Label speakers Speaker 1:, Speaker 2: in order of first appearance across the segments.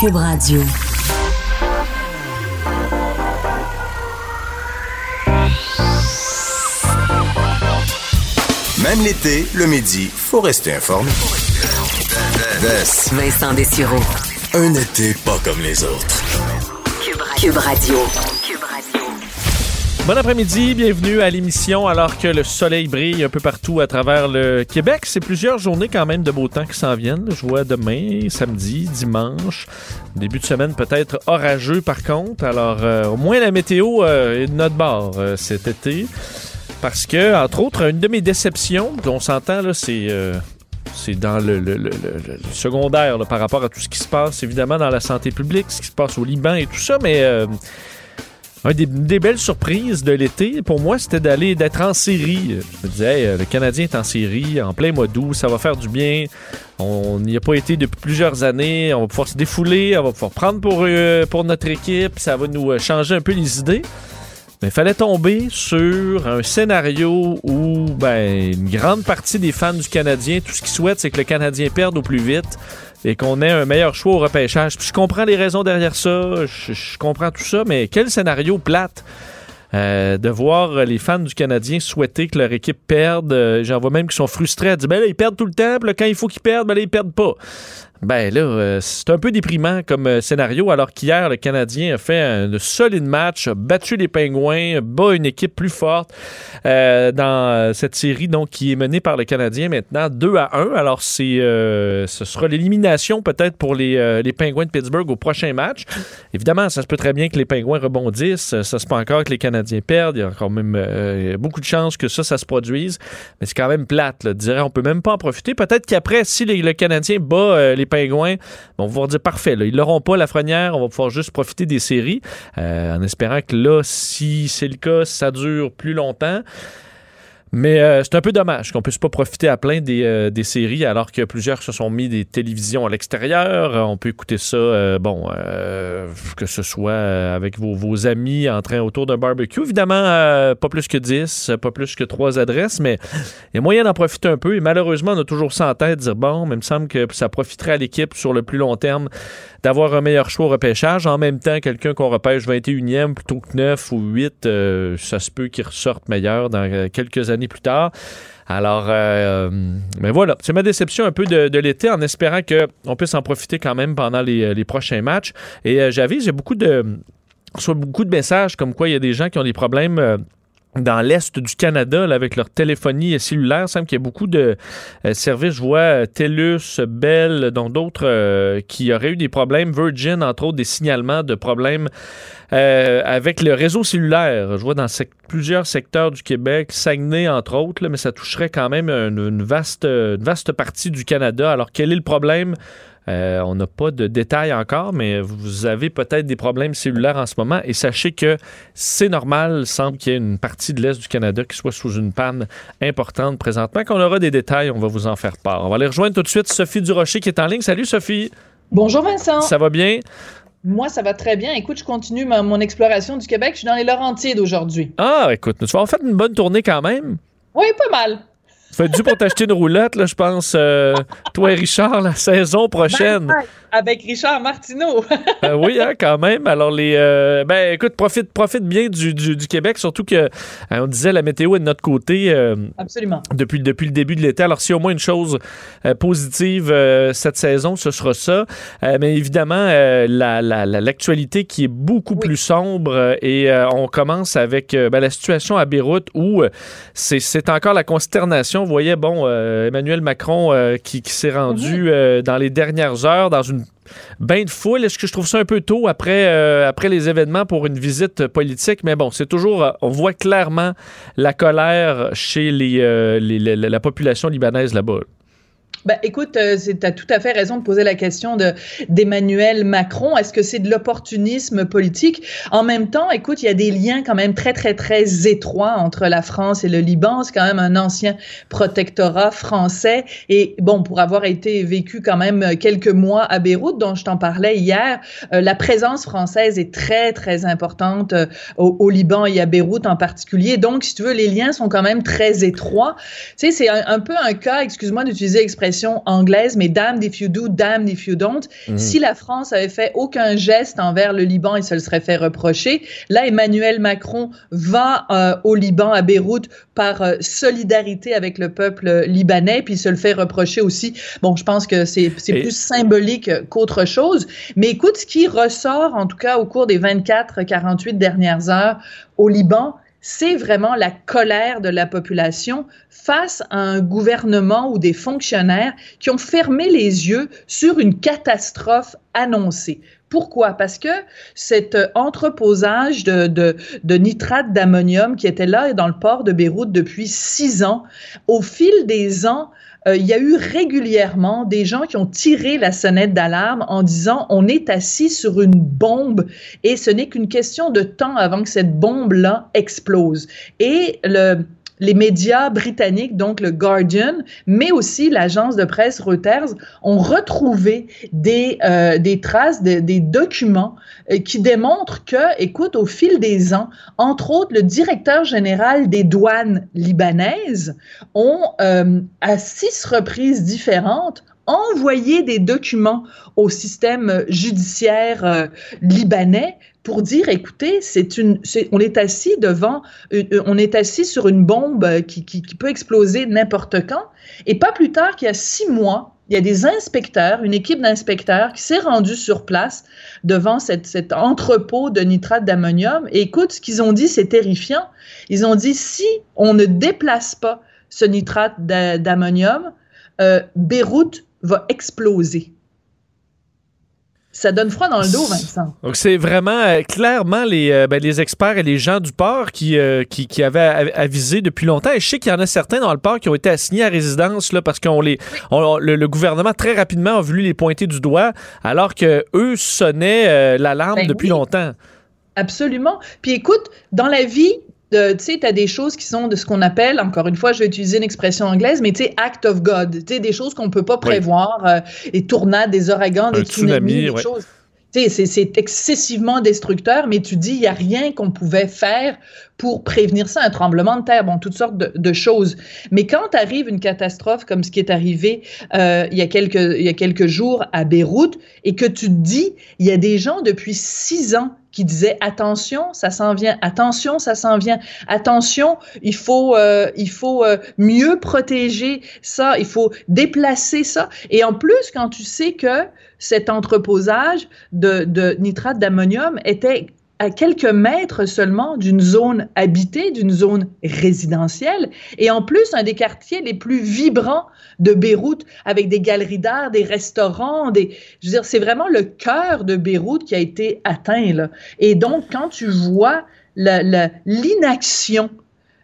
Speaker 1: Cube Radio.
Speaker 2: Même l'été, le midi, faut rester informé.
Speaker 1: Vincent Dessureau.
Speaker 2: Un été pas comme les autres.
Speaker 1: Cube Radio.
Speaker 3: Bon après-midi, bienvenue à l'émission alors que le soleil brille un peu partout à travers le Québec. C'est plusieurs journées quand même de beau temps qui s'en viennent. Je vois demain, samedi, dimanche, début de semaine peut-être orageux par contre. Alors euh, au moins la météo euh, est de notre bord euh, cet été. Parce que, entre autres, une de mes déceptions, on s'entend, là, c'est c'est dans le, secondaire par rapport à tout ce qui se passe, évidemment, dans la santé publique, ce qui se passe au Liban et tout ça, mais une des belles surprises de l'été, pour moi, c'était d'aller d'être en série. Je me disais, le Canadien est en série, en plein mois d'août, ça va faire du bien. On n'y a pas été depuis plusieurs années, on va pouvoir se défouler, on va pouvoir prendre pour, euh, notre équipe, ça va nous euh, changer un peu les idées. Mais il fallait tomber sur un scénario où ben, une grande partie des fans du Canadien, tout ce qu'ils souhaitent, c'est que le Canadien perde au plus vite et qu'on ait un meilleur choix au repêchage. Je comprends les raisons derrière ça, je, comprends tout ça, mais quel scénario plate euh, de voir les fans du Canadien souhaiter que leur équipe perde. Euh, J'en vois même qui sont frustrés à dire ben là, ils perdent tout le temps, puis quand il faut qu'ils perdent, ben là, ils perdent pas. Ben là, euh, c'est un peu déprimant comme euh, scénario, alors qu'hier, le Canadien a fait un solide match, a battu les Pingouins, bat une équipe plus forte euh, dans cette série donc qui est menée par le Canadien maintenant 2 à 1. Alors c'est ce sera l'élimination peut-être pour les, les Pingouins de Pittsburgh au prochain match. Évidemment, ça se peut très bien que les Pingouins rebondissent, ça se peut encore que les Canadiens perdent, il y a encore même beaucoup de chances que ça, ça se produise, mais c'est quand même plate. Là. Je dirais, on peut même pas en profiter. Peut-être qu'après, si le Canadien bat les Pingouins, on va pouvoir dire parfait. Là, ils l'auront pas la frenière, on va pouvoir juste profiter des séries, euh, en espérant que là, si c'est le cas, ça dure plus longtemps. Mais euh, c'est un peu dommage qu'on puisse pas profiter à plein des, euh, des séries alors que plusieurs se sont mis des télévisions à l'extérieur. Euh, On peut écouter ça, euh, bon, que ce soit avec vos, vos amis en train autour d'un barbecue. Évidemment, pas plus que 10, pas plus que trois adresses, mais il y a moyen d'en profiter un peu. Et malheureusement, on a toujours ça en tête, dire bon, mais il me semble que ça profiterait à l'équipe sur le plus long terme d'avoir un meilleur choix au repêchage. En même temps, quelqu'un qu'on repêche 21e plutôt que 9 ou 8, euh, ça se peut qu'il ressorte meilleur dans euh, quelques années plus tard. Alors, euh, mais voilà, c'est ma déception un peu de, l'été en espérant qu'on puisse en profiter quand même pendant les, prochains matchs. Et j'avise, j'ai beaucoup de, beaucoup de messages comme quoi il y a des gens qui ont des problèmes. Dans l'est du Canada, avec leur téléphonie cellulaire, il semble qu'il y a beaucoup de euh, services. Je vois euh, TELUS, Bell, dont d'autres euh, qui auraient eu des problèmes. Virgin, entre autres, des signalements de problèmes euh, avec le réseau cellulaire. Je vois dans sec- plusieurs secteurs du Québec, Saguenay, entre autres, là, mais ça toucherait quand même une, une vaste, une vaste partie du Canada. Alors, quel est le problème? Euh, on n'a pas de détails encore, mais vous avez peut-être des problèmes cellulaires en ce moment. Et sachez que c'est normal, il semble qu'il y ait une partie de l'Est du Canada qui soit sous une panne importante présentement. Quand on aura des détails, on va vous en faire part. On va aller rejoindre tout de suite Sophie Durocher qui est en ligne. Salut Sophie,
Speaker 4: Bonjour Vincent.
Speaker 3: ça va bien?
Speaker 4: Moi, ça va très bien. Écoute, je continue ma- mon exploration du Québec. Je suis dans les Laurentides aujourd'hui.
Speaker 3: Ah, écoute, tu vas avoir fait une bonne tournée quand même.
Speaker 4: Oui, pas mal.
Speaker 3: Tu vas être dû pour t'acheter une roulotte, là, je pense. euh, toi et Richard, la saison prochaine.
Speaker 4: Avec Richard Martineau.
Speaker 3: Euh, oui, hein, quand même. Alors, les. euh, ben, écoute, profite, profite bien du, du- du Québec, surtout que, euh, on disait, la météo est de notre côté. euh,
Speaker 4: Absolument.
Speaker 3: depuis, depuis le début de l'été. Alors, s'il y a au moins une chose positive cette saison, ce sera ça. Mais évidemment, euh, la- la- l'actualité qui est beaucoup
Speaker 4: Oui.
Speaker 3: plus sombre et on commence avec ben, la situation à Beyrouth où c'est encore la consternation. Vous voyez, bon, Emmanuel Macron qui, qui s'est rendu dans les dernières heures dans une bain de foule. Est-ce que je trouve ça un peu tôt après, euh, les événements pour une visite politique? Mais bon, c'est toujours, euh, on voit clairement la colère chez euh, la population libanaise là-bas.
Speaker 4: Ben, écoute, euh, tu as tout à fait raison de poser la question de d'Emmanuel Macron. Est-ce que c'est de l'opportunisme politique? En même temps, écoute, il y a des liens quand même très, très, très étroits entre la France et le Liban. C'est quand même un ancien protectorat français. Et bon, pour avoir été vécu quand même quelques mois à Beyrouth, dont je t'en parlais hier, euh, la présence française est très, très importante euh, au, Liban et à Beyrouth en particulier. Donc, si tu veux, les liens sont quand même très étroits. Tu sais, c'est un peu un cas, excuse-moi d'utiliser l'expression, expression anglaise, mais damned if you do, damned if you don't.
Speaker 3: Mhm.
Speaker 4: Si la France avait fait aucun geste envers le Liban, il se le serait fait reprocher. Là, Emmanuel Macron va euh, au Liban, à Beyrouth, par euh, solidarité avec le peuple libanais, puis il se le fait reprocher aussi. Bon, je pense que c'est c'est
Speaker 3: Et-
Speaker 4: plus symbolique qu'autre chose. Mais écoute, ce qui ressort, en tout cas au cours des 24-48 dernières heures au Liban, c'est vraiment la colère de la population face à un gouvernement ou des fonctionnaires qui ont fermé les yeux sur une catastrophe annoncée. Pourquoi? Parce que cet euh, entreposage de, nitrate d'ammonium qui était là dans le port de Beyrouth depuis six ans, au fil des ans, euh, il y a eu régulièrement des gens qui ont tiré la sonnette d'alarme en disant on est assis sur une bombe et ce n'est qu'une question de temps avant que cette bombe-là explose. Et le, les médias britanniques, donc le Guardian, mais aussi l'agence de presse Reuters, ont retrouvé des, euh, traces, de- des documents euh, qui démontrent que, écoute, au fil des ans, entre autres, le directeur général des douanes libanaises ont, euh, à six reprises différentes, envoyé des documents au système judiciaire libanais pour dire, écoutez, on est assis devant, euh, euh, on est assis sur une bombe euh, qui, peut exploser n'importe quand. Et pas plus tard qu'il y a six mois, il y a des inspecteurs, une équipe d'inspecteurs qui s'est rendue sur place devant cet entrepôt de nitrate d'ammonium. Et écoute, ce qu'ils ont dit, c'est terrifiant. Ils ont dit, si on ne déplace pas ce nitrate d'a- d'ammonium, Beyrouth va exploser. Ça donne froid dans le dos, Vincent.
Speaker 3: Donc, c'est vraiment euh, clairement les, euh, ben, les experts et les gens du port qui, euh, qui, qui avaient av- avisé depuis longtemps. Et je sais qu'il y en a certains dans le port qui ont été assignés à résidence là, parce les, on- le, le gouvernement très rapidement a voulu les pointer du doigt alors que eux sonnaient l'alarme
Speaker 4: Ben
Speaker 3: depuis
Speaker 4: oui.
Speaker 3: longtemps.
Speaker 4: Absolument. Puis écoute, dans la vie, euh, tu sais, tu as des choses qui sont de ce qu'on appelle, encore une fois, je vais utiliser une expression anglaise, mais tu sais, act of God. Tu sais, des choses qu'on peut pas prévoir, euh, les tornades, des ouragans, des
Speaker 3: Un tsunami,
Speaker 4: tsunamis, des
Speaker 3: ouais.
Speaker 4: choses. Tu sais, c'est- c'est excessivement destructeur, mais tu dis, il n'y a rien qu'on pouvait faire pour prévenir ça, un tremblement de terre, bon, toutes sortes de, de choses. Mais quand arrive une catastrophe comme ce qui est arrivé euh, il, y a quelques, il y a quelques jours à Beyrouth, et que tu te dis, il y a des gens depuis six ans qui disaient attention, ça s'en vient, attention, ça s'en vient, attention, il faut, euh, il faut euh, mieux protéger ça, il faut déplacer ça. Et en plus, quand tu sais que cet entreposage de, de nitrate d'ammonium était à quelques mètres seulement d'une zone habitée, d'une zone résidentielle, et en plus un des quartiers les plus vibrants de Beyrouth, avec des galeries d'art, des restaurants, des, je veux dire, c'est vraiment le cœur de Beyrouth qui a été atteint là. Et donc, quand tu vois l'inaction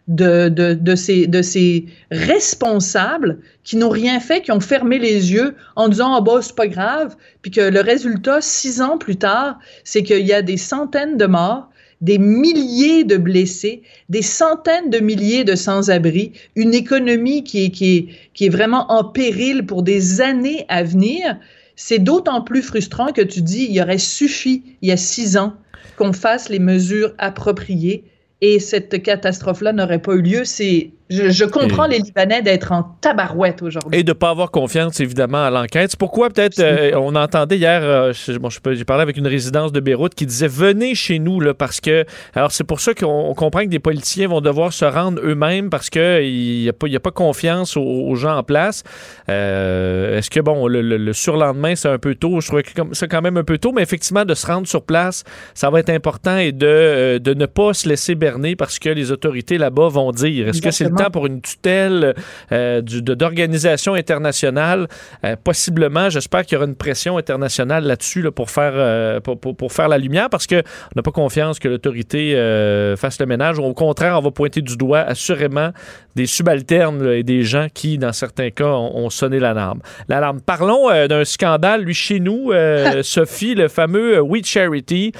Speaker 4: de, de, de, ces, de ces responsables qui n'ont rien fait, qui ont fermé les yeux en disant ah bah c'est pas grave, puis que le résultat six ans plus tard, c'est qu'il y a des centaines de morts, des milliers de blessés, des centaines de milliers de sans-abri, une économie qui est, qui, est, qui est vraiment en péril pour des années à venir. C'est d'autant plus frustrant que tu dis il aurait suffi il y a six ans qu'on fasse les mesures appropriées et cette catastrophe-là n'aurait pas eu lieu. C'est, je, je comprends
Speaker 3: Et-
Speaker 4: les Libanais d'être en tabarouette aujourd'hui.
Speaker 3: Et de ne pas avoir confiance, évidemment, à l'enquête. C'est pourquoi, peut-être, euh, on entendait hier, euh, bon, j'ai parlé avec une résidence de Beyrouth qui disait Venez chez nous, là, parce que. Alors, c'est pour ça qu'on on comprend que des politiciens vont devoir se rendre eux-mêmes parce qu'il n'y a, pas- y a pas confiance aux, aux gens en place. Euh, Est-ce que, bon, le, le- le surlendemain, c'est un peu tôt? Je trouvais que ça quand même un peu tôt, mais effectivement, de se rendre sur place, ça va être important et de, euh, de ne pas se laisser berner parce que les autorités là-bas vont dire est-ce que c'est. Temps pour une tutelle euh, d'organisation internationale? Euh, possiblement, j'espère qu'il y aura une pression internationale là-dessus là, pour, faire, euh, pour, pour- pour faire la lumière parce qu'on n'a pas confiance que l'autorité euh, fasse le ménage. Au contraire, on va pointer du doigt assurément des subalternes là, et des gens qui, dans certains cas, ont, ont sonné l'alarme. L'alarme. Parlons d'un scandale, lui, chez nous, Sophie, le fameux We Charity.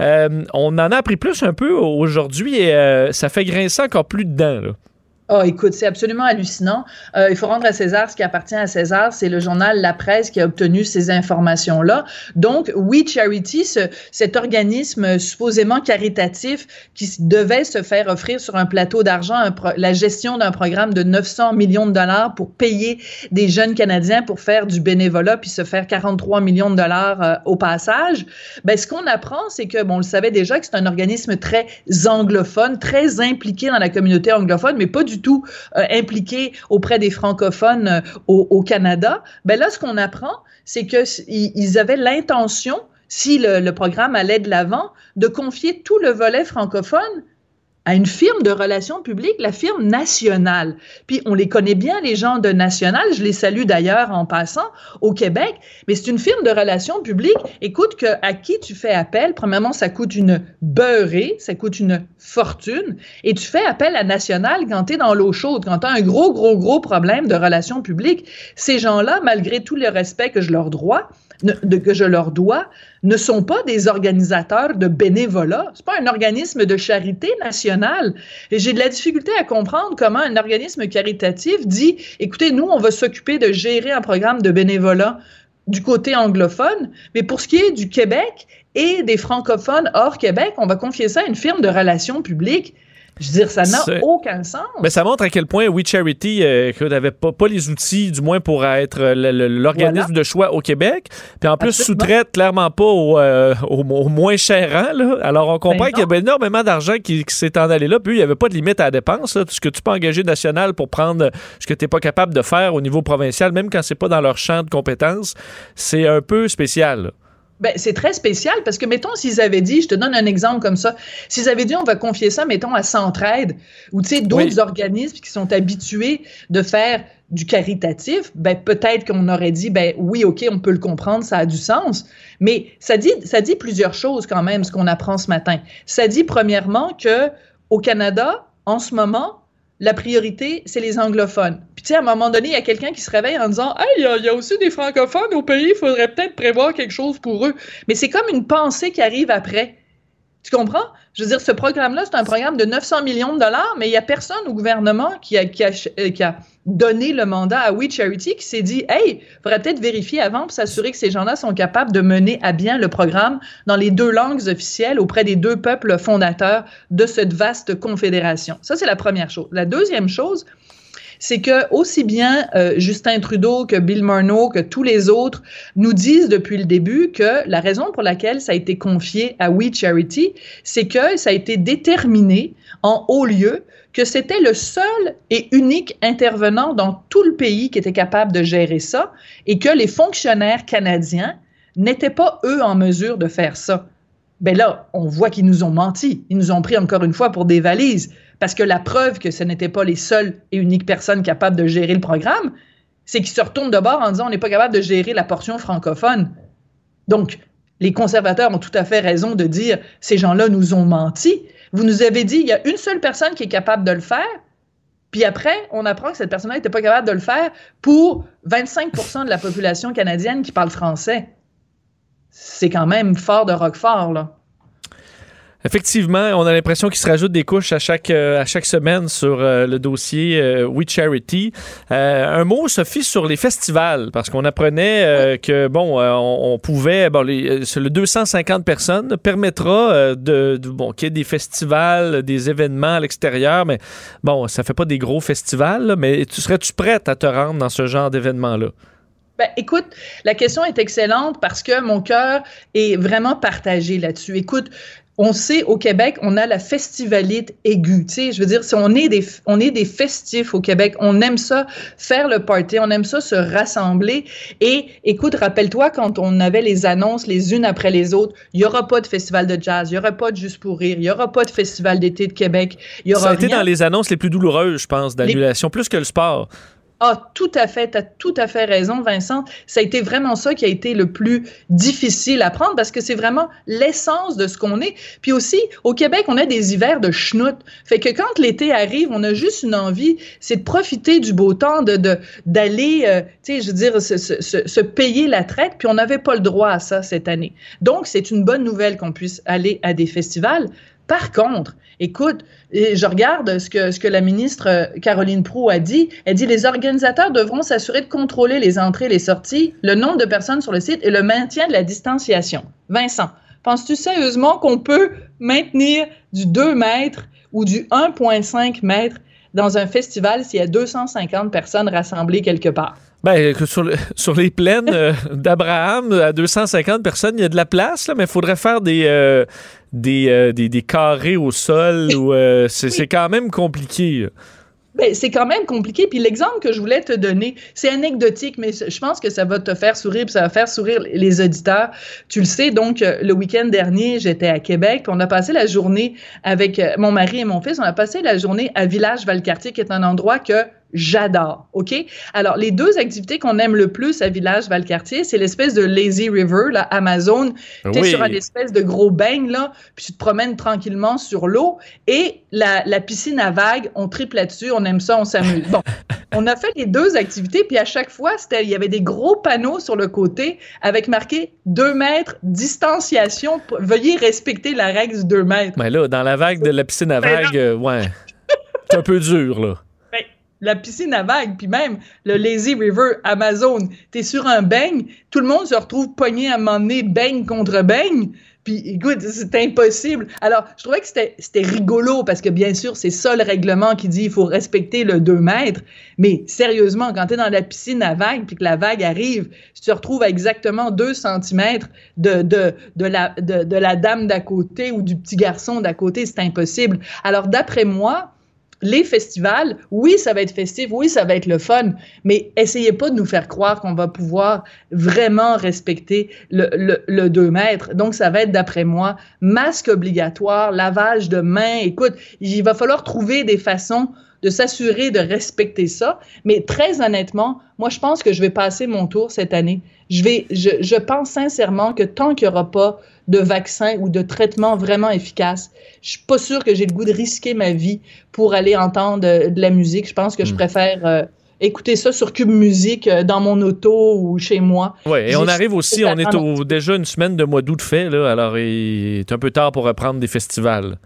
Speaker 3: Euh, on en a appris plus un peu aujourd'hui et euh, ça fait grincer encore plus dedans. Là.
Speaker 4: Oh, écoute, c'est absolument hallucinant. Euh, il faut rendre à César ce qui appartient à César. C'est le journal La Presse qui a obtenu ces informations-là. Donc, We Charity, ce, cet organisme supposément caritatif qui devait se faire offrir sur un plateau d'argent la gestion d'un programme de 900 millions de dollars pour payer des jeunes Canadiens pour faire du bénévolat puis se faire 43 millions de dollars euh, au passage. Ben, ce qu'on apprend, c'est que, bon, on le savait déjà c'est un organisme très anglophone, très impliqué dans la communauté anglophone, mais pas du tout euh, impliqués auprès des francophones euh, au, Canada, ben là, ce qu'on apprend, c'est qu'ils avaient l'intention, si le, programme allait de l'avant, de confier tout le volet francophone à une firme de relations publiques, la firme nationale. Puis on les connaît bien, les gens de National, je les salue d'ailleurs en passant au Québec, mais c'est une firme de relations publiques. Écoute, que, à qui tu fais appel, premièrement, ça coûte une beurrée, ça coûte une fortune, et tu fais appel à National quand tu es dans l'eau chaude, quand tu as un gros, gros, gros problème de relations publiques. Ces gens-là, malgré tout le respect que je leur dois, que je leur dois ne sont pas des organisateurs de bénévolat. C'est pas un organisme de charité nationale. Et j'ai de la difficulté à comprendre comment un organisme caritatif dit, écoutez, nous, on va s'occuper de gérer un programme de bénévolat du côté anglophone, mais pour ce qui est du Québec et des francophones hors Québec, on va confier ça à une firme de relations publiques. Je veux dire, ça n'a aucun sens.
Speaker 3: Mais ça montre à quel point We Charity euh, n'avait pas, pas, les outils, du moins pour être euh, l'organisme de choix au Québec. Puis en plus, sous-traite clairement pas au, euh, moins cher rang. Alors on comprend ben qu'il y avait énormément d'argent qui, s'est en allé là. Puis il n'y avait pas de limite à la dépense. Tout ce que tu peux engager national pour prendre ce que tu n'es pas capable de faire au niveau provincial, même quand c'est pas dans leur champ de compétences, c'est un peu spécial.
Speaker 4: Ben, c'est très spécial parce que, mettons, s'ils avaient dit, je te donne un exemple comme ça, s'ils avaient dit, on va confier ça, mettons, à Centraide ou, tu sais, d'autres organismes qui sont habitués de faire du caritatif, ben, peut-être qu'on aurait dit, ben, oui, OK, on peut le comprendre, ça a du sens. Mais ça dit, ça dit plusieurs choses quand même, ce qu'on apprend ce matin. Ça dit, premièrement, que au Canada, en ce moment, la priorité, c'est les anglophones. Puis, tu sais, à un moment donné, il y a quelqu'un qui se réveille en disant Hey, il y, a aussi des francophones au pays, il faudrait peut-être prévoir quelque chose pour eux. Mais c'est comme une pensée qui arrive après. Tu comprends? Je veux dire, ce programme-là, c'est un programme de 900 millions de dollars, mais il n'y a personne au gouvernement qui a, qui, a, euh, qui a, donné le mandat à We Charity qui s'est dit, hey, il faudrait peut-être vérifier avant pour s'assurer que ces gens-là sont capables de mener à bien le programme dans les deux langues officielles auprès des deux peuples fondateurs de cette vaste confédération. Ça, c'est la première chose. La deuxième chose, c'est que aussi bien euh, Justin Trudeau que Bill Murno, que tous les autres nous disent depuis le début que la raison pour laquelle ça a été confié à We Charity, c'est que ça a été déterminé en haut lieu que c'était le seul et unique intervenant dans tout le pays qui était capable de gérer ça et que les fonctionnaires canadiens n'étaient pas eux en mesure de faire ça. Ben là, on voit qu'ils nous ont menti. Ils nous ont pris encore une fois pour des valises. Parce que la preuve que ce n'étaient pas les seules et uniques personnes capables de gérer le programme, c'est qu'ils se retournent de bord en disant on n'est pas capable de gérer la portion francophone. Donc, les conservateurs ont tout à fait raison de dire ces gens-là nous ont menti. Vous nous avez dit il y a une seule personne qui est capable de le faire, puis après, on apprend que cette personne-là n'était pas capable de le faire pour 25% de la population canadienne qui parle français. C'est quand même fort de Roquefort, là.
Speaker 3: Effectivement, on a l'impression qu'il se rajoute des couches à chaque, euh, à chaque semaine sur euh, le dossier euh, We Charity. un mot, Sophie, sur les festivals, parce qu'on apprenait que, bon, on, pouvait, bon, les, le 250 personnes permettra de, bon, qu'il y ait des festivals, des événements à l'extérieur, mais bon, ça fait pas des gros festivals, mais tu serais-tu prête à te rendre dans ce genre d'événement-là?
Speaker 4: Ben, écoute, la question est excellente parce que mon cœur est vraiment partagé là-dessus. Écoute, on sait au Québec, on a la festivalite aiguë. Tu sais, je veux dire, si on est des, on est des festifs au Québec, on aime ça faire le party, on aime ça se rassembler. Et écoute, rappelle-toi quand on avait les annonces les unes après les autres, il y aura pas de festival de jazz, il y aura pas de juste pour rire, il y aura pas de festival d'été de Québec. Il y aura
Speaker 3: ça a été dans les annonces les plus douloureuses, je pense, d'annulation, plus que le sport.
Speaker 4: Ah, tout à fait, tu as tout à fait raison, Vincent. Ça a été vraiment ça qui a été le plus difficile à prendre parce que c'est vraiment l'essence de ce qu'on est. Puis aussi, au Québec, on a des hivers de schnout. Fait que quand l'été arrive, on a juste une envie, c'est de profiter du beau temps, de d'aller, euh, tu sais, je veux dire, se, payer la traite. Puis on n'avait pas le droit à ça cette année. Donc, c'est une bonne nouvelle qu'on puisse aller à des festivals. Par contre, écoute, je regarde ce que, la ministre euh, Caroline Proux a dit. Elle dit les organisateurs devront s'assurer de contrôler les entrées et les sorties, le nombre de personnes sur le site et le maintien de la distanciation. Vincent, penses-tu sérieusement qu'on peut maintenir du 2 mètres ou du 1,5 mètres dans un festival s'il y a 250 personnes rassemblées quelque part?
Speaker 3: Ben, sur, sur les plaines euh, d'Abraham, à 250 personnes, il y a de la place, là, mais il faudrait faire des, euh, des, euh, des, des, carrés au sol. ou c'est quand même compliqué.
Speaker 4: Ben, c'est quand même compliqué. Puis l'exemple que je voulais te donner, c'est anecdotique, mais je pense que ça va te faire sourire, puis ça va faire sourire les auditeurs. Tu le sais, donc, le week-end dernier, j'étais à Québec, on a passé la journée avec mon mari et mon fils, on a passé la journée à Village Valcartier, qui est un endroit que j'adore. OK? Alors, les deux activités qu'on aime le plus à Village Valcartier, c'est l'espèce de lazy river, là, Amazon. Tu es sur une espèce de gros beigne, là, puis tu te promènes tranquillement sur l'eau. Et la, la, piscine à vagues, on triple là-dessus, on aime ça, on s'amuse. Bon, on a fait les deux activités, puis à chaque fois, il y avait des gros panneaux sur le côté avec marqué 2 mètres, distanciation, veuillez respecter la règle du 2 mètres.
Speaker 3: Mais là, dans la vague de la piscine à vagues, euh, ouais, c'est un peu dur, là
Speaker 4: la piscine à vagues, puis même le Lazy River Amazon. Tu es sur un beigne, tout le monde se retrouve pogné à un moment contre beigne. Puis écoute, c'est impossible. Alors, je trouvais que c'était rigolo parce que bien sûr, c'est ça le règlement qui dit il faut respecter le 2 mètres. Mais sérieusement, quand tu es dans la piscine à vagues puis que la vague arrive, tu te retrouves à exactement 2 cm de, la, de la dame d'à côté ou du petit garçon d'à côté, c'est impossible. Alors, d'après moi, les festivals, oui, ça va être festif, oui, ça va être le fun, mais essayez pas de nous faire croire qu'on va pouvoir vraiment respecter le, le, 2 mètres. Donc, ça va être, d'après moi, masque obligatoire, lavage de mains. Écoute, il va falloir trouver des façons de s'assurer de respecter ça. Mais très honnêtement, moi, je pense que je vais passer mon tour cette année. Je vais, je, je pense sincèrement que tant qu'il n'y aura pas de vaccin ou de traitement vraiment efficace. Je suis pas sûre que j'ai le goût de risquer ma vie pour aller entendre euh, de, la musique. Je pense que je hmm. préfère euh, écouter ça sur Cube Musique euh, dans mon auto ou chez moi.
Speaker 3: Oui, et on arrive aussi, on est au, déjà une semaine de mois d'août fait, là, alors il est un peu tard pour reprendre des festivals.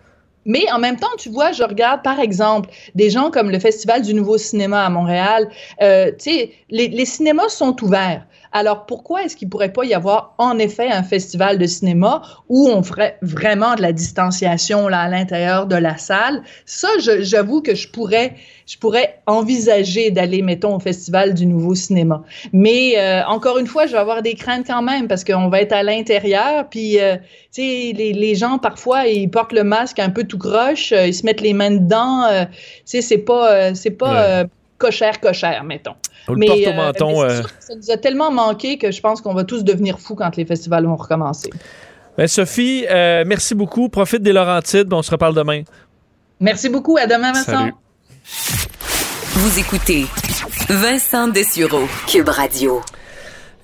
Speaker 4: Mais en même temps, tu vois, je regarde par exemple des gens comme le Festival du Nouveau Cinéma à Montréal. Euh, tu sais, les, les cinémas sont ouverts. Alors pourquoi est-ce qu'il pourrait pas y avoir en effet un festival de cinéma où on ferait vraiment de la distanciation là à l'intérieur de la salle? Ça, j'avoue que je pourrais, je pourrais envisager d'aller, mettons, au festival du nouveau cinéma. Mais euh, encore une fois, je vais avoir des craintes quand même parce qu'on va être à l'intérieur, puis euh, tu sais, les, les, gens parfois ils portent le masque un peu tout croche, euh, ils se mettent les mains dedans. tu sais, c'est pas, c'est pas cochère cochère, mettons
Speaker 3: mais, euh, menton,
Speaker 4: euh, ça nous a tellement manqué que je pense qu'on va tous devenir fous quand les festivals vont recommencer.
Speaker 3: Ben, Sophie, euh, merci beaucoup. Profite des Laurentides. On se reparle demain.
Speaker 4: Merci beaucoup. À demain, Vincent.
Speaker 1: Vous écoutez Vincent Dessureau, Cube Radio.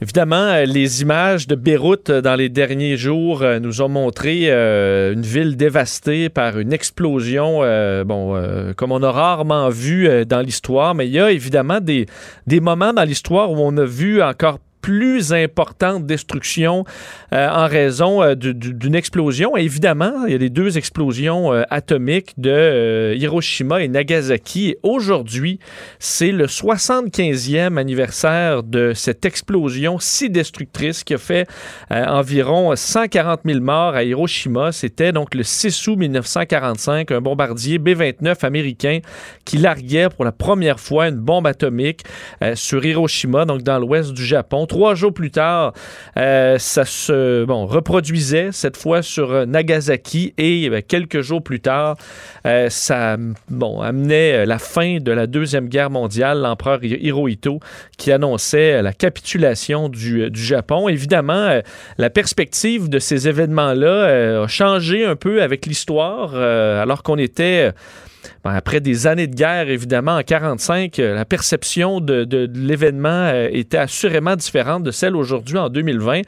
Speaker 3: Évidemment, euh, les images de Beyrouth euh, dans les derniers jours euh, nous ont montré une ville dévastée par une explosion, bon, comme on a rarement vu dans l'histoire, mais il y a évidemment des, des moments dans l'histoire où on a vu encore plus importante destruction euh, en raison euh, d'une explosion. évidemment, il y a les deux explosions euh, atomiques de Hiroshima et Nagasaki. Aujourd'hui, c'est le 75e anniversaire de cette explosion si destructrice qui a fait environ 140 000 morts à Hiroshima. C'était donc le 6 août 1945, un bombardier B-29 américain qui larguait pour la première fois une bombe atomique sur Hiroshima, donc dans l'ouest du Japon trois jours plus tard, euh, ça se reproduisait cette fois sur euh, Nagasaki et ben, quelques jours plus tard, euh, ça bon, amenait la fin de la Deuxième Guerre mondiale, l'empereur Hirohito qui annonçait la capitulation du, du Japon. Évidemment, la perspective de ces événements-là a changé un peu avec l'histoire alors qu'on était ben, après des années de guerre, évidemment, en 45, la perception de, l'événement était assurément différente de celle aujourd'hui en 2020.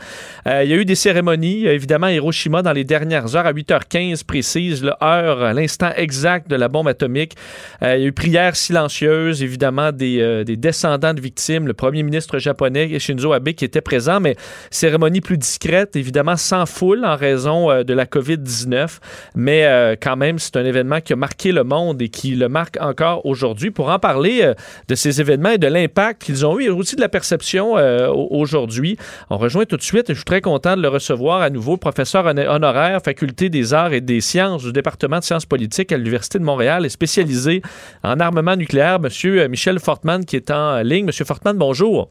Speaker 3: il y a eu des cérémonies, évidemment, à Hiroshima dans les dernières heures, à 8h15 précise, l'heure, l'instant exact de la bombe atomique. il y a eu prière silencieuse, évidemment, des, des descendants de victimes, le premier ministre japonais, Shinzo Abe, qui était présent, mais cérémonie plus discrète, évidemment, sans foule en raison de la COVID-19. Mais quand même, c'est un événement qui a marqué le monde et qui le marque encore aujourd'hui. Pour en parler euh, de ces événements et de l'impact qu'ils ont eu et aussi de la perception euh, aujourd'hui, on rejoint tout de suite, je suis très content de le recevoir à nouveau, professeur honoraire, faculté des arts et des sciences du département de sciences politiques à l'Université de Montréal et spécialisé en armement nucléaire, Monsieur euh, Michel Fortman, qui est en ligne. Monsieur Fortman, bonjour.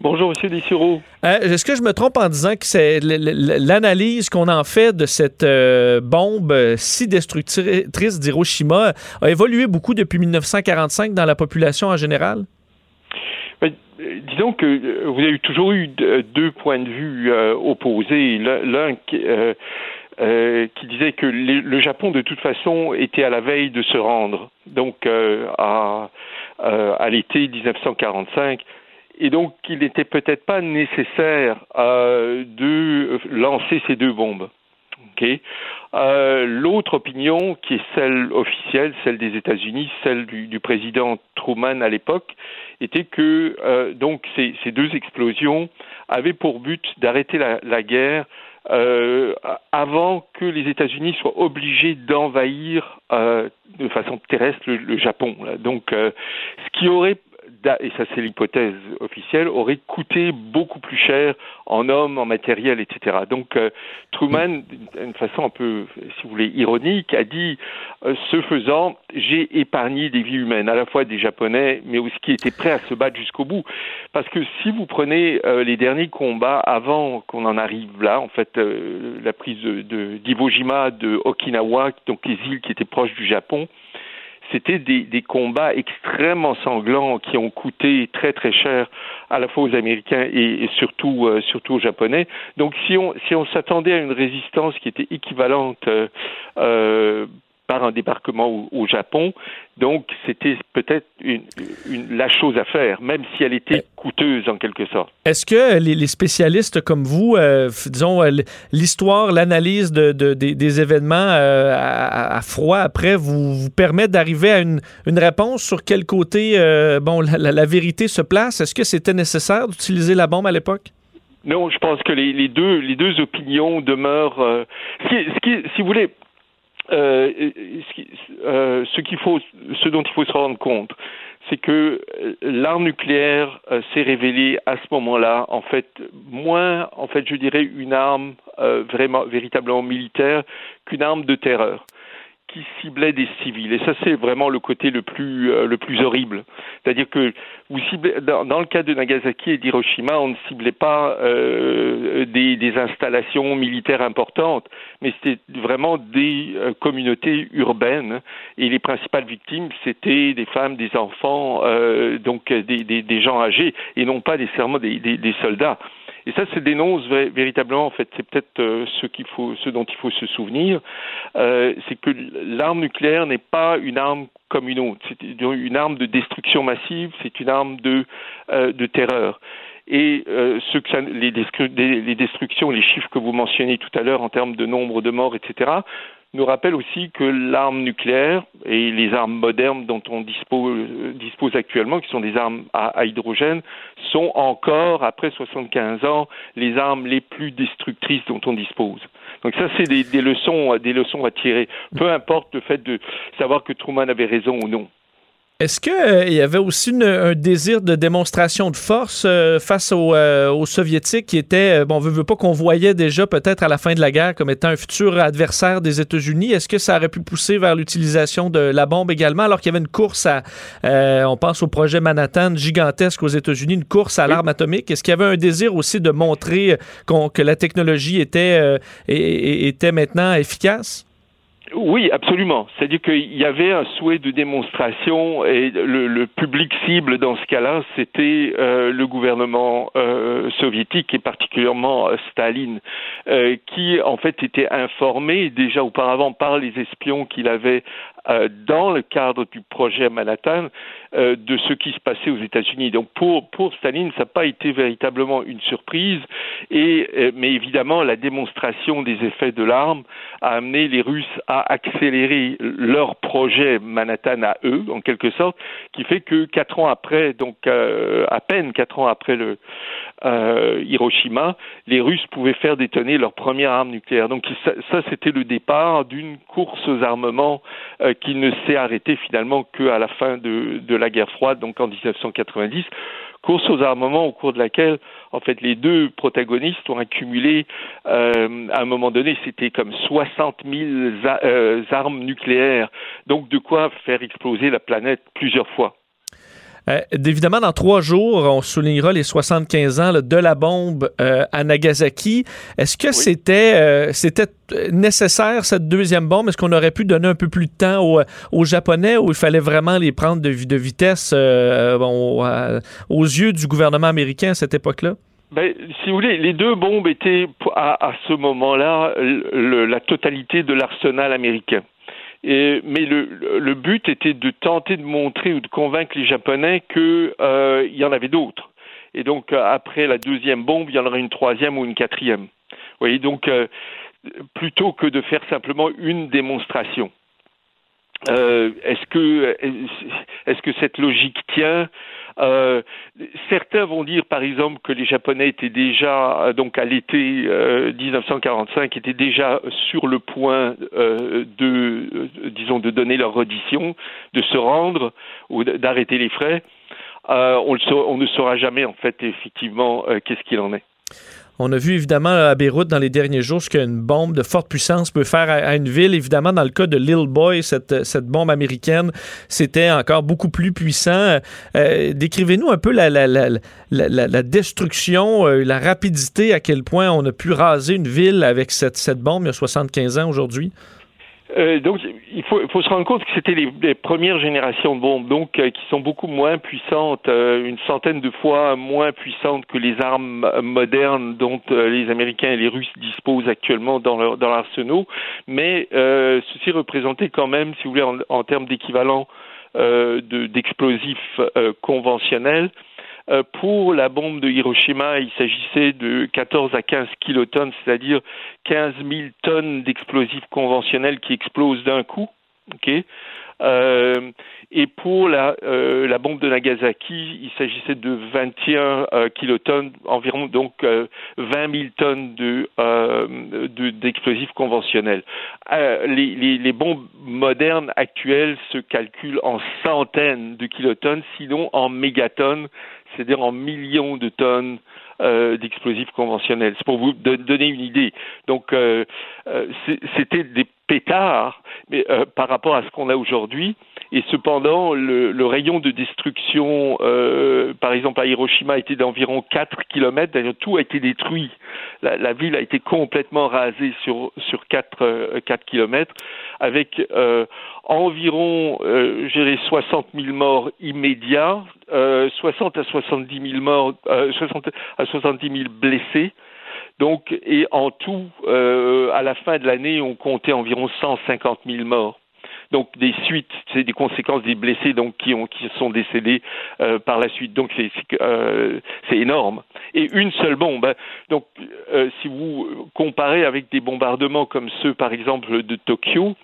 Speaker 5: Bonjour, M. Dessureau.
Speaker 3: Euh, Est-ce que je me trompe en disant que c'est l'analyse qu'on en fait de cette euh, bombe euh, si destructrice d'Hiroshima a évolué beaucoup depuis 1945 dans la population en général?
Speaker 5: Ben, disons que vous avez toujours eu deux points de vue opposés. L'un qui, qui disait que le Japon, de toute façon, était à la veille de se rendre, donc à, à l'été 1945 et donc il n'était peut-être pas nécessaire euh, de lancer ces deux bombes. Okay. Euh, L'autre opinion, qui est celle officielle, celle des États-Unis, celle du, président Truman à l'époque, était que euh, donc ces, deux explosions avaient pour but d'arrêter la, guerre euh, avant que les États-Unis soient obligés d'envahir euh, de façon terrestre le, Japon. Donc, euh, ce qui aurait et ça c'est l'hypothèse officielle, aurait coûté beaucoup plus cher en hommes, en matériel, etc. Donc euh, Truman, d'une façon un peu, si vous voulez, ironique, a dit, euh, ce faisant, j'ai épargné des vies humaines, à la fois des Japonais, mais aussi qui étaient prêts à se battre jusqu'au bout. Parce que si vous prenez euh, les derniers combats avant qu'on en arrive là, en fait, la prise de d'Iwo Jima, de Okinawa, donc les îles qui étaient proches du Japon, c'était des, des, combats extrêmement sanglants qui ont coûté très très cher à la fois aux Américains et, surtout euh, surtout aux Japonais. Donc si on si on s'attendait à une résistance qui était équivalente euh, euh par un débarquement au, au Japon. Donc, c'était peut-être une, une, la chose à faire, même si elle était coûteuse en quelque sorte.
Speaker 3: Est-ce que les, les, spécialistes comme vous, euh, disons, euh, l'histoire, l'analyse de, de, des, des, événements euh, à, à, froid après vous, vous permet d'arriver à une, une, réponse sur quel côté euh, bon, la, la, vérité se place? Est-ce que c'était nécessaire d'utiliser la bombe à l'époque?
Speaker 5: Non, je pense que les, les, deux, les deux opinions demeurent. Euh, si vous voulez, euh, euh, ce qu'il faut, ce dont il faut se rendre compte, c'est que l'arme nucléaire euh, s'est révélée à ce moment-là, en fait, moins, en fait, je dirais, une arme euh, vraiment, véritablement militaire qu'une arme de terreur qui ciblait des civils. Et ça, c'est vraiment le côté le plus, euh, le plus horrible. C'est-à-dire que vous ciblez, dans, le cas de Nagasaki et d'Hiroshima, on ne ciblait pas euh, des, installations militaires importantes, mais c'était vraiment des euh, communautés urbaines. Et les principales victimes, c'était des femmes, des enfants, donc des, gens âgés, et non pas nécessairement des, des soldats. Et ça se dénonce véritablement, en fait, c'est peut-être euh, ce qu'il faut, ce dont il faut se souvenir, euh, c'est que l'arme nucléaire n'est pas une arme comme une autre. C'est une arme de destruction massive, c'est une arme de, euh, de terreur. Et euh, ce que ça, les destructions, les chiffres que vous mentionnez tout à l'heure en termes de nombre de morts, etc., nous rappelle aussi que l'arme nucléaire et les armes modernes dont on dispose, dispose actuellement, qui sont des armes à, hydrogène, sont encore, après 75 ans, les armes les plus destructrices dont on dispose. Donc ça, c'est des, leçons, des leçons à tirer. Peu importe le fait de savoir que Truman avait raison ou non.
Speaker 3: Est-ce qu'il euh, y avait aussi une, un désir de démonstration de force euh, face aux, euh, aux, Soviétiques qui était, euh, bon, on veut, veut pas qu'on voyait déjà peut-être à la fin de la guerre comme étant un futur adversaire des États-Unis? Est-ce que ça aurait pu pousser vers l'utilisation de la bombe également, alors qu'il y avait une course à, on pense au projet Manhattan gigantesque aux États-Unis, une course à l'arme atomique? Est-ce qu'il y avait un désir aussi de montrer que la technologie était, était maintenant efficace?
Speaker 5: Oui, absolument. C'est-à-dire qu'il y avait un souhait de démonstration et le, le public cible dans ce cas-là, c'était euh, le gouvernement euh, soviétique et particulièrement euh, Staline, qui en fait était informé déjà auparavant par les espions qu'il avait euh, dans le cadre du projet Manhattan euh, de ce qui se passait aux États-Unis. Donc pour Staline, ça n'a pas été véritablement une surprise, euh, mais évidemment la démonstration des effets de l'arme a amené les Russes à accélérer leur projet Manhattan à eux, en quelque sorte, qui fait que quatre ans après, donc à peine quatre ans après le Hiroshima, les Russes pouvaient faire détonner leur première arme nucléaire. Donc ça c'était le départ d'une course aux armements qui ne s'est arrêté finalement qu'à la fin de, de, la guerre froide, donc en 1990, course aux armements au cours de laquelle, en fait, les deux protagonistes ont accumulé, euh, à un moment donné, c'était comme 60 000 euh, armes nucléaires, donc de quoi faire exploser la planète plusieurs fois.
Speaker 3: Euh, évidemment, dans trois jours, on soulignera les 75 ans là, de la bombe euh, à Nagasaki. Est-ce que oui. c'était euh, c'était nécessaire cette deuxième bombe? Est-ce qu'on aurait pu donner un peu plus de temps aux, aux Japonais ou il fallait vraiment les prendre de, de vitesse euh, bon, aux yeux du gouvernement américain à cette époque-là?
Speaker 5: Ben, si vous voulez, les deux bombes étaient à, à ce moment-là la totalité de l'arsenal américain. Mais le, but était de tenter de montrer ou de convaincre les Japonais qu'il euh, y en avait d'autres. Et donc, après la deuxième bombe, il y en aurait une troisième ou une quatrième. Vous voyez, donc, euh, plutôt que de faire simplement une démonstration. Euh, est-ce que est-ce que cette logique tient? Euh, certains vont dire, par exemple, que les Japonais étaient déjà, donc à l'été euh, 1945, étaient déjà sur le point euh, de, disons, de donner leur audition, de se rendre ou d'arrêter les frais. on, on, ne saura jamais, en fait, effectivement, qu'est-ce qu'il en est.
Speaker 3: On a vu évidemment à Beyrouth dans les derniers jours ce qu'une bombe de forte puissance peut faire à, une ville. Évidemment, dans le cas de Little Boy, cette, cette bombe américaine, c'était encore beaucoup plus puissant. Euh, Décrivez-nous un peu la, la, la, destruction, euh, la rapidité, à quel point on a pu raser une ville avec cette, cette bombe il y a 75 ans aujourd'hui.
Speaker 5: Euh, donc, il faut, faut, se rendre compte que c'était les, premières générations de bombes, donc euh, qui sont beaucoup moins puissantes, euh, une centaine de fois moins puissantes que les armes modernes dont euh, les Américains et les Russes disposent actuellement dans leur dans l'arsenal. Mais euh, ceci représentait quand même, si vous voulez, en, en termes d'équivalent d'explosifs conventionnels, pour la bombe de Hiroshima, il s'agissait de 14 à 15 kilotonnes, c'est-à-dire 15 000 tonnes d'explosifs conventionnels qui explosent d'un coup. Okay euh, et pour la, euh, la bombe de Nagasaki, il s'agissait de 21 euh, kilotonnes, environ donc 20 000 tonnes de, d'explosifs de, conventionnels. Les, bombes modernes actuelles se calculent en centaines de kilotonnes, sinon en mégatonnes, c'est-à-dire en millions de tonnes euh, d'explosifs conventionnels. C'est pour vous donner une idée. Donc, euh, euh, c'était des pétards mais, euh, par rapport à ce qu'on a aujourd'hui. Et cependant, le, le, rayon de destruction, euh, par exemple à Hiroshima, était d'environ 4 kilomètres. D'ailleurs, tout a été détruit. La, la, ville a été complètement rasée sur, sur 4, 4 kilomètres, avec euh, environ, euh, je dirais, 60 000 morts immédiats, euh, 60 à 70 000 morts, euh, 60 à 70 000 blessés. Donc, et en tout, euh, à la fin de l'année, on comptait environ 150 000 morts. Donc des suites, c'est des conséquences des blessés donc qui ont qui sont décédés euh, par la suite. Donc c'est euh, énorme. Et une seule bombe. Hein. Donc euh, si vous comparez avec des bombardements comme ceux par exemple de Tokyo,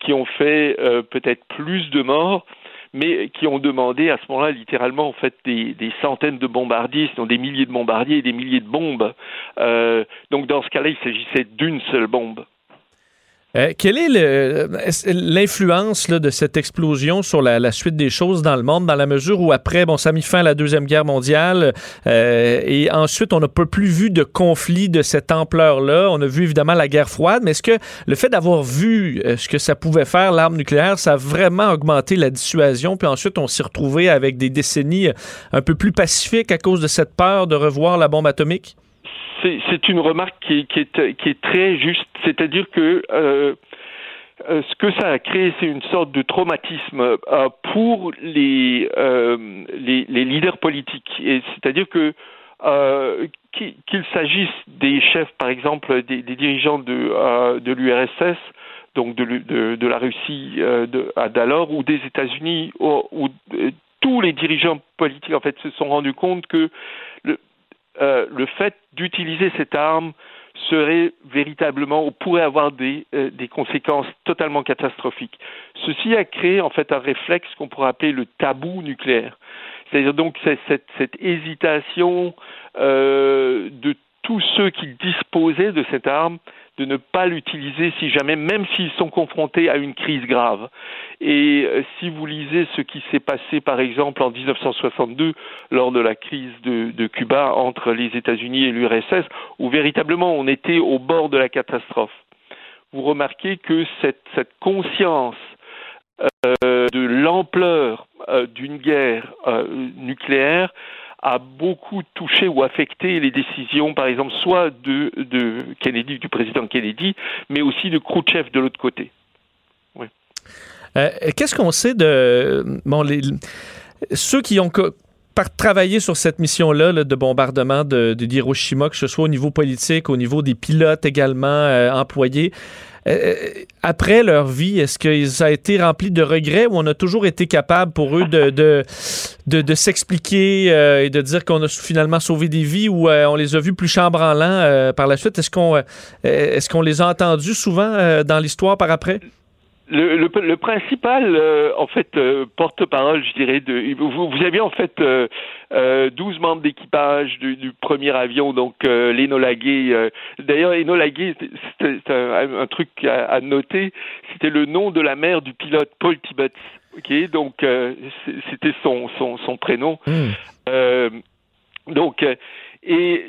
Speaker 5: qui ont fait peut-être plus de morts, mais qui ont demandé à ce moment-là littéralement en fait des, des, centaines de bombardiers, sinon des milliers de bombardiers et des milliers de bombes. Euh, donc dans ce cas-là, il s'agissait d'une seule bombe.
Speaker 3: Euh, quelle est l'influence de cette explosion sur la, la, suite des choses dans le monde, dans la mesure où après, bon, ça a mis fin à la Deuxième Guerre mondiale euh, et ensuite, on n'a pas plus vu de conflit de cette ampleur-là. On a vu évidemment la guerre froide, mais est-ce que le fait d'avoir vu euh, ce que ça pouvait faire, l'arme nucléaire, ça a vraiment augmenté la dissuasion, puis ensuite, on s'est retrouvé avec des décennies un peu plus pacifiques à cause de cette peur de revoir la bombe atomique?
Speaker 5: C'est une remarque qui, est, très juste, c'est-à-dire que euh, euh, ce que ça a créé, c'est une sorte de traumatisme euh, pour les, leaders politiques. C'est-à-dire que qu'il s'agisse des chefs, par exemple, des, dirigeants de, de l'URSS, donc de, la Russie de, d'alors, ou des États-Unis, tous les dirigeants politiques en fait se sont rendus compte que le, le fait d'utiliser cette arme serait véritablement ou pourrait avoir des, euh, des conséquences totalement catastrophiques. Ceci a créé en fait un réflexe qu'on pourrait appeler le tabou nucléaire. C'est-à-dire donc cette, cette hésitation euh, de tous ceux qui disposaient de cette arme de ne pas l'utiliser si jamais, même s'ils sont confrontés à une crise grave. Et euh, si vous lisez ce qui s'est passé, par exemple, en 1962, lors de la crise de, Cuba entre les États-Unis et l'URSS, où véritablement on était au bord de la catastrophe, vous remarquez que cette, conscience euh, de l'ampleur euh, d'une guerre nucléaire a beaucoup touché ou affecté les décisions, par exemple, soit de, Kennedy, du président Kennedy, mais aussi de Khrouchtchev de l'autre côté.
Speaker 3: Euh, qu'est-ce qu'on sait de bon, ceux qui ont travaillé sur cette mission-là de bombardement de, d'Hiroshima, que ce soit au niveau politique, au niveau des pilotes également euh, employés, euh, après leur vie, est-ce que ça a été rempli de regrets ou on a toujours été capable pour eux de, s'expliquer et de dire qu'on a finalement sauvé des vies ou on les a vus plus chambranlants par la suite? Est-ce qu'on les a entendus souvent dans l'histoire par après?
Speaker 5: Le, le, le, principal, euh, en fait, euh, porte-parole, je dirais, de, vous, vous aviez en fait euh, 12 euh, membres d'équipage du, du, premier avion, donc l'Enola Gay. D'ailleurs, Enola Gay, c'est un, un, truc à, à noter, c'était le nom de la mère du pilote Paul Tibbets. Ok, donc c'était son, son, son prénom. Mmh. donc et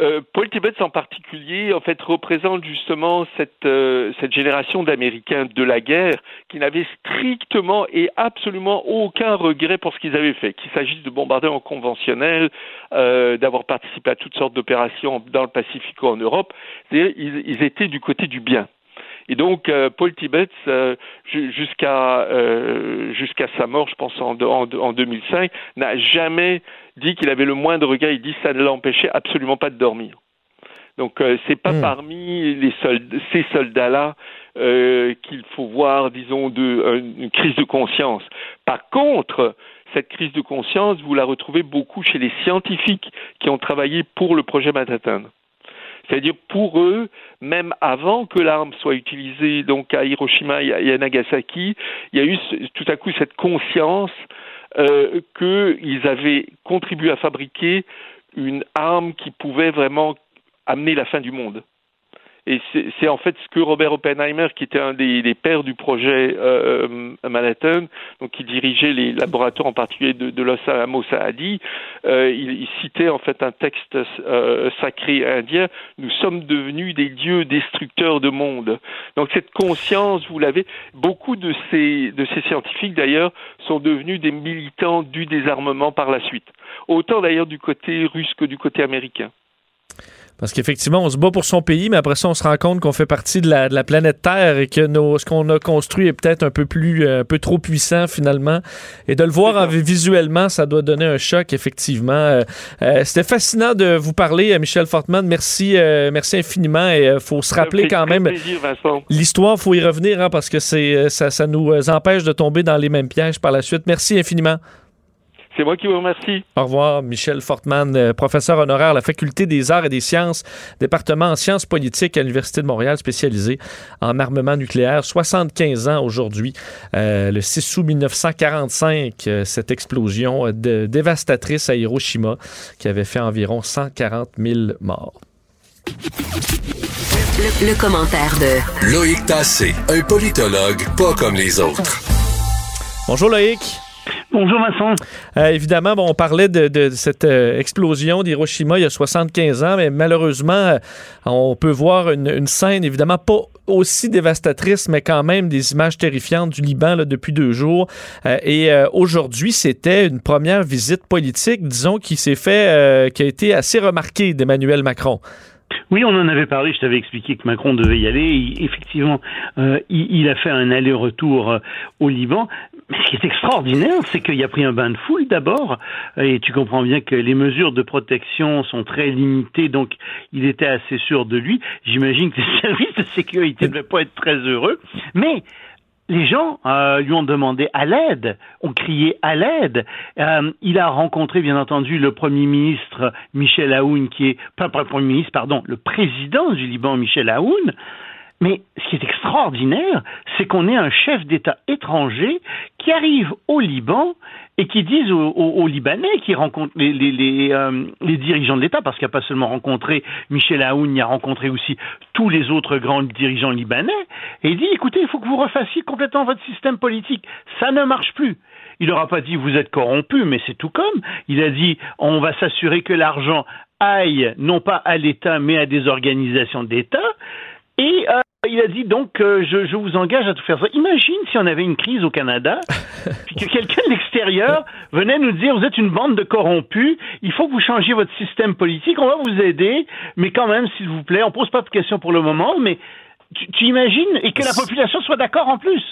Speaker 5: euh, Paul Tibbets en particulier, en fait, représente justement cette, euh, cette génération d'Américains de la guerre qui n'avaient strictement et absolument aucun regret pour ce qu'ils avaient fait, qu'il s'agisse de bombardements conventionnels, euh, d'avoir participé à toutes sortes d'opérations dans le Pacifique ou en Europe. Ils étaient du côté du bien. Et donc, euh, Paul Tibbets, euh, jusqu'à euh, jusqu'à sa mort, je pense en, en, en 2005, n'a jamais dit qu'il avait le moindre regret. Il dit que ça ne l'empêchait absolument pas de dormir. Donc, euh, c'est pas hmm. parmi les soldats, ces soldats-là qu'il faut voir, disons, de, une crise de conscience. Par contre, cette crise de conscience, vous la retrouvez beaucoup chez les scientifiques qui ont travaillé pour le projet Manhattan. C'est-à-dire pour eux, même avant que l'arme soit utilisée donc à Hiroshima et à Nagasaki, il y a eu tout à coup cette conscience euh, qu'ils avaient contribué à fabriquer une arme qui pouvait vraiment amener la fin du monde. Et c'est en fait ce que Robert Oppenheimer, qui était un des, pères du projet euh, Manhattan, donc qui dirigeait les laboratoires en particulier de, de Los Alamos, a dit. Euh, il, citait en fait un texte euh, sacré indien. Nous sommes devenus des dieux destructeurs de monde. Donc cette conscience, vous l'avez. Beaucoup de ces de ces scientifiques d'ailleurs sont devenus des militants du désarmement par la suite. Autant d'ailleurs du côté russe que du côté américain.
Speaker 3: Parce qu'effectivement, on se bat pour son pays, mais après ça, on se rend compte qu'on fait partie de la, de la, planète Terre et que nos, ce qu'on a construit est peut-être un peu plus, euh, un peu trop puissant finalement. Et de le voir en, visuellement, ça doit donner un choc, effectivement. Euh, euh, c'était fascinant de vous parler, Michel Fortman. Merci, merci infiniment. Et il faut se rappeler quand même l'histoire. Faut y revenir hein, parce que c'est ça, ça nous empêche de tomber dans les mêmes pièges par la suite. Merci infiniment.
Speaker 5: C'est moi qui vous remercie.
Speaker 3: Au revoir, Michel Fortman, euh, professeur honoraire à la Faculté des arts et des sciences, département en sciences politiques à l'Université de Montréal, spécialisé en armement nucléaire. 75 ans aujourd'hui, euh, le 6 août 1945, euh, cette explosion dévastatrice à Hiroshima qui avait fait environ 140 000 morts.
Speaker 1: Le, commentaire de
Speaker 2: Loïc Tassé, un politologue pas comme les autres.
Speaker 3: Bonjour Loïc.
Speaker 6: Bonjour Vincent.
Speaker 3: Euh, évidemment, bon, on parlait de, cette euh, explosion d'Hiroshima il y a 75 ans, mais malheureusement, euh, on peut voir une, scène évidemment pas aussi dévastatrice, mais quand même des images terrifiantes du Liban là, depuis deux jours. et aujourd'hui, c'était une première visite politique, disons, qui s'est fait, qui a été assez remarquée d'Emmanuel Macron.
Speaker 6: Oui, on en avait parlé. Je t'avais expliqué que Macron devait y aller. effectivement, euh, il, a fait un aller-retour euh, au Liban. Mais ce qui est extraordinaire, c'est qu'il a pris un bain de foule d'abord. Et tu comprends bien que les mesures de protection sont très limitées, donc il était assez sûr de lui. J'imagine que les services de sécurité ne devaient pas être très heureux. Mais les gens euh, lui ont demandé à l'aide, ont crié à l'aide. Euh, il a rencontré, bien entendu, le Premier ministre Michel Aoun, qui est, pas, le Premier ministre, pardon, le président du Liban, Michel Aoun. Mais ce qui est extraordinaire, c'est qu'on ait un chef d'État étranger qui arrive au Liban et qui disent aux, Libanais, qui rencontrent euh, les, dirigeants de l'État, parce qu'il n'a pas seulement rencontré Michel Aoun, il a rencontré aussi tous les autres grands dirigeants libanais, et il dit, écoutez, il faut que vous refassiez complètement votre système politique. Ça ne marche plus. Il n'aura pas dit vous êtes corrompu, mais c'est tout comme. Il a dit on va s'assurer que l'argent aille non pas à l'État, mais à des organisations d'État. Et euh, il a dit donc, euh, je, je, vous engage à tout faire ça. Imagine si on avait une crise au Canada, puis que quelqu'un de l'extérieur venait nous dire, vous êtes une bande de corrompus, il faut que vous changiez votre système politique, on va vous aider, mais quand même, s'il vous plaît, on pose pas de questions pour le moment, mais tu, imagines et que la population soit d'accord en plus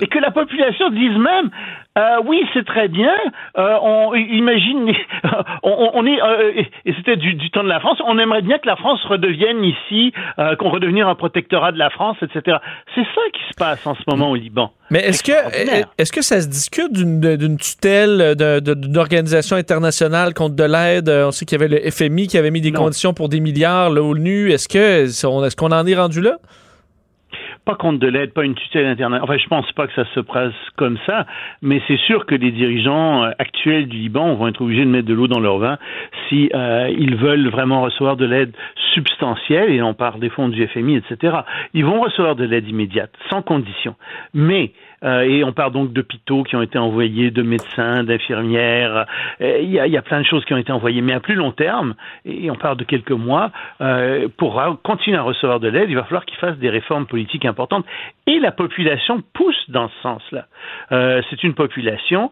Speaker 6: et que la population dise même euh, oui c'est très bien euh, on imagine on, on, est euh, et c'était du, du, temps de la France on aimerait bien que la France redevienne ici qu'on redevienne un protectorat de la France etc c'est ça qui se passe en ce moment au Liban.
Speaker 3: Mais est-ce que est-ce que ça se discute d'une tutelle d'une organisation internationale contre de l'aide? On sait qu'il y avait le FMI qui avait mis des conditions pour des milliards l'ONU est-ce que est-ce qu'on en est rendu là?
Speaker 6: Pas contre de l'aide, pas une tutelle internationale. Enfin, je pense pas que ça se passe comme ça, mais c'est sûr que les dirigeants euh, actuels du Liban vont être obligés de mettre de l'eau dans leur vin si euh, ils veulent vraiment recevoir de l'aide substantielle, et on parle des fonds du FMI, etc. Ils vont recevoir de l'aide immédiate, sans condition. Mais euh, et on parle donc d'hôpitaux qui ont été envoyés, de médecins, d'infirmières. Euh, il y, a, plein de choses qui ont été envoyées, mais à plus long terme, et on parle de quelques mois, euh, pour continuer à recevoir de l'aide, il va falloir qu'ils fassent des réformes politiques importantes. Et la population pousse dans ce sens-là. C'est une population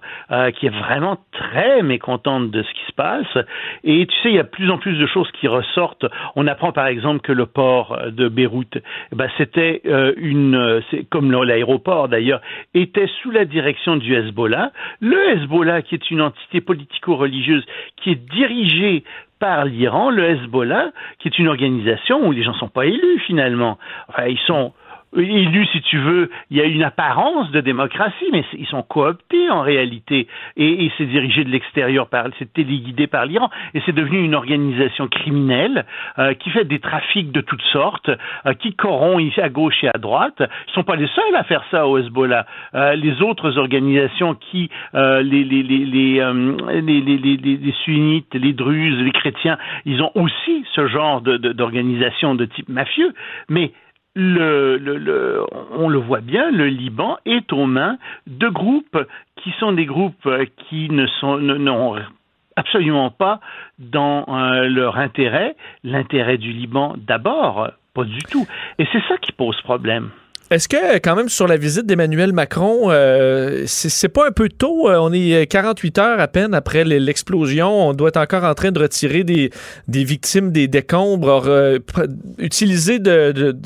Speaker 6: qui est vraiment très mécontente de ce qui se passe. Et tu sais, il y a de plus en plus de choses qui ressortent. On apprend par exemple que le port de Beyrouth, eh ben, c'était une, comme l'aéroport d'ailleurs, était sous la direction du Hezbollah. Le Hezbollah, qui est une entité politico-religieuse qui est dirigée par l'Iran, le Hezbollah, qui est une organisation où les gens ne sont pas élus finalement. Ils sont élus, si tu veux, il y a une apparence de démocratie, mais ils sont cooptés en réalité. Et, et c'est dirigé de l'extérieur, par, c'est téléguidé par l'Iran. Et c'est devenu une organisation criminelle euh, qui fait des trafics de toutes sortes, euh, qui corrompt à gauche et à droite. Ils sont pas les seuls à faire ça au Hezbollah. Euh, les autres organisations qui, les, sunnites, les druzes, les chrétiens, ils ont aussi ce genre d'organisation de, de type mafieux. Mais le, le, le, on le voit bien, le Liban est aux mains de groupes qui sont des groupes qui ne sont n'ont absolument pas dans euh, leur intérêt, l'intérêt du Liban d'abord, pas du tout. Et c'est ça qui pose problème.
Speaker 3: Est-ce que, quand même, sur la visite d'Emmanuel Macron, euh, c'est pas un peu tôt? Euh, on est 48 heures à peine après l'explosion. On doit être encore en train de retirer des, des victimes des décombres, euh, utiliser de,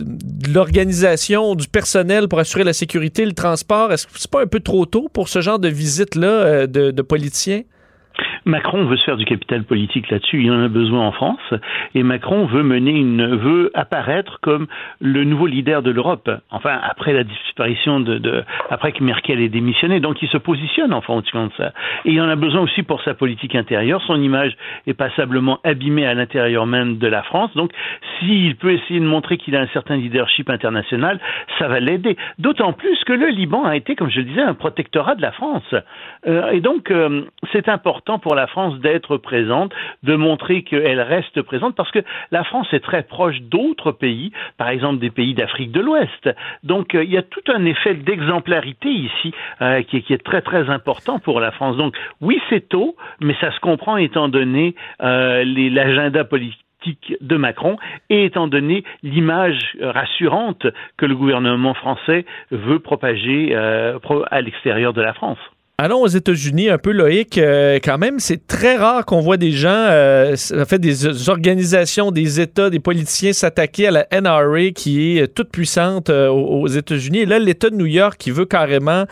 Speaker 3: l'organisation, du personnel pour assurer la sécurité, le transport. Est-ce que c'est pas un peu trop tôt pour ce genre de visite-là de, de politiciens?
Speaker 6: Macron veut se faire du capital politique là-dessus, il en a besoin en France, et Macron veut mener une, veut apparaître comme le nouveau leader de l'Europe. Enfin, après la disparition de, de, après que Merkel ait démissionné, donc il se positionne en fonction de ça. Et il en a besoin aussi pour sa politique intérieure. Son image est passablement abîmée à l'intérieur même de la France. Donc, s'il peut essayer de montrer qu'il a un certain leadership international, ça va l'aider. D'autant plus que le Liban a été, comme je le disais, un protectorat de la France. Euh, et donc, euh, c'est important pour la France d'être présente, de montrer qu'elle reste présente, parce que la France est très proche d'autres pays, par exemple des pays d'Afrique de l'Ouest. Donc euh, il y a tout un effet d'exemplarité ici euh, qui, est très très important pour la France. Donc oui, c'est tôt, mais ça se comprend étant donné euh, l'agenda politique de Macron et étant donné l'image rassurante que le gouvernement français veut propager à l'extérieur de la France.
Speaker 3: Allons aux États-Unis un peu, Loïc. Euh, quand même, c'est très rare qu'on voit des gens, euh, fait des organisations, des États, des politiciens s'attaquer à la NRA qui est toute puissante euh, aux États-Unis. Et là, l'État de New York qui veut carrément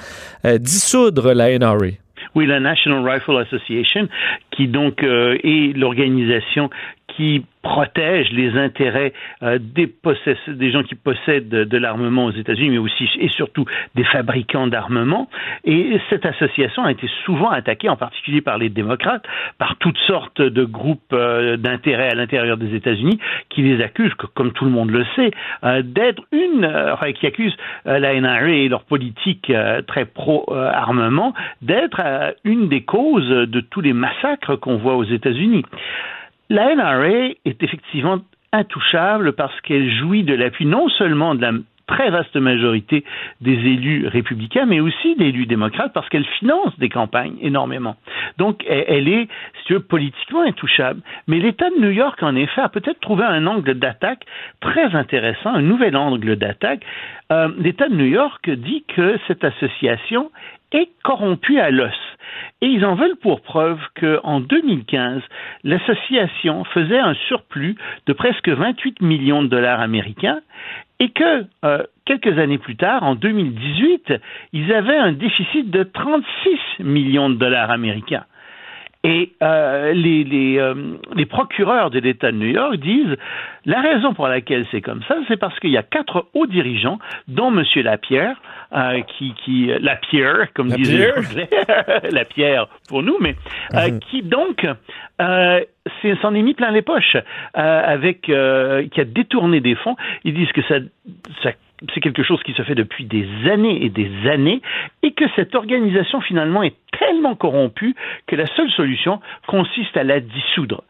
Speaker 3: dissoudre la NRA.
Speaker 6: Oui, la National Rifle Association, qui donc est l'organisation qui protège les intérêts euh, des, gens qui possèdent de, l'armement aux États-Unis, mais aussi et surtout des fabricants d'armement. Et cette association a été souvent attaquée, en particulier par les démocrates, par toutes sortes de groupes euh, d'intérêts à l'intérieur des États-Unis qui les accusent, comme tout le monde le sait, euh, d'être une, enfin, qui accusent la NRA et leur politique très pro-armement d'être une des causes de tous les massacres qu'on voit aux États-Unis. La NRA est effectivement intouchable parce qu'elle jouit de l'appui non seulement de la très vaste majorité des élus républicains, mais aussi d'élus démocrates, parce qu'elle finance des campagnes énormément. Donc, elle est, si tu veux, politiquement intouchable. Mais l'État de New York, en effet, a peut-être trouvé un angle d'attaque très intéressant, un nouvel angle d'attaque. Euh, L'État de New York dit que cette association est corrompue à l'os. Et ils en veulent pour preuve qu'en 2015, l'association faisait un surplus de presque 28 millions de dollars américains et que euh, quelques années plus tard, en 2018, ils avaient un déficit de 36 millions de dollars américains. Et euh, les, les, euh, les, procureurs de l'État de New York disent la raison pour laquelle c'est comme ça, c'est parce qu'il y a quatre hauts dirigeants, dont M. Lapierre, euh, qui, qui Lapierre, comme disait les Anglais, Lapierre pour nous, mais euh, mhm. qui donc euh, s'en est mis plein les poches, avec qui a détourné des fonds. Ils disent que ça, ça c'est quelque chose qui se fait depuis des années et des années, et que cette organisation finalement est tellement corrompue que la seule solution consiste à la dissoudre.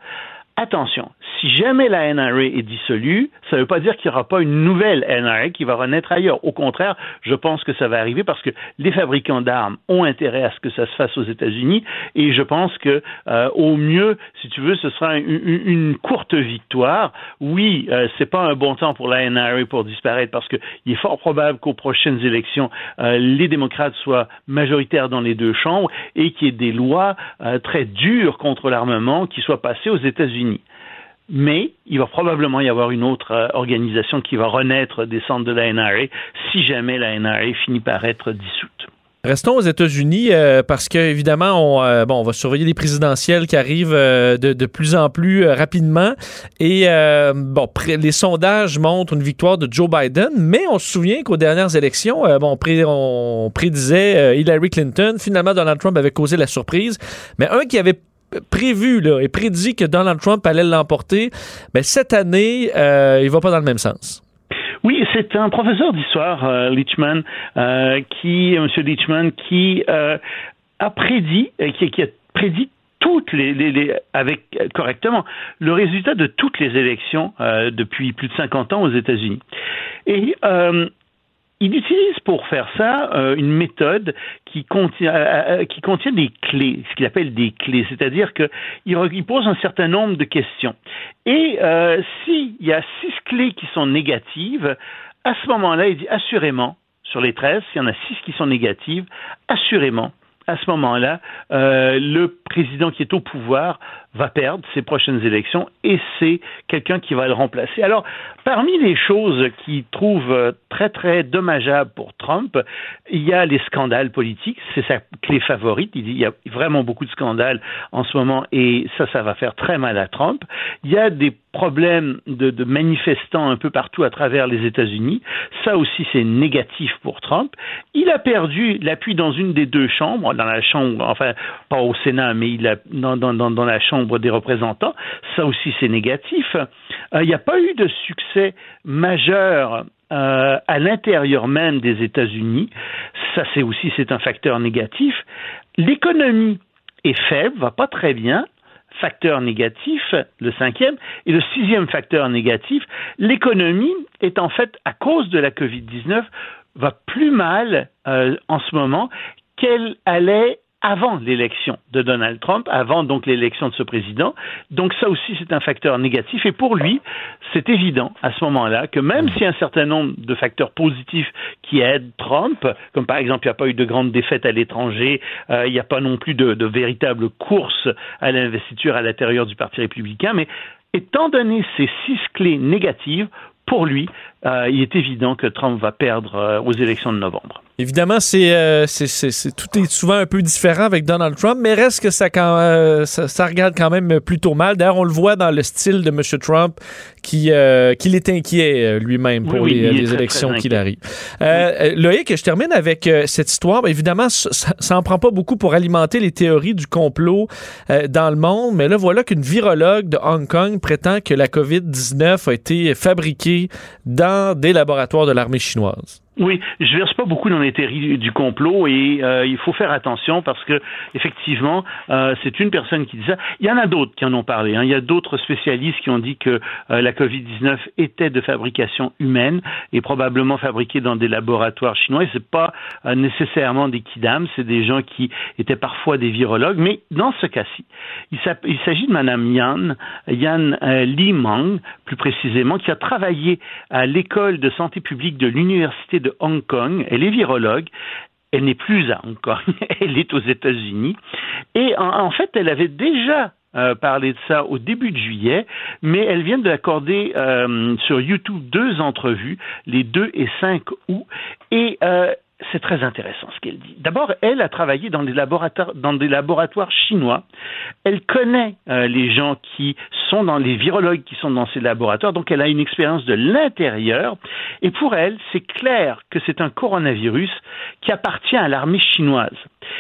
Speaker 6: Attention, si jamais la NRA est dissolue, ça ne veut pas dire qu'il n'y aura pas une nouvelle NRA qui va renaître ailleurs. Au contraire, je pense que ça va arriver parce que les fabricants d'armes ont intérêt à ce que ça se fasse aux États-Unis et je pense que euh, au mieux, si tu veux, ce sera une, courte victoire. Oui, euh, c'est pas un bon temps pour la NRA pour disparaître parce qu'il est fort probable qu'aux prochaines élections, euh, les démocrates soient majoritaires dans les deux chambres et qu'il y ait des lois euh, très dures contre l'armement qui soient passées aux États-Unis mais il va probablement y avoir une autre euh, organisation qui va renaître des centres de la NRA si jamais la NRA finit par être dissoute.
Speaker 3: Restons aux États-Unis euh, parce qu'évidemment, on, euh, bon, on va surveiller les présidentielles qui arrivent de, plus en plus rapidement. Et bon, les sondages montrent une victoire de Joe Biden, mais on se souvient qu'aux dernières élections, bon, on prédisait Hillary Clinton. Finalement, Donald Trump avait causé la surprise. Mais un qui avait prévu là, et prédit que Donald Trump allait l'emporter, mais ben, cette année, euh, il va pas dans le même sens.
Speaker 6: Oui, c'est un professeur d'histoire, euh, Leachman, euh, qui, M. Leachman, qui euh, a prédit, qui, a prédit toutes les, avec correctement le résultat de toutes les élections depuis plus de 50 ans aux États-Unis. Et il utilise pour faire ça euh, une méthode qui contient, euh, euh, qui contient des clés, ce qu'il appelle des clés, c'est-à-dire qu'il il pose un certain nombre de questions. Et s'il y a six clés qui sont négatives, à ce moment-là, il dit assurément, sur les 13, s'il y en a six qui sont négatives, assurément, à ce moment-là, le président qui est au pouvoir va perdre ses prochaines élections et c'est quelqu'un qui va le remplacer. Alors, parmi les choses qui trouvent euh, très, très dommageables pour Trump, il y a les scandales politiques. C'est sa clé favorite. Il y a vraiment beaucoup de scandales en ce moment et ça, ça va faire très mal à Trump. Il y a des problèmes de, manifestants un peu partout à travers les États-Unis. Ça aussi, c'est négatif pour Trump. Il a perdu l'appui dans une des deux chambres, dans la chambre, enfin, pas au Sénat, mais dans, dans, dans la chambre des représentants. Ça aussi, c'est négatif. Euh, il n'y a pas eu de succès majeur euh, à l'intérieur même des États-Unis. Ça, c'est aussi c'est un facteur négatif. L'économie est faible, va pas très bien. Facteur négatif, le cinquième, et le sixième facteur négatif, l'économie est en fait, à cause de la COVID-19, va plus mal euh, en ce moment qu'elle allait avant l'élection de Donald Trump, avant donc l'élection de ce président. Donc ça aussi, c'est un facteur négatif. Et pour lui, c'est évident à ce moment-là que même a un certain nombre de facteurs positifs qui aident Trump, comme par exemple il n'y a pas eu de grandes défaites à l'étranger, euh, il n'y a pas non plus de, de véritable course à l'investiture à l'intérieur du Parti républicain, mais étant donné ces six clés négatives, pour lui, euh, il est évident que Trump va perdre euh, aux élections de novembre.
Speaker 3: Évidemment, c'est, euh, c'est, c'est, tout est souvent un peu différent avec Donald Trump, mais reste que ça, quand, euh, ça, ça, regarde quand même plutôt mal. D'ailleurs, on le voit dans le style de M. Trump qui, euh, qu'il est inquiet lui-même pour
Speaker 6: Oui, oui,
Speaker 3: les, les
Speaker 6: très,
Speaker 3: élections qu'il arrive. Euh, Loïc, je termine avec euh, cette histoire. Ben, évidemment, ça, ça en prend pas beaucoup pour alimenter les théories du complot euh, dans le monde, mais là, voilà qu'une virologue de Hong Kong prétend que la COVID-19 a été fabriquée dans des laboratoires de l'armée chinoise.
Speaker 6: Oui, je verse pas beaucoup dans les théories du complot et euh, il faut faire attention parce que effectivement, euh, c'est une personne qui dit ça. Il y en a d'autres qui en ont parlé. Hein. Il y a d'autres spécialistes qui ont dit que euh, la Covid-19 était de fabrication humaine et probablement fabriquée dans des laboratoires chinois. C'est pas euh, nécessairement des kidam, c'est des gens qui étaient parfois des virologues. Mais dans ce cas-ci, il s'agit de Madame Yan, Yan euh, Li Mang, plus précisément, qui a travaillé à l'école de santé publique de l'université de Hong Kong. Elle est virologue. Elle n'est plus à Hong Kong, elle est aux États-Unis. Et en, fait, elle avait déjà euh, parlé de ça au début de juillet, mais elle vient d'accorder euh, sur YouTube deux entrevues, les 2 et 5 août, et euh, c'est très intéressant ce qu'elle dit. D'abord, elle a travaillé dans des laboratoires, chinois. Elle connaît euh, les gens qui sont dans les virologues qui sont dans ces laboratoires, donc elle a une expérience de l'intérieur. Et pour elle, c'est clair que c'est un coronavirus qui appartient à l'armée chinoise.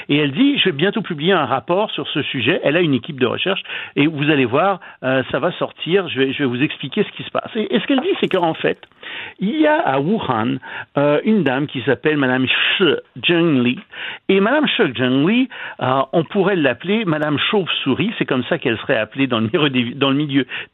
Speaker 6: Et elle dit, je vais bientôt publier un rapport sur ce sujet. Elle a une équipe de recherche et vous allez voir, euh, ça va sortir. Je vais, je vais vous expliquer ce qui se passe. Et, et ce qu'elle dit, c'est qu'en fait, il y a à Wuhan euh, une dame qui s'appelle Madame Shi Zhengli. Et Madame Shi Zhengli, euh, on pourrait l'appeler Madame Chauve-souris. C'est comme ça qu'elle serait appelée dans le, milieu des, dans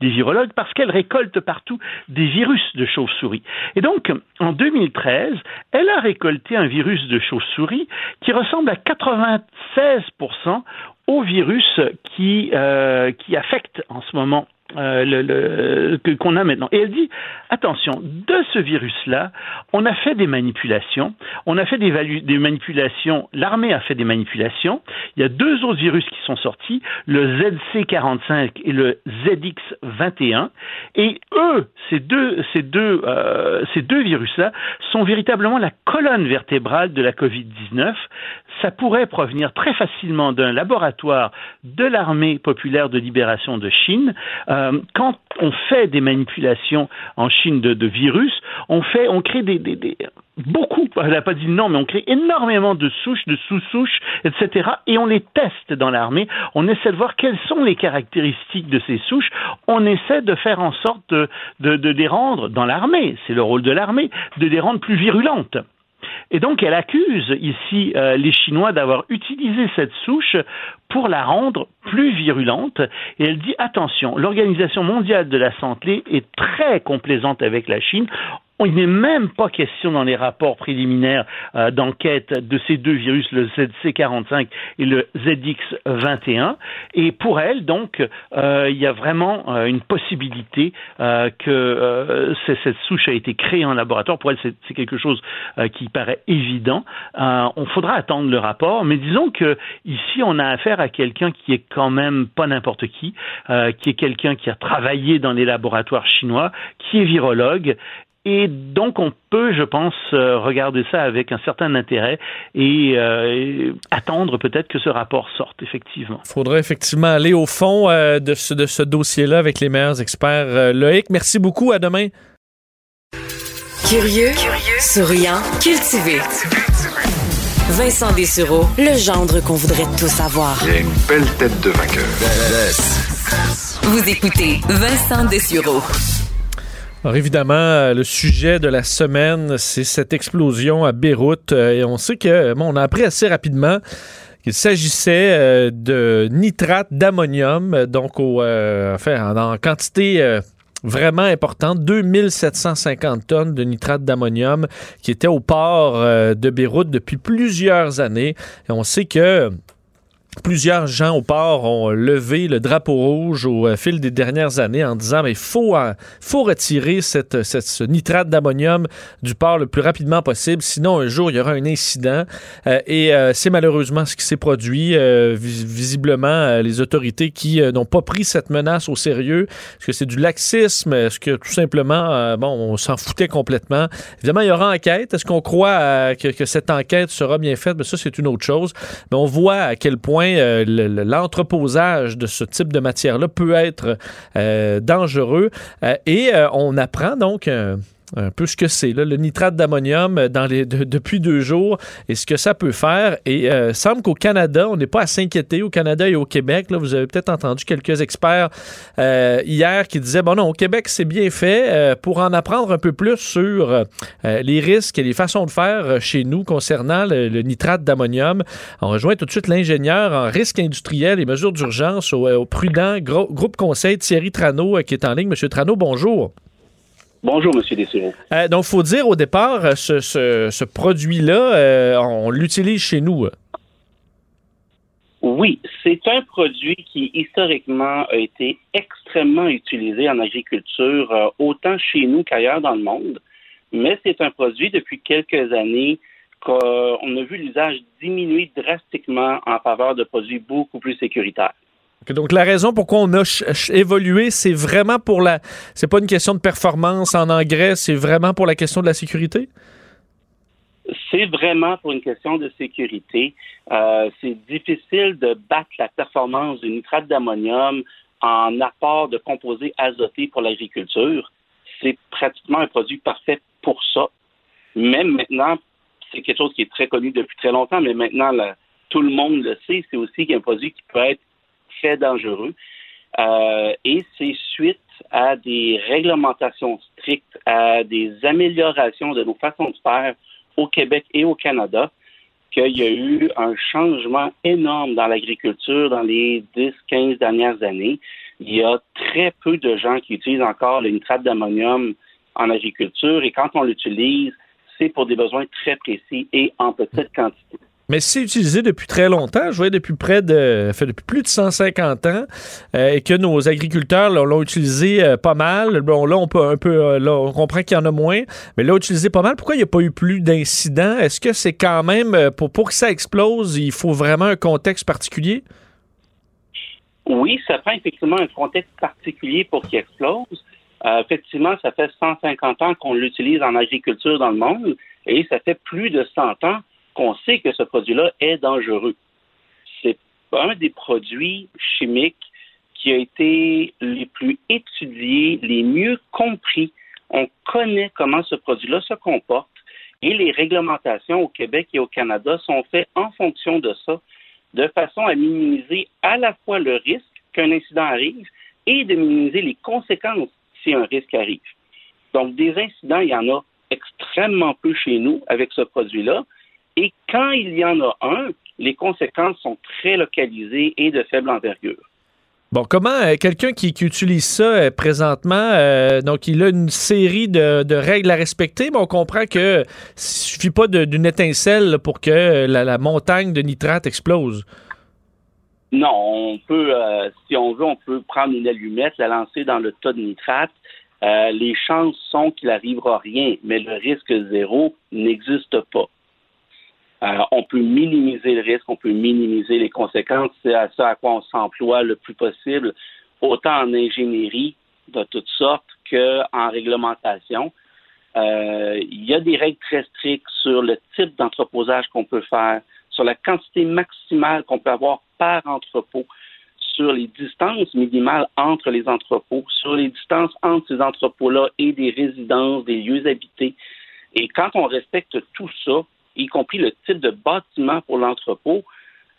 Speaker 6: virologues parce qu'elle récolte partout des virus de chauve-souris. Et donc, en 2013, elle a récolté un virus de chauve-souris qui ressemble à 96% au virus qui, euh, qui affecte en ce moment euh, le, le, qu'on a maintenant. Et elle dit, attention, de ce virus-là, on a fait des manipulations, on a fait des manipulations, l'armée a fait des manipulations, il y a deux autres virus qui sont sortis, le ZC45 et le ZX21, et eux, ces deux, ces deux, euh, ces deux virus-là sont véritablement la colonne vertébrale de la COVID-19. Ça pourrait provenir très facilement d'un laboratoire de l'armée populaire de libération de Chine. Euh, quand on fait des manipulations en Chine de, virus, on fait, on crée beaucoup, elle n'a pas dit non, mais on crée énormément de souches, de sous-souches, etc. Et on les teste dans l'armée. On essaie de voir quelles sont les caractéristiques de ces souches. On essaie de faire en sorte de les rendre, dans l'armée, c'est le rôle de l'armée, de les rendre plus virulentes. Et donc, elle accuse ici euh, les Chinois d'avoir utilisé cette souche pour la rendre plus virulente. Et elle dit attention, l'Organisation mondiale de la santé est très complaisante avec la Chine. Il n'est même pas question dans les rapports préliminaires euh, d'enquête de ces deux virus, le ZC45 et le ZX21. Et pour elle, donc, euh, il y a vraiment euh, une possibilité que cette souche a été créée en laboratoire. Pour elle, c'est quelque chose qui paraît évident. On faudra attendre le rapport, mais disons que ici, on a affaire à quelqu'un qui est quand même pas n'importe qui, qui est quelqu'un qui a travaillé dans les laboratoires chinois, qui est virologue et donc, on peut, je pense, euh, regarder ça avec un certain intérêt et, euh, et attendre peut-être que ce rapport sorte, effectivement.
Speaker 3: Il faudra effectivement aller au fond euh, de ce, de ce dossier-là avec les meilleurs experts. Euh, Loïc, merci beaucoup. À demain.
Speaker 1: Curieux, souriant, cultivé. Vincent Dessureau, le gendre qu'on voudrait tous savoir.
Speaker 7: Il a une belle tête de vainqueur.
Speaker 1: Vous écoutez Vincent Dessureau.
Speaker 3: Alors évidemment, euh, le sujet de la semaine, c'est cette explosion à Beyrouth. Euh, et on sait que, bon, on a appris assez rapidement qu'il s'agissait euh, de nitrate d'ammonium, donc au, enfin, en, quantité vraiment importante, 2750 tonnes de nitrate d'ammonium qui était au port de Beyrouth depuis plusieurs années. Et on sait que plusieurs gens au port ont levé le drapeau rouge au euh, fil des dernières années en disant mais faut, faut retirer cette, cette, ce nitrate d'ammonium du port le plus rapidement possible, sinon un jour il y aura un incident. Euh, et euh, c'est malheureusement ce qui s'est produit. visiblement, les autorités qui n'ont pas pris cette menace au sérieux, est-ce que c'est du laxisme, est-ce que tout simplement, bon, on s'en foutait complètement? Évidemment, il y aura enquête. Est-ce qu'on croit que, que, cette enquête sera bien faite? Mais ça, c'est une autre chose. Mais on voit à quel point l'entreposage de ce type de matière-là peut être euh, dangereux. Euh, et euh, on apprend donc un peu ce que c'est, le nitrate d'ammonium euh, depuis deux jours et ce que ça peut faire. Et euh, semble qu'au Canada, on n'est pas à s'inquiéter. Au Canada et au Québec, vous avez peut-être entendu quelques experts euh, hier qui disaient, bon non, au Québec, c'est bien fait. pour en apprendre un peu plus sur les risques et les façons de faire chez nous concernant le, nitrate d'ammonium, on rejoint tout de suite l'ingénieur en risque industriel et mesures d'urgence au, Prudent Groupe Conseil, Thierry Trano, qui est en ligne. Monsieur Trano, bonjour.
Speaker 8: Bonjour, Monsieur Dessureau.
Speaker 3: Euh, donc, faut dire au départ, euh, ce, ce, produit-là, euh, on l'utilise chez nous.
Speaker 8: Oui, c'est un produit qui historiquement a été extrêmement utilisé en agriculture, euh, autant chez nous qu'ailleurs dans le monde. Mais c'est un produit depuis quelques années qu'on a vu l'usage diminuer drastiquement en faveur de produits beaucoup plus sécuritaires
Speaker 3: donc la raison pourquoi on a évolué, c'est vraiment pour la. C'est pas une question de performance en engrais, c'est vraiment pour la question de la sécurité?
Speaker 8: C'est vraiment pour une question de sécurité. Euh, c'est difficile de battre la performance du nitrate d'ammonium en apport de composés azotés pour l'agriculture. C'est pratiquement un produit parfait pour ça. Même maintenant, c'est quelque chose qui est très connu depuis très longtemps, mais maintenant, tout le monde le sait. C'est aussi un produit qui peut être très dangereux. Euh, et c'est suite à des réglementations strictes, à des améliorations de nos façons de faire au Québec et au Canada qu'il y a eu un changement énorme dans l'agriculture dans les 10-15 dernières années. Il y a très peu de gens qui utilisent encore le nitrate d'ammonium en agriculture et quand on l'utilise, c'est pour des besoins très précis et en petite quantité.
Speaker 3: Mais c'est utilisé depuis très longtemps. Je vois depuis près de, fait depuis plus de 150 ans euh, et que nos agriculteurs l'ont utilisé euh, pas mal. Bon, là, on peut un peu, euh, là, on comprend qu'il y en a moins, mais là, utilisé pas mal. Pourquoi il n'y a pas eu plus d'incidents? Est-ce que c'est quand même, pour que ça explose, il faut vraiment un contexte particulier?
Speaker 8: Oui, ça prend effectivement un contexte particulier pour qu'il explose. effectivement, ça fait 150 ans qu'on l'utilise en agriculture dans le monde et ça fait plus de 100 ans qu'on sait que ce produit-là est dangereux. C'est un des produits chimiques qui a été les plus étudiés, les mieux compris. On connaît comment ce produit-là se comporte et les réglementations au Québec et au Canada sont faites en fonction de ça, de façon à minimiser à la fois le risque qu'un incident arrive et de minimiser les conséquences si un risque arrive. Donc, des incidents, il y en a extrêmement peu chez nous avec ce produit-là, et quand il y en a un, les conséquences sont très localisées et de faible envergure.
Speaker 3: Bon, comment euh, quelqu'un qui, utilise ça euh, présentement, euh, donc il a une série de, règles à respecter, mais on comprend que suffit pas d'une étincelle pour que la, montagne de nitrate explose.
Speaker 8: Non, on peut, si on veut, on peut prendre une allumette, la lancer dans le tas de nitrate. les chances sont qu'il n'arrivera rien, mais le risque zéro n'existe pas. Euh, on peut minimiser le risque, on peut minimiser les conséquences. C'est à ça à quoi on s'emploie le plus possible, autant en ingénierie de toutes sortes qu'en réglementation. Euh, il y a des règles très strictes sur le type d'entreposage qu'on peut faire, sur la quantité maximale qu'on peut avoir par entrepôt, sur les distances minimales entre les entrepôts, sur les distances entre ces entrepôts-là et des résidences, des lieux habités. Et quand on respecte tout ça, y compris le type de bâtiment pour l'entrepôt,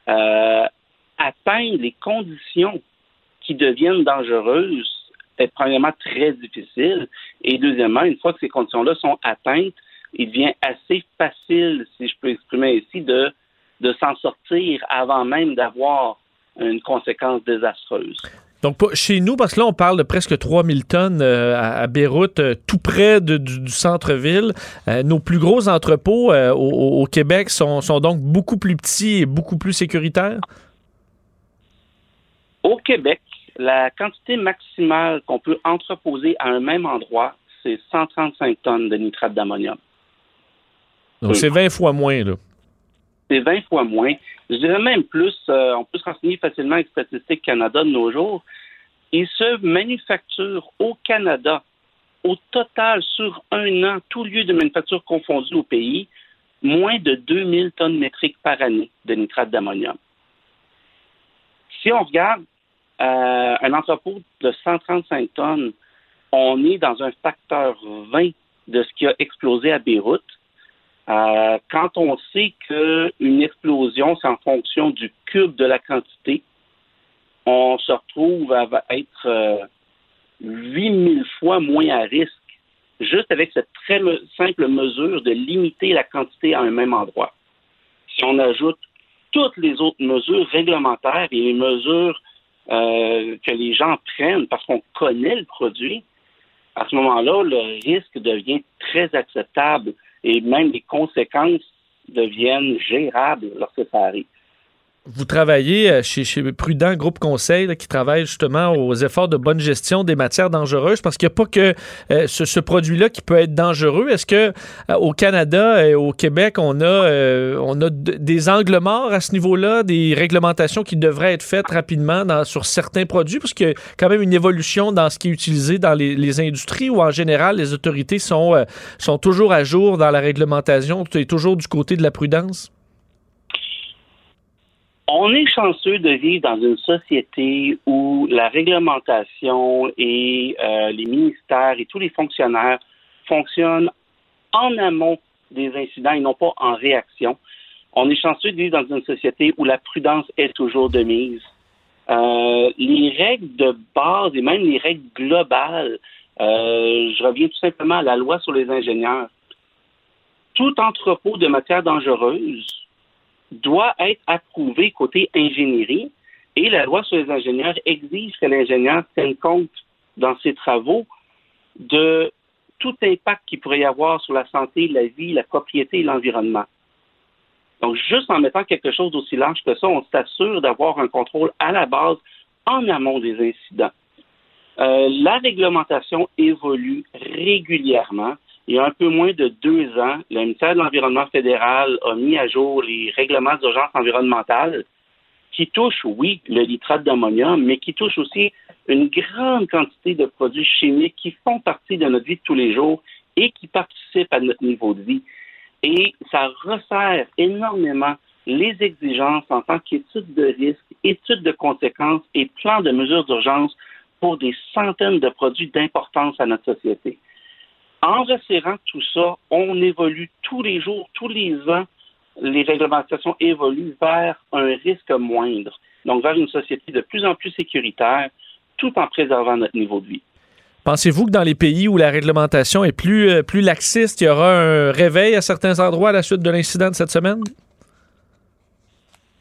Speaker 8: euh, atteindre les conditions qui deviennent dangereuses est premièrement très difficile. Et deuxièmement, une fois que ces conditions-là sont atteintes, il devient assez facile, si je peux exprimer ici, de, de s'en sortir avant même d'avoir une conséquence désastreuse.
Speaker 3: Donc, chez nous, parce que là, on parle de presque 3000 tonnes euh, à, Beyrouth, euh, tout près du, centre-ville. Euh, nos plus gros entrepôts au, Québec sont, donc beaucoup plus petits et beaucoup plus sécuritaires?
Speaker 8: Au Québec, la quantité maximale qu'on peut entreposer à un même endroit, c'est 135 tonnes de nitrate d'ammonium.
Speaker 3: Donc, c'est 20 fois moins, là.
Speaker 8: C'est 20 fois moins. Je dirais même plus, euh, on peut se renseigner facilement avec Statistique Canada de nos jours. Il se manufacture au Canada, au total, sur un an, tout lieu de manufacture confondu au pays, moins de 2000 tonnes métriques par année de nitrate d'ammonium. Si on regarde euh, un entrepôt de 135 tonnes, on est dans un facteur 20 de ce qui a explosé à Beyrouth. Euh, quand on sait qu'une explosion, c'est en fonction du cube de la quantité, on se retrouve à être 8000 euh, fois moins à risque, juste avec cette très simple mesure de limiter la quantité à un même endroit. Si on ajoute toutes les autres mesures réglementaires et les mesures euh, que les gens prennent parce qu'on connaît le produit, à ce moment-là, le risque devient très acceptable et même les conséquences deviennent gérables lorsque ça arrive.
Speaker 3: Vous travaillez euh, chez, chez Prudent Groupe Conseil qui travaille justement aux efforts de bonne gestion des matières dangereuses parce qu'il n'y a pas que euh, ce, produit-là qui peut être dangereux. Est-ce que euh, au Canada et au Québec, on a, on a des angles morts à ce niveau-là, des réglementations qui devraient être faites rapidement dans, sur certains produits? Parce qu'il y a quand même une évolution dans ce qui est utilisé dans les, les industries où en général les autorités sont, sont toujours à jour dans la réglementation, es toujours du côté de la prudence?
Speaker 8: On est chanceux de vivre dans une société où la réglementation et euh, les ministères et tous les fonctionnaires fonctionnent en amont des incidents et non pas en réaction. On est chanceux de vivre dans une société où la prudence est toujours de mise. Euh, les règles de base et même les règles globales, euh, je reviens tout simplement à la loi sur les ingénieurs. Tout entrepôt de matières dangereuses doit être approuvé côté ingénierie et la loi sur les ingénieurs exige que l'ingénieur tienne compte dans ses travaux de tout impact qu'il pourrait y avoir sur la santé, la vie, la propriété et l'environnement. Donc, juste en mettant quelque chose d'aussi large que ça, on s'assure d'avoir un contrôle à la base en amont des incidents. Euh, la réglementation évolue régulièrement. Il y a un peu moins de deux ans, le ministère de l'Environnement fédéral a mis à jour les règlements d'urgence environnementale qui touchent, oui, le nitrate d'ammonium, mais qui touchent aussi une grande quantité de produits chimiques qui font partie de notre vie de tous les jours et qui participent à notre niveau de vie. Et ça resserre énormément les exigences en tant qu'études de risque, études de conséquences et plans de mesures d'urgence pour des centaines de produits d'importance à notre société. En resserrant tout ça, on évolue tous les jours, tous les ans, les réglementations évoluent vers un risque moindre, donc vers une société de plus en plus sécuritaire, tout en préservant notre niveau de vie.
Speaker 3: Pensez-vous que dans les pays où la réglementation est plus, euh, plus laxiste, il y aura un réveil à certains endroits à la suite de l'incident de cette semaine?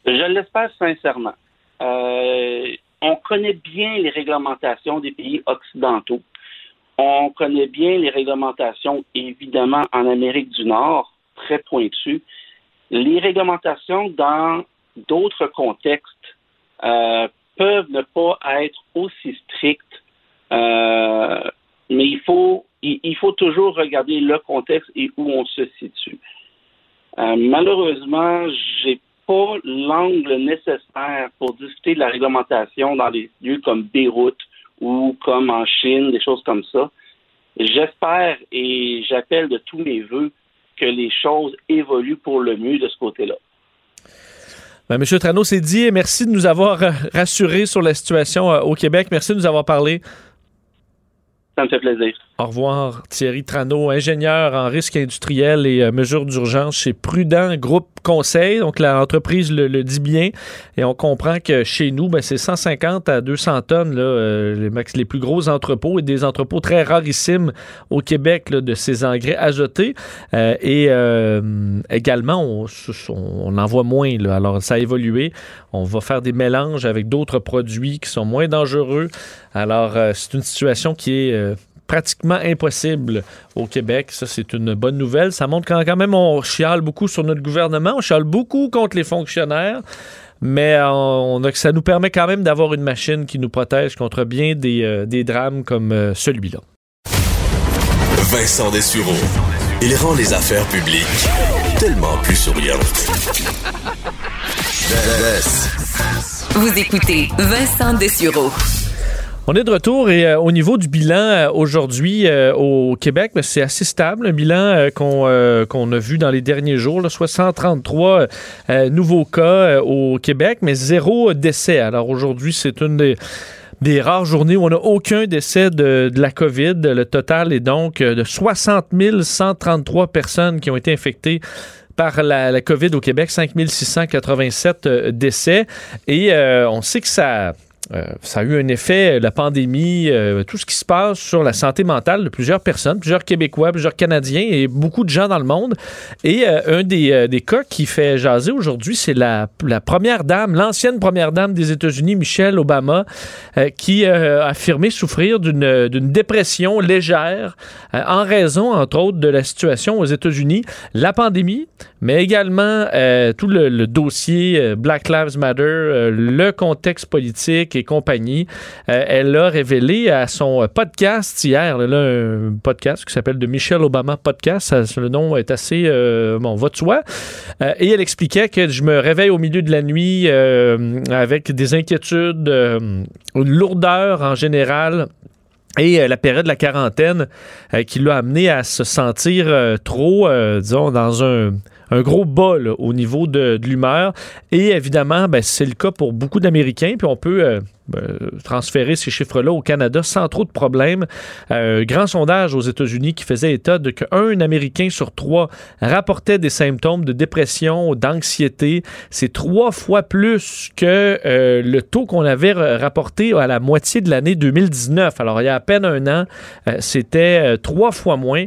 Speaker 8: Je l'espère sincèrement. Euh, on connaît bien les réglementations des pays occidentaux. On connaît bien les réglementations, évidemment, en Amérique du Nord, très pointues. Les réglementations dans d'autres contextes euh, peuvent ne pas être aussi strictes, euh, mais il faut, toujours regarder le contexte et où on se situe. Euh, malheureusement, j'ai pas l'angle nécessaire pour discuter de la réglementation dans des lieux comme Beyrouth ou comme en Chine, des choses comme ça. J'espère et j'appelle de tous mes voeux que les choses évoluent pour le mieux de ce côté-là.
Speaker 3: Ben, Monsieur Trano, c'est dit et merci de nous avoir euh, rassurés sur la situation euh, au Québec. Merci de nous avoir parlé.
Speaker 8: Ça me fait plaisir.
Speaker 3: Au revoir, Thierry Trano, ingénieur en risque industriel et euh, mesures d'urgence chez Prudent Groupe Conseil. Donc, l'entreprise le, dit bien. Et on comprend que chez nous, ben, c'est 150 à 200 tonnes, là, euh, les, plus gros entrepôts et des entrepôts très rarissimes au Québec là, de ces engrais azotés. Euh, et également, on, on, en voit moins. Là. Alors, ça a évolué. On va faire des mélanges avec d'autres produits qui sont moins dangereux. Alors, c'est une situation qui est pratiquement impossible au Québec. Ça, c'est une bonne nouvelle. Ça montre quand, quand même on chiale beaucoup sur notre gouvernement, on chiale beaucoup contre les fonctionnaires. mais on, a, ça nous permet quand même d'avoir une machine qui nous protège contre bien des, des drames comme celui-là.
Speaker 2: Vincent Dessureau. Il rend les affaires publiques tellement plus souriantes.
Speaker 1: Vous écoutez Vincent Dessureau.
Speaker 3: On est de retour et euh, au niveau du bilan euh, aujourd'hui euh, au Québec, ben, c'est assez stable, un bilan qu'on a vu dans les derniers jours, là, 633 nouveaux cas au Québec, mais zéro décès. Alors aujourd'hui, c'est une des des rares journées où on n'a aucun décès de, la COVID. Le total est donc de 60 133 personnes qui ont été infectées par la, COVID au Québec, 5 687 décès. Et on sait que ça euh, ça a eu un effet, la pandémie, euh, tout ce qui se passe sur la santé mentale de plusieurs personnes, plusieurs Québécois, plusieurs Canadiens et beaucoup de gens dans le monde. Et euh, un des, des, cas qui fait jaser aujourd'hui, c'est la, la, première dame, l'ancienne première dame des États-Unis, Michelle Obama, qui a affirmé souffrir d'une dépression légère en raison, entre autres, de la situation aux États-Unis, la pandémie, mais également tout le, dossier Black Lives Matter, le contexte politique et compagnie. Euh, elle a révélé à son podcast hier, là, un podcast qui s'appelle de Michelle Obama Podcast. le nom est assez, euh, bon, va de. Euh, et elle expliquait que je me réveille au milieu de la nuit avec des inquiétudes, une lourdeur en général et la période de la quarantaine qui l'a amené à se sentir trop, disons, dans un un gros bas au niveau de, l'humeur. Et évidemment, ben, c'est le cas pour beaucoup d'Américains. Puis on peut euh, transférer ces chiffres-là au Canada sans trop de problèmes. Euh, grand sondage aux États-Unis qui faisait état de qu'un Américain sur trois rapportait des symptômes de dépression, d'anxiété. C'est trois fois plus que euh, le taux qu'on avait rapporté à la moitié de l'année 2019. Alors, il y a à peine un an, c'était trois fois moins.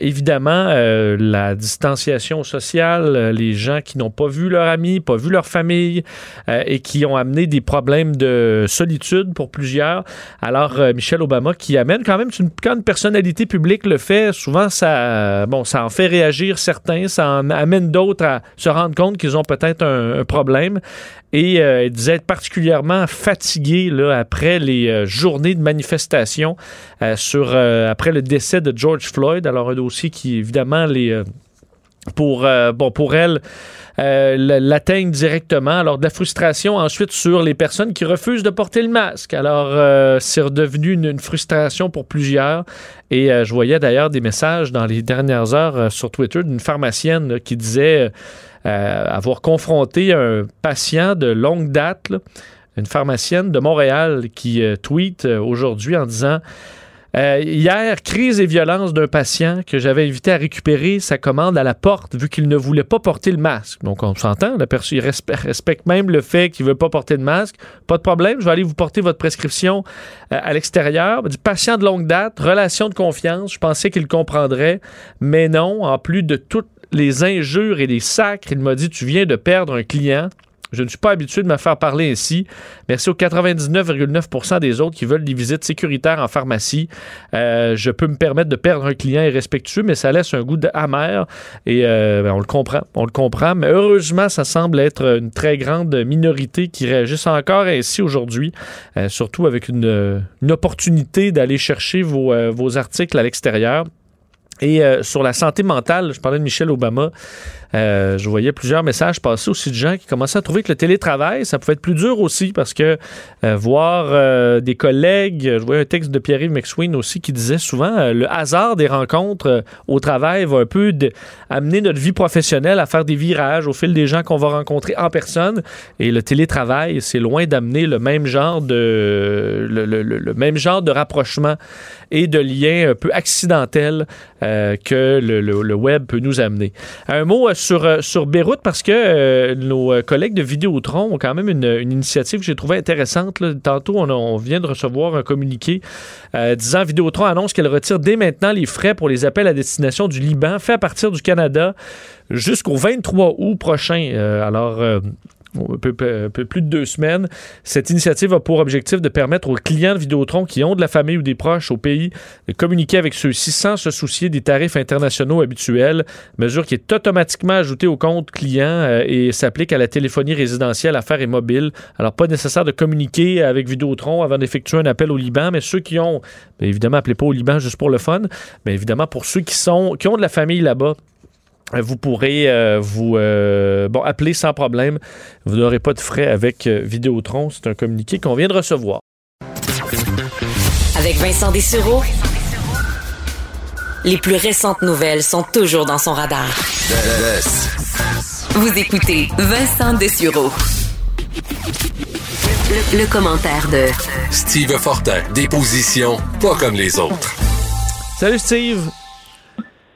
Speaker 3: évidemment, la distanciation sociale, les gens qui n'ont pas vu leur ami, pas vu leur famille et qui ont amené des problèmes de solitude pour plusieurs. Alors, euh, Michelle Obama qui amène quand même, une, quand une personnalité publique le fait, souvent ça, bon, ça en fait réagir certains, ça en amène d'autres à se rendre compte qu'ils ont peut-être un, problème. Et euh, elle disait être particulièrement fatiguée là, après les euh, journées de manifestation sur, après le décès de George Floyd. Alors, un dossier qui, évidemment, les, pour, bon, pour elle, euh, l'atteignent directement. Alors, de la frustration ensuite sur les personnes qui refusent de porter le masque. Alors, euh, c'est redevenu une, frustration pour plusieurs. Et euh, je voyais d'ailleurs des messages dans les dernières heures sur Twitter d'une pharmacienne qui disait avoir confronté un patient de longue date, une pharmacienne de Montréal qui tweet aujourd'hui en disant euh, hier, crise et violence d'un patient que j'avais invité à récupérer sa commande à la porte vu qu'il ne voulait pas porter le masque. Donc, on s'entend, personne respecte même le fait qu'il ne veut pas porter de masque. Pas de problème, je vais aller vous porter votre prescription euh, à l'extérieur. Du patient de longue date, relation de confiance, je pensais qu'il comprendrait, mais non, en plus de toutes les injures et les sacres, il m'a dit, tu viens de perdre un client. Je ne suis pas habitué de me faire parler ainsi. Merci aux 99,9% des autres qui veulent des visites sécuritaires en pharmacie. Euh, je peux me permettre de perdre un client irrespectueux, mais ça laisse un goût amer et euh, ben, on le comprend. On le comprend, mais heureusement, ça semble être une très grande minorité qui réagissent encore ainsi aujourd'hui, euh, surtout avec une, opportunité d'aller chercher vos, articles à l'extérieur. Et sur la santé mentale, je parlais de Michelle Obama. Euh, je voyais plusieurs messages passer aussi de gens qui commençaient à trouver que le télétravail, ça pouvait être plus dur aussi parce que euh, voir euh, des collègues, je voyais un texte de Pierre-Yves McSween aussi qui disait souvent le hasard des rencontres au travail va un peu amener notre vie professionnelle à faire des virages au fil des gens qu'on va rencontrer en personne. Et le télétravail, c'est loin d'amener le même genre de le, même genre de rapprochement et de lien un peu accidentel que le, web peut nous amener. Un mot sur, euh, sur Beyrouth parce que euh, nos euh, collègues de Vidéotron ont quand même une, initiative que j'ai trouvée intéressante. Tantôt, on, vient de recevoir un communiqué disant Vidéotron annonce qu'elle retire dès maintenant les frais pour les appels à destination du Liban fait à partir du Canada jusqu'au 23 août prochain. alors, peu, plus de deux semaines. Cette initiative a pour objectif de permettre aux clients de Vidéotron qui ont de la famille ou des proches au pays de communiquer avec ceux-ci sans se soucier des tarifs internationaux habituels, mesure qui est automatiquement ajoutée au compte client euh, et s'applique à la téléphonie résidentielle, affaires et mobile. Alors, pas nécessaire de communiquer avec Vidéotron avant d'effectuer un appel au Liban, mais ceux qui ont, évidemment, appelez pas au Liban juste pour le fun, mais évidemment, pour ceux qui, ont de la famille là-bas, euh, vous pourrez euh, vous euh, bon, appeler sans problème. Vous n'aurez pas de frais avec Vidéotron. C'est un communiqué qu'on vient de recevoir.
Speaker 1: Avec Vincent Dessureau, les plus récentes nouvelles sont toujours dans son radar. Vous écoutez Vincent Dessureau. Le, le commentaire de
Speaker 2: Steve Fortin, des positions pas comme les autres.
Speaker 3: Salut Steve.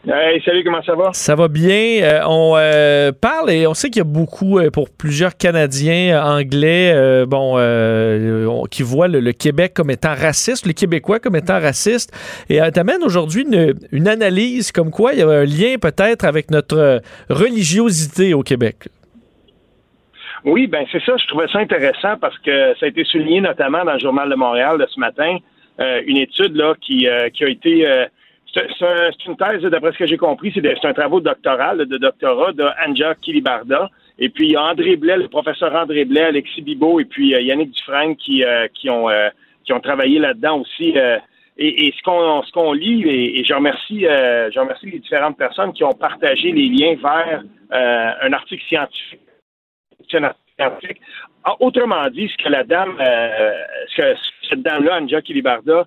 Speaker 9: Hey, salut, comment ça va?
Speaker 3: Ça va bien. Euh, on euh, parle et on sait qu'il y a beaucoup, euh, pour plusieurs Canadiens anglais, bon, qui voient le, Québec comme étant raciste, les Québécois comme étant racistes. Et t'amène aujourd'hui une, une, analyse comme quoi il y a un lien peut-être avec notre religiosité au Québec.
Speaker 9: Oui, ben c'est ça. Je trouvais ça intéressant parce que ça a été souligné notamment dans le Journal de Montréal de ce matin, une étude là qui, qui a été c'est une thèse, d'après ce que j'ai compris, c'est un travaux doctoral, de doctorat de Anja Kilibarda. Et puis, il y a André Blais, le professeur André Blais, Alexis Bibot et puis euh, Yannick Dufresne qui, euh, qui, ont, euh, qui ont travaillé là-dedans aussi. et, ce qu'on ce qu'on lit, et, je remercie je remercie les différentes personnes qui ont partagé les liens vers un article scientifique. scientifique. Ah, autrement dit, ce que la dame, ce que cette dame-là, Anja Kilibarda,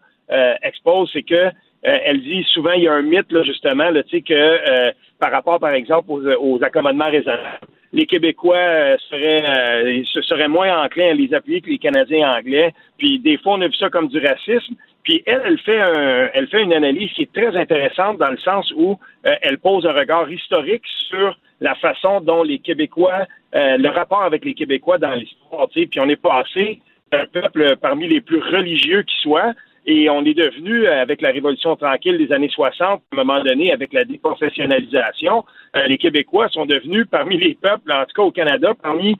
Speaker 9: expose, c'est que euh, elle dit souvent il y a un mythe là, justement là, que euh, par rapport par exemple aux, accommodements raisonnables, les Québécois euh, seraient seraient moins enclins à les appuyer que les Canadiens anglais. Puis des fois on a vu ça comme du racisme. Puis elle, elle fait un, elle fait une analyse qui est très intéressante dans le sens où elle pose un regard historique sur la façon dont les Québécois, le rapport avec les Québécois dans l'histoire. Puis on est passé d'un peuple parmi les plus religieux qui soit et on est devenu, euh, avec la Révolution tranquille des années 60, à un moment donné, avec la déprofessionnalisation, euh, les Québécois sont devenus, parmi les peuples, en tout cas au Canada, parmi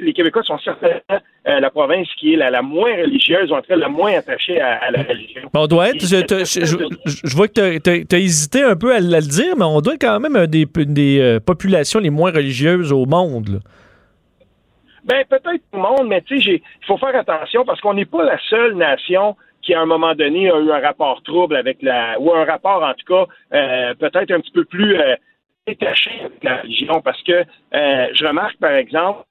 Speaker 9: les Québécois sont certainement euh, la province qui est la, moins religieuse, en tout cas la moins attachée à, la religion.
Speaker 3: on doit être, je, vois que tu as, hésité un peu à, le dire, mais on doit être quand même une des, des populations les moins religieuses au monde.
Speaker 9: Ben, peut-être tout le monde, mais tu sais, il faut faire attention parce qu'on n'est pas la seule nation qui à un moment donné a eu un rapport trouble avec la ou un rapport en tout cas euh, peut-être un petit peu plus euh, détaché avec la religion parce que euh, je remarque par exemple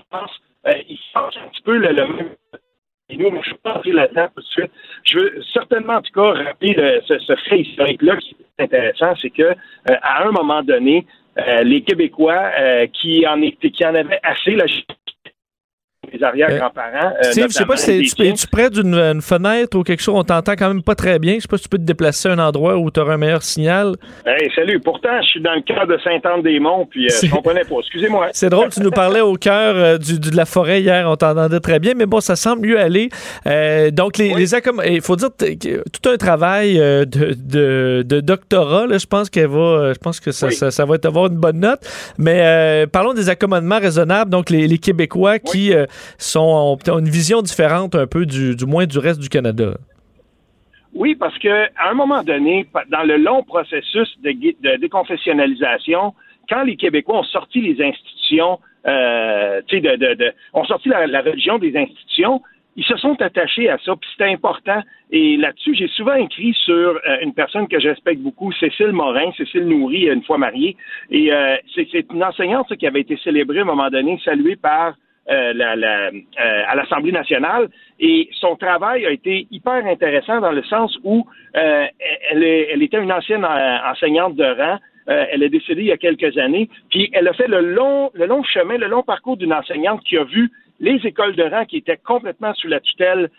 Speaker 9: je pense il pense un petit peu le, même et nous, je ne pas entré là-dedans tout de suite. Je veux certainement, en tout cas, rappeler ce, fait historique-là qui est intéressant, c'est que à un moment donné, les Québécois qui en qui en avaient assez, là, les arrière-grands-parents.
Speaker 3: Euh, Steve, je sais pas si tu, es-tu près d'une fenêtre ou quelque chose, on t'entend quand même pas très bien. Je sais pas si tu peux te déplacer à un endroit où tu auras un meilleur signal.
Speaker 9: Hey, salut. Pourtant, je suis dans le cœur de Saint-Anne-des-Monts, puis euh, je comprenais pas. Excusez-moi.
Speaker 3: C'est drôle, tu nous parlais au cœur euh, de la forêt hier, on t'entendait très bien, mais bon, ça semble mieux aller. donc, les, il faut dire tout un travail de, de, doctorat, là, je pense qu'elle va, je pense que ça, ça, va avoir une bonne note. Mais parlons des accommodements raisonnables. Donc, les, les Québécois qui sont, ont une vision différente un peu du, du moins du reste du Canada.
Speaker 9: Oui, parce que à un moment donné, dans le long processus de, déconfessionnalisation, quand les Québécois ont sorti les institutions, euh, de, de, ont sorti la, religion des institutions, ils se sont attachés à ça, puis c'était important. Et là-dessus, j'ai souvent écrit sur euh, une personne que je respecte beaucoup, Cécile Morin, Cécile Nourri, une fois mariée. Et euh, c'est une enseignante qui avait été célébrée à un moment donné, saluée par la, la, euh, à l'Assemblée nationale et son travail a été hyper intéressant dans le sens où euh, elle, elle, était une ancienne enseignante de rang. elle est décédée il y a quelques années, puis elle a fait le long, le long chemin, le long parcours d'une enseignante qui a vu les écoles de rang qui étaient complètement sous la tutelle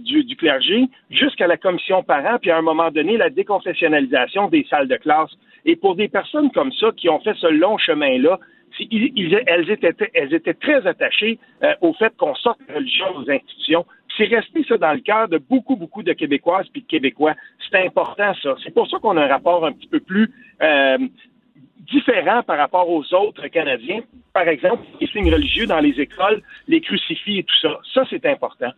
Speaker 9: du, du, clergé, jusqu'à la commission parents, puis à un moment donné, la déconfessionnalisation des salles de classe. Et pour des personnes comme ça qui ont fait ce long chemin-là, elles, étaient, très attachées euh, au fait qu'on sorte la religion aux institutions. C'est resté ça dans le cœur de beaucoup, beaucoup de Québécoises puis de Québécois. C'est important, ça. C'est pour ça qu'on a un rapport un petit peu plus euh, différent par rapport aux autres Canadiens. par exemple, les signes religieux dans les écoles, les crucifix et tout ça. Ça, c'est important.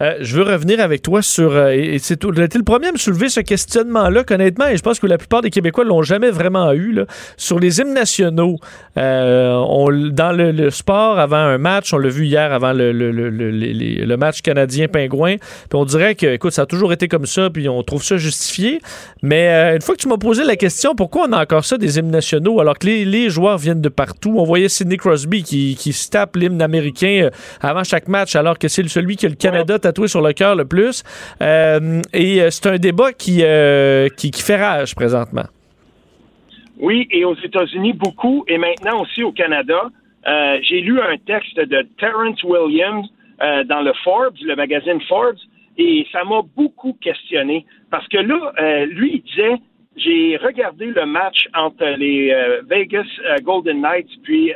Speaker 3: Euh, je veux revenir avec toi sur. Euh, c'est tout. le premier à me soulever ce questionnement-là, honnêtement, et je pense que la plupart des Québécois l'ont jamais vraiment eu, là, sur les hymnes nationaux. Euh, dans le, sport, avant un match, on l'a vu hier avant le, match canadien-pingouin, puis on dirait que, écoute, ça a toujours été comme ça, puis on trouve ça justifié. Mais une fois que tu m'as posé la question, pourquoi on a encore ça des hymnes nationaux alors que les, joueurs viennent de partout? On voyait Sidney Crosby qui, se tape l'hymne américain avant chaque match, alors que c'est celui que le Canada sur le cœur le plus. Euh, et euh, c'est un débat qui, euh, qui, qui, fait rage présentement.
Speaker 9: Oui, et aux États-Unis, beaucoup, et maintenant aussi au Canada. J'ai lu un texte de Terrence Williams dans le Forbes, le magazine Forbes, et ça m'a beaucoup questionné. Parce que là, lui, il disait j'ai regardé le match entre les Vegas Golden Knights puis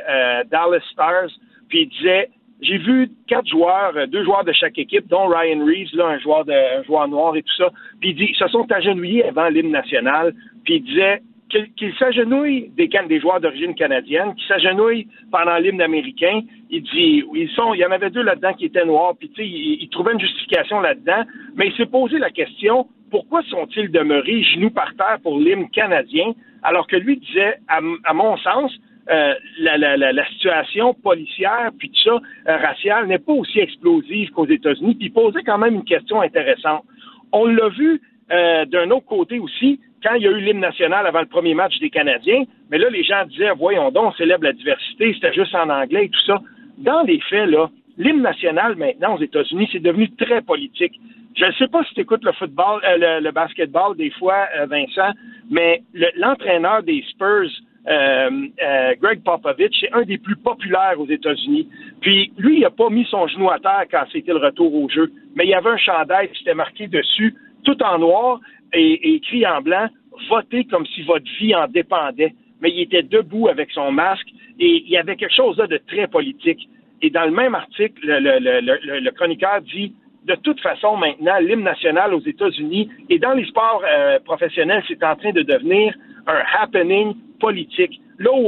Speaker 9: Dallas Stars, puis il disait j'ai vu quatre joueurs, euh, deux joueurs de chaque équipe, dont Ryan Reeves, là, un joueur de, un joueur noir et tout ça. Puis il dit, ils se sont agenouillés avant l'hymne national. Puis il disait qu'ils s'agenouillent des, des joueurs d'origine canadienne, qu'ils s'agenouillent pendant l'hymne américain. Il dit, ils sont, il y en avait deux là-dedans qui étaient noirs. Puis tu sais, il, il, trouvait une justification là-dedans. Mais il s'est posé la question, pourquoi sont-ils demeurés genoux par terre pour l'hymne canadien, alors que lui disait, à mon sens, euh, la, la, la, situation policière puis tout ça euh, raciale n'est pas aussi explosive qu'aux États-Unis. Puis posait quand même une question intéressante. On l'a vu euh, d'un autre côté aussi quand il y a eu l'hymne national avant le premier match des Canadiens. Mais là, les gens disaient voyons donc, on célèbre la diversité, c'était juste en anglais et tout ça. Dans les faits, là, l'hymne national maintenant aux États-Unis, c'est devenu très politique. Je ne sais pas si tu écoutes le football, le, le, basketball des fois, Vincent, mais l'entraîneur des Spurs euh, euh, Greg Popovich, c'est un des plus populaires aux États-Unis. Puis lui, il n'a pas mis son genou à terre quand c'était le retour au jeu, mais il y avait un chandail qui était marqué dessus, tout en noir et, écrit en blanc, votez comme si votre vie en dépendait. Mais il était debout avec son masque et il y avait quelque chose là de très politique. Et dans le même article, le, chroniqueur dit de toute façon, maintenant, l'hymne national aux États-Unis et dans les sports euh, professionnels, c'est en train de devenir un happening politique, là où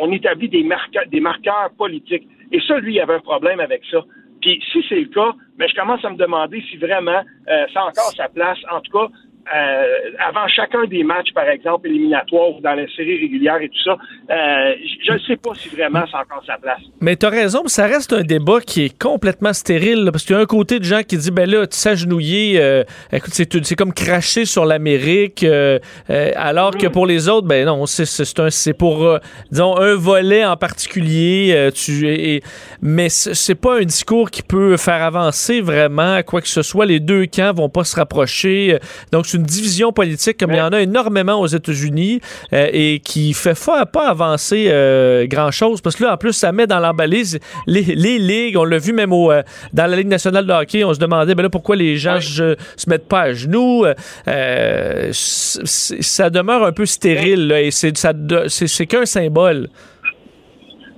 Speaker 9: on, établit des, marqueurs, des marqueurs politiques. Et ça, lui, il avait un problème avec ça. Puis si c'est le cas, mais je commence à me demander si vraiment euh, ça a encore sa place. En tout cas, euh, avant chacun des matchs, par exemple, éliminatoires ou dans les séries régulières et tout ça, euh, je ne sais pas si vraiment c'est encore sa place.
Speaker 3: Mais tu as raison, ça reste un débat qui est complètement stérile, parce qu'il y a un côté de gens qui disent, ben là, tu s'agenouiller, euh, écoute, c'est comme cracher sur l'Amérique, alors que pour les autres, ben non, c'est pour, disons, un volet en particulier, tu, et, mais c'est pas un discours qui peut faire avancer vraiment quoi que ce soit. Les deux camps vont pas se rapprocher. Une division politique comme il y en a énormément aux États-Unis euh, et qui fait pas avancer euh, grand-chose parce que là, en plus, ça met dans l'emballise les, les, ligues. On l'a vu même au, euh, dans la Ligue nationale de hockey, on se demandait ben là, pourquoi les gens se mettent pas à genoux. ça demeure un peu stérile là, et c'est qu'un symbole.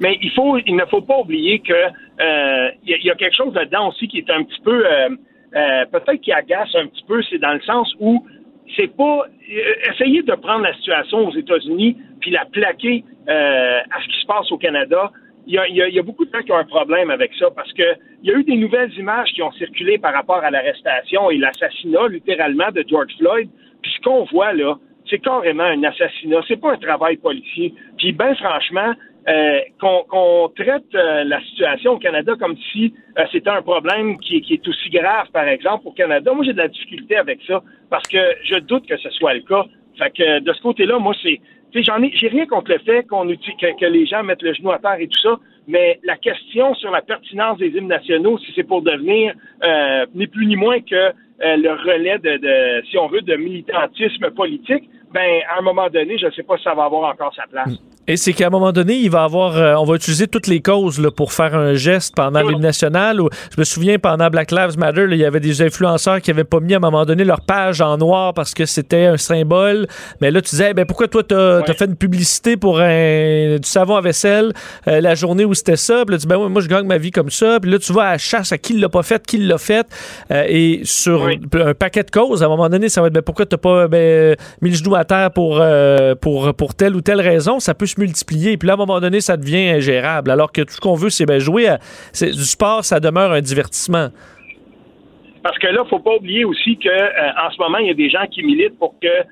Speaker 9: Mais il faut, il ne faut pas oublier que il y, a quelque chose là-dedans aussi qui est un petit peu euh, peut-être qui agace un petit peu, c'est dans le sens où c'est pas euh, essayer de prendre la situation aux États-Unis puis la plaquer euh, à ce qui se passe au Canada. Il y, a, il y, a, beaucoup de gens qui ont un problème avec ça parce que il y a eu des nouvelles images qui ont circulé par rapport à l'arrestation et l'assassinat littéralement de George Floyd. Puis ce qu'on voit là, c'est carrément un assassinat. C'est pas un travail policier. Puis ben franchement, euh, qu'on traite euh, la situation au Canada comme si euh, c'était un problème qui, est aussi grave, par exemple, au Canada. Moi, j'ai de la difficulté avec ça parce que je doute que ce soit le cas. Fait que de ce côté-là, moi, c'est j'en ai j'ai rien contre le fait qu'on que, que, les gens mettent le genou à terre et tout ça, mais la question sur la pertinence des hymnes nationaux, si c'est pour devenir ni plus ni moins que le relais de, de, si on veut, de militantisme politique, ben à un moment donné, je ne sais pas si ça va avoir encore sa place. Mm.
Speaker 3: Et c'est qu'à un moment donné, il va avoir, euh, on va utiliser toutes les causes là, pour faire un geste pendant l'hymne national. je me souviens pendant Black Lives Matter, il y avait des influenceurs qui avaient pas mis à un moment donné leur page en noir parce que c'était un symbole. Mais là, tu disais, ben pourquoi toi t'as as fait une publicité pour un, du savon à vaisselle euh, la journée où c'était ça? Puis là, tu dis, ben moi je gagne ma vie comme ça. Puis là, tu vas à la chasse à qui l'a pas fait, qui l'a fait. Euh, et sur un paquet de causes, à un moment donné, ça va être, ben pourquoi t'as pas ben, mis le genou à pour, euh, pour, pour telle ou telle raison, ça peut se multiplier. Puis là, à un moment donné, ça devient ingérable. Alors que tout ce qu'on veut, c'est ben, jouer du sport, ça demeure un divertissement.
Speaker 9: Parce que là, faut pas oublier aussi que en ce moment, il y a des gens qui militent pour que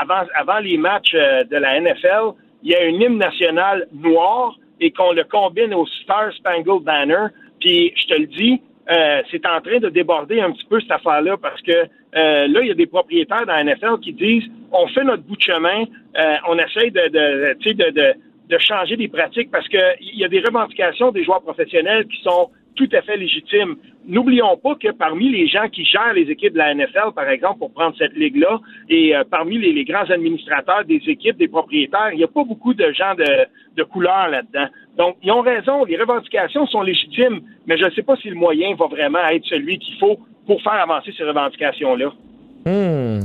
Speaker 9: avant, avant les matchs de la NFL, il y a une hymne nationale noire et qu'on le combine au Star Spangled Banner. Puis je te le dis, euh, c'est en train de déborder un petit peu cette affaire-là parce que euh, là, il y a des propriétaires dans la NFL qui disent on fait notre bout de chemin, euh, on essaye de, changer des pratiques parce qu'il y a des revendications des joueurs professionnels qui sont tout à fait légitime. N'oublions pas que parmi les gens qui gèrent les équipes de la NFL, par exemple, pour prendre cette ligue-là, et euh, parmi les, grands administrateurs des équipes, des propriétaires, il n'y a pas beaucoup de gens de, de couleur là-dedans. Donc, ils ont raison, les revendications sont légitimes, mais je ne sais pas si le moyen va vraiment être celui qu'il faut pour faire avancer ces revendications-là.
Speaker 3: Hmm.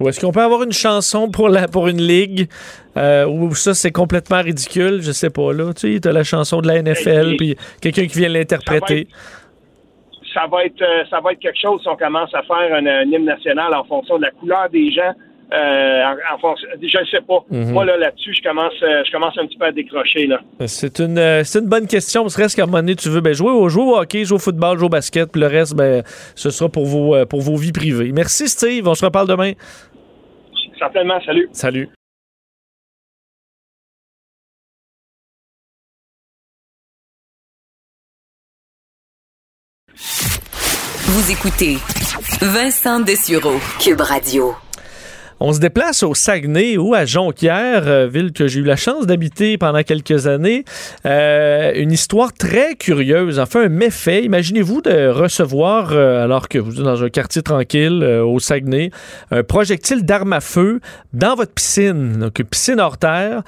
Speaker 3: Ou est-ce qu'on peut avoir une chanson pour, la, pour une ligue euh, où ça c'est complètement ridicule? Je sais pas, là. Tu sais, as la chanson de la NFL, puis quelqu'un qui vient l'interpréter.
Speaker 9: Ça va, être, euh, ça va être quelque chose si on commence à faire un, hymne national en fonction de la couleur des gens. Euh, en, je ne sais pas. Mhm. Moi, là, là-dessus, je commence, euh, je commence un petit peu à décrocher. Là.
Speaker 3: C'est une, une bonne question. Ce reste qu'à un moment donné, tu veux ben, jouer, au, jouer au hockey, jouer au football, jouer au basket, puis le reste, ben, ce sera pour vos, pour vos vies privées. Merci, Steve. On se reparle demain.
Speaker 9: Certainement. Salut.
Speaker 3: Salut.
Speaker 1: Vous écoutez Vincent Dessureau, Cube Radio.
Speaker 3: On se déplace au Saguenay ou à Jonquière, euh, ville que j'ai eu la chance d'habiter pendant quelques années. Euh, une histoire très curieuse, enfin un méfait. Imaginez-vous de recevoir, euh, alors que vous êtes dans un quartier tranquille au Saguenay, un projectile d'arme à feu dans votre piscine, donc une piscine hors terre,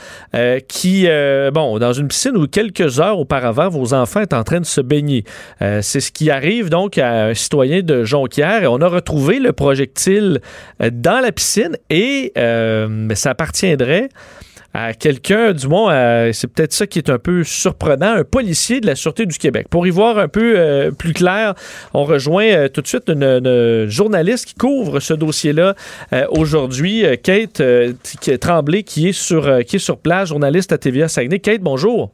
Speaker 3: qui, bon, dans une piscine où quelques heures auparavant, vos enfants étaient en train de se baigner. C'est ce qui arrive donc à un citoyen de Jonquière et on a retrouvé le projectile dans la piscine et euh, ça appartiendrait à quelqu'un, du moins, c'est peut-être ça qui est un peu surprenant, un policier de la Sûreté du Québec. Pour y voir un peu euh, plus clair, on rejoint euh, tout de suite une, journaliste qui couvre ce dossier-là aujourd'hui, Kate Tremblay, qui est, sur, qui est sur place, journaliste à TVA Saguenay. Kate, bonjour.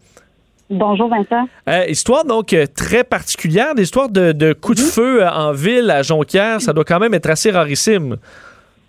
Speaker 10: Bonjour Vincent.
Speaker 3: histoire donc très particulière, l'histoire de, de coups de feu en ville à Jonquière, ça doit quand même être assez rarissime.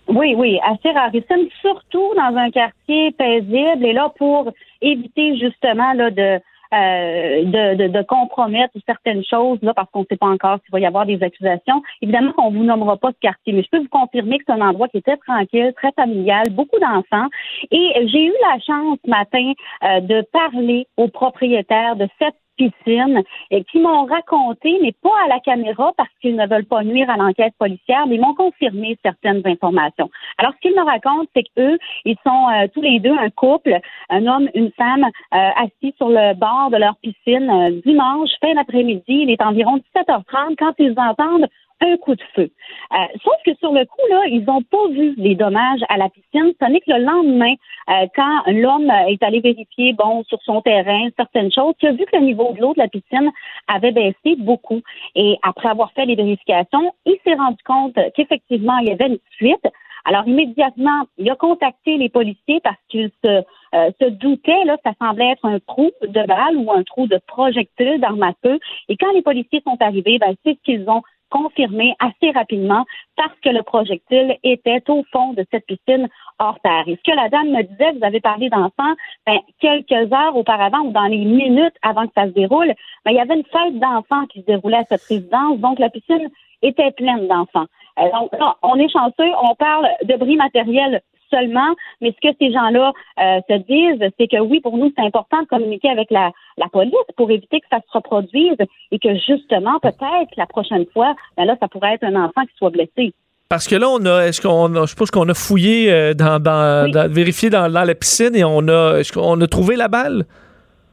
Speaker 10: Oui, oui, assez rarissime, surtout dans un quartier paisible et là pour éviter justement là de euh, de, de, compromettre certaines choses là parce qu'on ne sait pas encore s'il va y avoir des accusations. Évidemment, on vous nommera pas ce quartier, mais je peux vous confirmer que c'est un endroit qui était tranquille, très familial, beaucoup d'enfants. Et j'ai eu la chance ce matin euh, de parler aux propriétaires de cette piscine et qui m'ont raconté, mais pas à la caméra parce qu'ils ne veulent pas nuire à l'enquête policière, mais m'ont confirmé certaines informations. Alors, ce qu'ils me racontent, c'est qu'eux, ils sont euh, tous les deux un couple, un homme, une femme, euh, assis sur le bord de leur piscine euh, dimanche, fin d'après-midi. Il est environ 17h30 quand ils entendent un coup de feu. Euh, sauf que sur le coup, là, ils n'ont pas vu les dommages à la piscine. Ce n'est que le lendemain, euh, quand l'homme est allé vérifier, bon, sur son terrain, certaines choses, qu'il a vu que le niveau de l'eau de la piscine avait baissé beaucoup. Et après avoir fait les vérifications, il s'est rendu compte qu'effectivement, il y avait une fuite. Alors, immédiatement, il a contacté les policiers parce qu'il se, euh, se doutait, là, ça semblait être un trou de balle ou un trou de projectile d'arme à feu. Et quand les policiers sont arrivés, ben, c'est ce qu'ils ont confirmé assez rapidement parce que le projectile était au fond de cette piscine hors terre. Et ce que la dame me disait, vous avez parlé d'enfants, ben, quelques heures auparavant ou dans les minutes avant que ça se déroule, ben, il y avait une fête d'enfants qui se déroulait à cette résidence, donc la piscine était pleine d'enfants. Euh, donc, on est chanceux, on parle de bris matériel seulement, mais ce que ces gens-là euh, se disent, c'est que oui, pour nous, c'est important de communiquer avec la, la police pour éviter que ça se reproduise et que justement, peut-être la prochaine fois, ben là, ça pourrait être un enfant qui soit blessé.
Speaker 3: Parce que là, on a, est-ce qu'on je suppose qu'on a fouillé, euh, dans, dans, vérifié dans, dans, la piscine et on a, est-ce qu'on a trouvé la balle?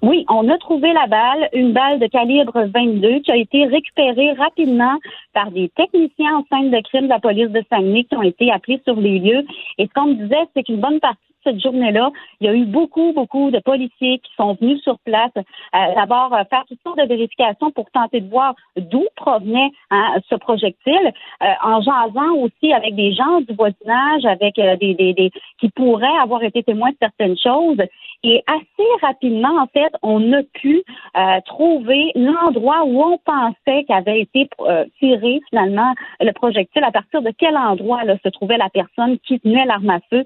Speaker 10: Oui, on a trouvé la balle, une balle de calibre 22 qui a été récupérée rapidement par des techniciens en scène de crime de la police de Saguenay qui ont été appelés sur les lieux. Et ce qu'on me disait, c'est qu'une bonne partie cette journée-là, il y a eu beaucoup, beaucoup de policiers qui sont venus sur place, euh, d'abord euh, faire toutes sortes de vérifications pour tenter de voir d'où provenait hein, ce projectile, euh, en jasant aussi avec des gens du voisinage, avec des, des, des qui pourraient avoir été témoins de certaines choses. Et assez rapidement, en fait, on a pu trouver l'endroit où on pensait qu'avait été tiré finalement le projectile, à partir de quel endroit se trouvait la personne qui tenait l'arme à feu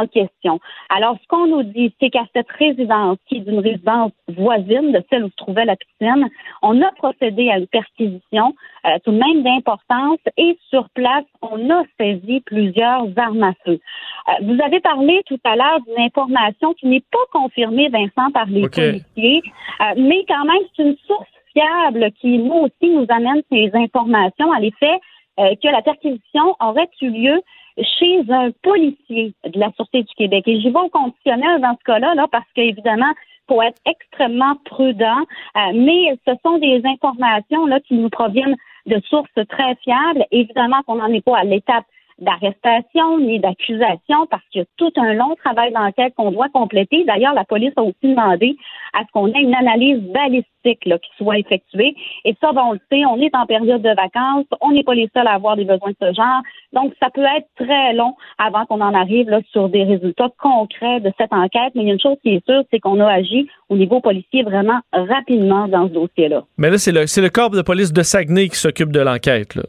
Speaker 10: en question. Alors, ce qu'on nous dit, c'est qu'à cette résidence, qui est d'une résidence voisine de celle où se trouvait la piscine, on a procédé à une perquisition euh, tout de même d'importance et sur place, on a saisi plusieurs armes à feu. Euh, vous avez parlé tout à l'heure d'une information qui n'est pas confirmée, Vincent, par les policiers, euh, mais quand même, c'est une source fiable qui, nous aussi, nous amène ces informations à l'effet que la perquisition aurait eu lieu chez un policier de la Sûreté du Québec. Et j'y vais au conditionnel dans ce cas-là, là, parce qu'évidemment, faut être extrêmement prudent, euh, mais ce sont des informations là qui nous proviennent de sources très fiables. Évidemment qu'on n'en est pas à l'étape d'arrestation ni d'accusation parce qu'il y a tout un long travail d'enquête qu'on doit compléter. D'ailleurs, la police a aussi demandé à ce qu'on ait une analyse balistique là, qui soit effectuée. Et ça, bon, on le sait, on est en période de vacances, on n'est pas les seuls à avoir des besoins de ce genre. Donc, ça peut être très long avant qu'on en arrive là, sur des résultats concrets de cette enquête. Mais il y a une chose qui est sûre, c'est qu'on a agi au niveau policier vraiment rapidement dans ce dossier-là.
Speaker 3: Mais là, c'est le, c'est le corps de police de Saguenay qui s'occupe de l'enquête. Là.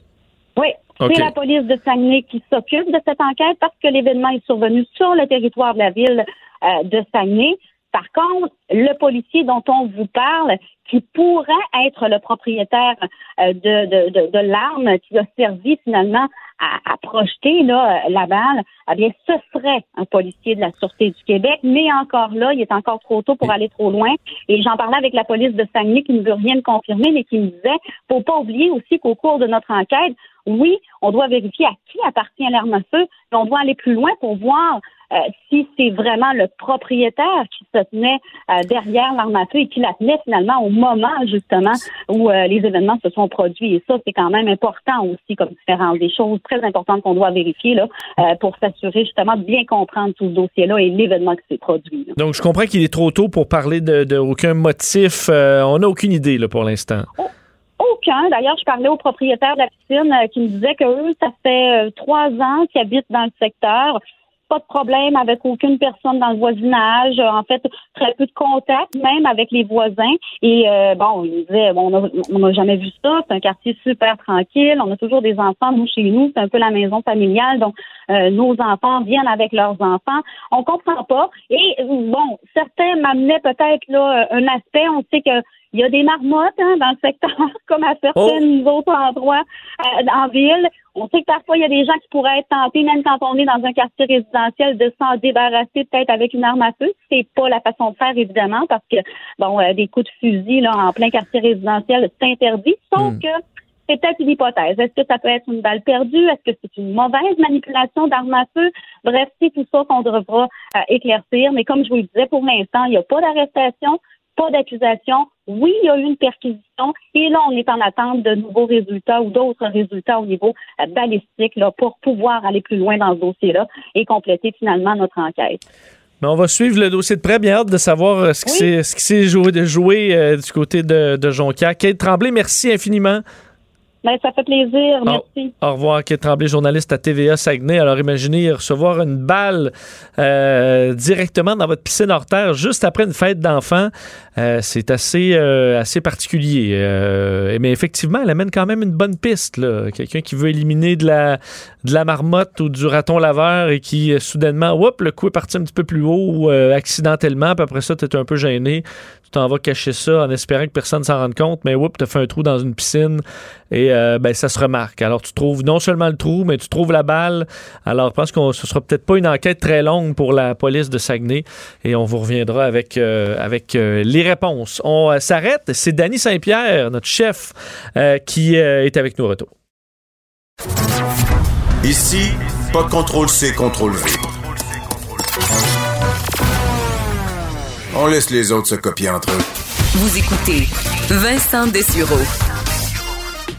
Speaker 10: C'est la police de Saguenay qui s'occupe de cette enquête parce que l'événement est survenu sur le territoire de la ville euh, de Saguenay. Par contre, le policier dont on vous parle, qui pourrait être le propriétaire euh, de, de, de, l'arme qui a servi finalement à, à projeter là, la balle, eh bien, ce serait un policier de la Sûreté du Québec, mais encore là, il est encore trop tôt pour aller trop loin. Et j'en parlais avec la police de Saguenay qui ne veut rien me confirmer, mais qui me disait, faut pas oublier aussi qu'au cours de notre enquête, oui, on doit vérifier à qui appartient l'arme à feu, mais on doit aller plus loin pour voir euh, si c'est vraiment le propriétaire qui se tenait euh, derrière l'arme à feu et qui la tenait finalement au moment justement où euh, les événements se sont produits. Et ça, c'est quand même important aussi comme différence. Des choses très importantes qu'on doit vérifier là pour s'assurer justement de bien comprendre tout ce dossier-là et l'événement qui s'est produit.
Speaker 3: Donc, je comprends qu'il est trop tôt pour parler de, aucun motif. on n'a aucune idée là, pour l'instant.
Speaker 10: Oh, aucun. D'ailleurs, je parlais au propriétaire de la piscine qui me disait que eux, ça fait trois ans qu'ils habitent dans le secteur pas de problème avec aucune personne dans le voisinage. En fait, très peu de contact, même avec les voisins. Et euh, bon, il disait, bon, on n'a jamais vu ça. C'est un quartier super tranquille. On a toujours des enfants. Nous, chez nous, c'est un peu la maison familiale. Donc, euh, nos enfants viennent avec leurs enfants. On comprend pas. Et bon, certains m'amenaient peut-être là un aspect. On sait que il y a des marmottes hein, dans le secteur, comme à certains oh. autres endroits euh, en ville. On sait que parfois, il y a des gens qui pourraient être tentés, même quand on est dans un quartier résidentiel, de s'en débarrasser peut-être avec une arme à feu. C'est pas la façon de faire, évidemment, parce que, bon, euh, des coups de fusil là, en plein quartier résidentiel, c'est interdit. Sauf hmm. que c'est peut-être une hypothèse. Est-ce que ça peut être une balle perdue? Est-ce que c'est une mauvaise manipulation d'armes à feu? Bref, c'est tout ça qu'on devra euh, éclaircir. Mais comme je vous le disais, pour l'instant, il n'y a pas d'arrestation pas d'accusation. Oui, il y a eu une perquisition et là, on est en attente de nouveaux résultats ou d'autres résultats au niveau euh, balistique là, pour pouvoir aller plus loin dans ce dossier-là et compléter finalement notre enquête.
Speaker 3: Mais on va suivre le dossier de près. Bien hâte de savoir euh, ce qui s'est joué, de jouer euh, du côté de, de Jonquière. Kate Tremblay, merci infiniment.
Speaker 10: Ben, ça fait plaisir. Merci.
Speaker 3: Au, revoir, Kate Tremblay, journaliste à TVA Saguenay. Alors, imaginez recevoir une balle euh, directement dans votre piscine hors terre juste après une fête d'enfants. Euh, c'est assez, euh, assez particulier. mais effectivement, elle amène quand même une bonne piste. Quelqu'un qui veut éliminer de la, de la marmotte ou du raton laveur et qui, soudainement, hop, le coup est parti un petit peu plus haut ou accidentellement, puis après ça, tu es un peu gêné. Tu t'en vas cacher ça en espérant que personne s'en rende compte, mais hop, tu fait un trou dans une piscine et euh, ben, ça se remarque. Alors, tu trouves non seulement le trou, mais tu trouves la balle. Alors, je pense que ce sera peut-être pas une enquête très longue pour la police de Saguenay et on vous reviendra avec, euh, avec euh, les réponses. On s'arrête. C'est Danny Saint-Pierre, notre chef, qui est avec nous au retour.
Speaker 2: Ici, pas de contrôle C, contrôle V. On laisse les autres se copier entre eux.
Speaker 1: Vous écoutez Vincent Dessureau.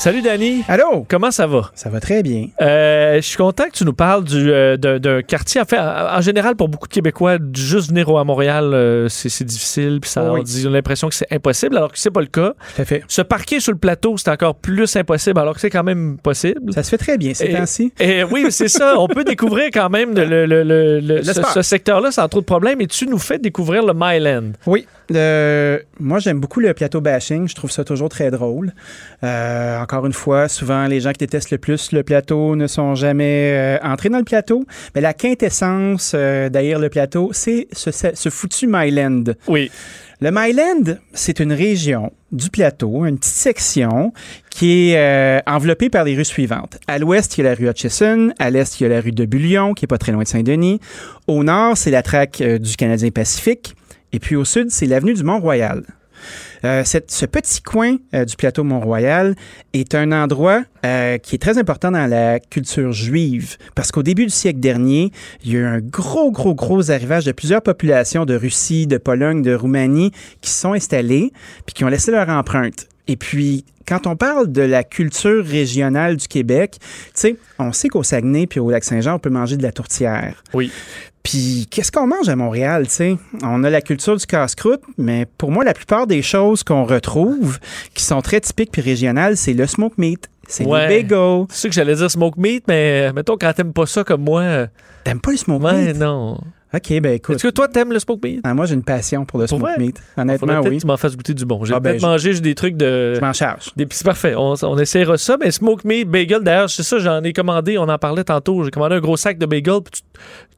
Speaker 3: Salut, Danny.
Speaker 11: Allô?
Speaker 3: Comment ça va?
Speaker 11: Ça va très bien.
Speaker 3: Euh, je suis content que tu nous parles du, euh, d'un, quartier. En fait, en, général, pour beaucoup de Québécois, juste venir à Montréal, euh, c'est, c'est difficile. Puis ça
Speaker 11: Oui.
Speaker 3: on a l'impression que c'est impossible, alors que c'est pas le cas.
Speaker 11: Tout à fait.
Speaker 3: Se parquer sur le plateau, c'est encore plus impossible, alors que c'est quand même possible.
Speaker 11: Ça se fait très bien ces temps-ci.
Speaker 3: Et oui, c'est ça. On peut découvrir quand même le, le- le- ce, ce secteur-là sans trop de problèmes. Et tu nous fais découvrir le Myland.
Speaker 11: Oui. Le- Moi, j'aime beaucoup le plateau bashing. Je trouve ça toujours très drôle. Euh, encore une fois, souvent, les gens qui détestent le plus le plateau ne sont jamais euh, entrés dans le plateau. Mais la quintessence euh, derrière le plateau, c'est ce, ce foutu Myland.
Speaker 3: Oui.
Speaker 11: Le Myland, c'est une région du plateau, une petite section qui est euh, enveloppée par les rues suivantes. À l'ouest, il y a la rue Hutchison. À l'est, il y a la rue de Bullion, qui est pas très loin de Saint-Denis. Au nord, c'est la traque euh, du Canadien Pacifique. Et puis au sud, c'est l'avenue du Mont-Royal. Euh, ce petit coin euh, du plateau Mont-Royal est un endroit euh, qui est très important dans la culture juive parce qu'au début du siècle dernier, il y a eu un gros, gros, gros arrivage de plusieurs populations de Russie, de Pologne, de Roumanie qui sont installées puis qui ont laissé leur empreinte. Et puis, quand on parle de la culture régionale du Québec, tu sais, on sait qu'au Saguenay puis au Lac-Saint-Jean, on peut manger de la tourtière.
Speaker 3: Oui.
Speaker 11: Puis qu'est-ce qu'on mange à Montréal, tu sais? On a la culture du casse-croûte, mais pour moi, la plupart des choses qu'on retrouve, qui sont très typiques puis régionales, c'est le smoke meat, c'est
Speaker 3: Ouais.
Speaker 11: les bagels.
Speaker 3: C'est sûr que j'allais dire smoke meat, mais mettons quand t'aimes pas ça comme moi. euh,
Speaker 11: T'aimes pas le smoke
Speaker 3: Ouais,
Speaker 11: meat?
Speaker 3: non.
Speaker 11: OK, ben écoute.
Speaker 3: Est-ce que toi, t'aimes le smoke meat?
Speaker 11: Ah, moi, j'ai une passion pour le
Speaker 3: Pour
Speaker 11: smoke
Speaker 3: vrai?
Speaker 11: meat.
Speaker 3: Faudrait
Speaker 11: Honnêtement, oui.
Speaker 3: que tu m'en fasses goûter du bon. J'ai
Speaker 11: Ah, ben,
Speaker 3: peut-être
Speaker 11: je-
Speaker 3: mangé des trucs de.
Speaker 11: Je m'en charge.
Speaker 3: Des, c'est parfait. On, on essaiera ça. Mais smoke meat, bagel, d'ailleurs, c'est ça, j'en ai commandé. On en parlait tantôt. J'ai commandé un gros sac de bagel. Puis tu,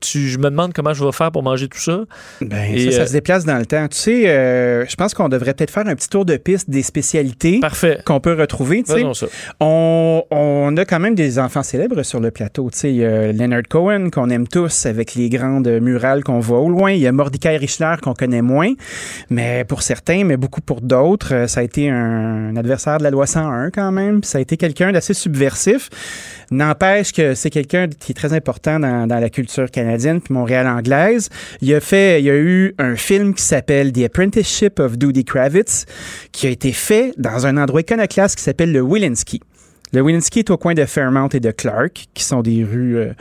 Speaker 3: tu- je me demande comment je vais faire pour manger tout ça.
Speaker 11: Ben,
Speaker 3: Et,
Speaker 11: ça, ça
Speaker 3: euh,
Speaker 11: se déplace dans le temps. Tu sais, euh, je pense qu'on devrait peut-être faire un petit tour de piste des spécialités
Speaker 3: Parfait.
Speaker 11: qu'on peut retrouver. On, on a quand même des enfants célèbres sur le plateau. Tu sais, a Leonard Cohen qu'on aime tous avec les grandes qu'on voit au loin. Il y a Mordecai Richler qu'on connaît moins, mais pour certains, mais beaucoup pour d'autres, euh, ça a été un, adversaire de la loi 101 quand même. Ça a été quelqu'un d'assez subversif. N'empêche que c'est quelqu'un qui est très important dans, la culture canadienne puis Montréal anglaise. Il a fait, il y a eu un film qui s'appelle The Apprenticeship of Doody Kravitz, qui a été fait dans un endroit iconoclaste qui s'appelle le Willinsky. Le Willinsky est au coin de Fairmount et de Clark, qui sont des rues euh,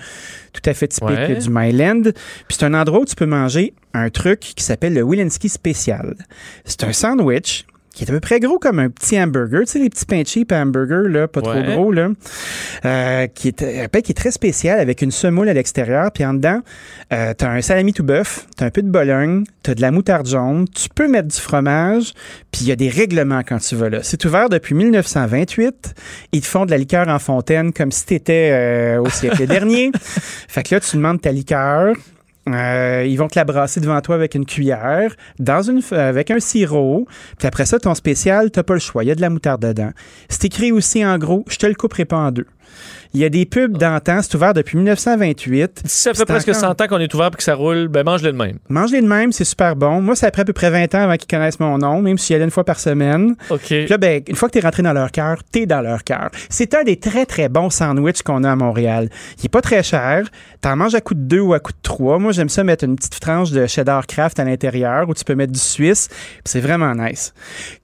Speaker 11: tout à fait typiques
Speaker 3: Ouais.
Speaker 11: du Myland. Puis c'est un endroit où tu peux manger un truc qui s'appelle le Willinsky Spécial. C'est un sandwich qui est à peu près gros comme un petit hamburger. Tu sais, les petits pains cheap hamburgers, là, pas
Speaker 3: Ouais.
Speaker 11: trop gros, là. Euh, qui, est, euh, qui est très spécial avec une semoule à l'extérieur. Puis en dedans, euh, t'as un salami tout bœuf, t'as un peu de bologne, t'as de la moutarde jaune, tu peux mettre du fromage, puis il y a des règlements quand tu vas là. C'est ouvert depuis 1928. Ils te font de la liqueur en fontaine comme si t'étais euh, au siècle dernier. Fait que là, tu demandes ta liqueur. Euh, ils vont te la brasser devant toi avec une cuillère, f- avec un sirop. Puis après ça, ton spécial, t'as pas le choix. Il y a de la moutarde dedans. C'est écrit aussi en gros, je te le couperai pas en deux. Il y a des pubs d'antan, c'est ouvert depuis 1928.
Speaker 3: Si ça fait presque
Speaker 11: encore-
Speaker 3: 100 ans qu'on est ouvert et que ça roule, ben mange-le de même.
Speaker 11: Mange-les de même, c'est super bon. Moi, ça a pris à peu près 20 ans avant qu'ils connaissent mon nom, même si j'y allais une fois par semaine.
Speaker 3: OK.
Speaker 11: Puis là, ben, une fois que tu es rentré dans leur cœur, tu es dans leur cœur. C'est un des très, très bons sandwichs qu'on a à Montréal. Il est pas très cher. T'en manges à coup de deux ou à coup de trois. Moi, j'aime ça mettre une petite tranche de cheddar craft à l'intérieur où tu peux mettre du suisse. C'est vraiment nice.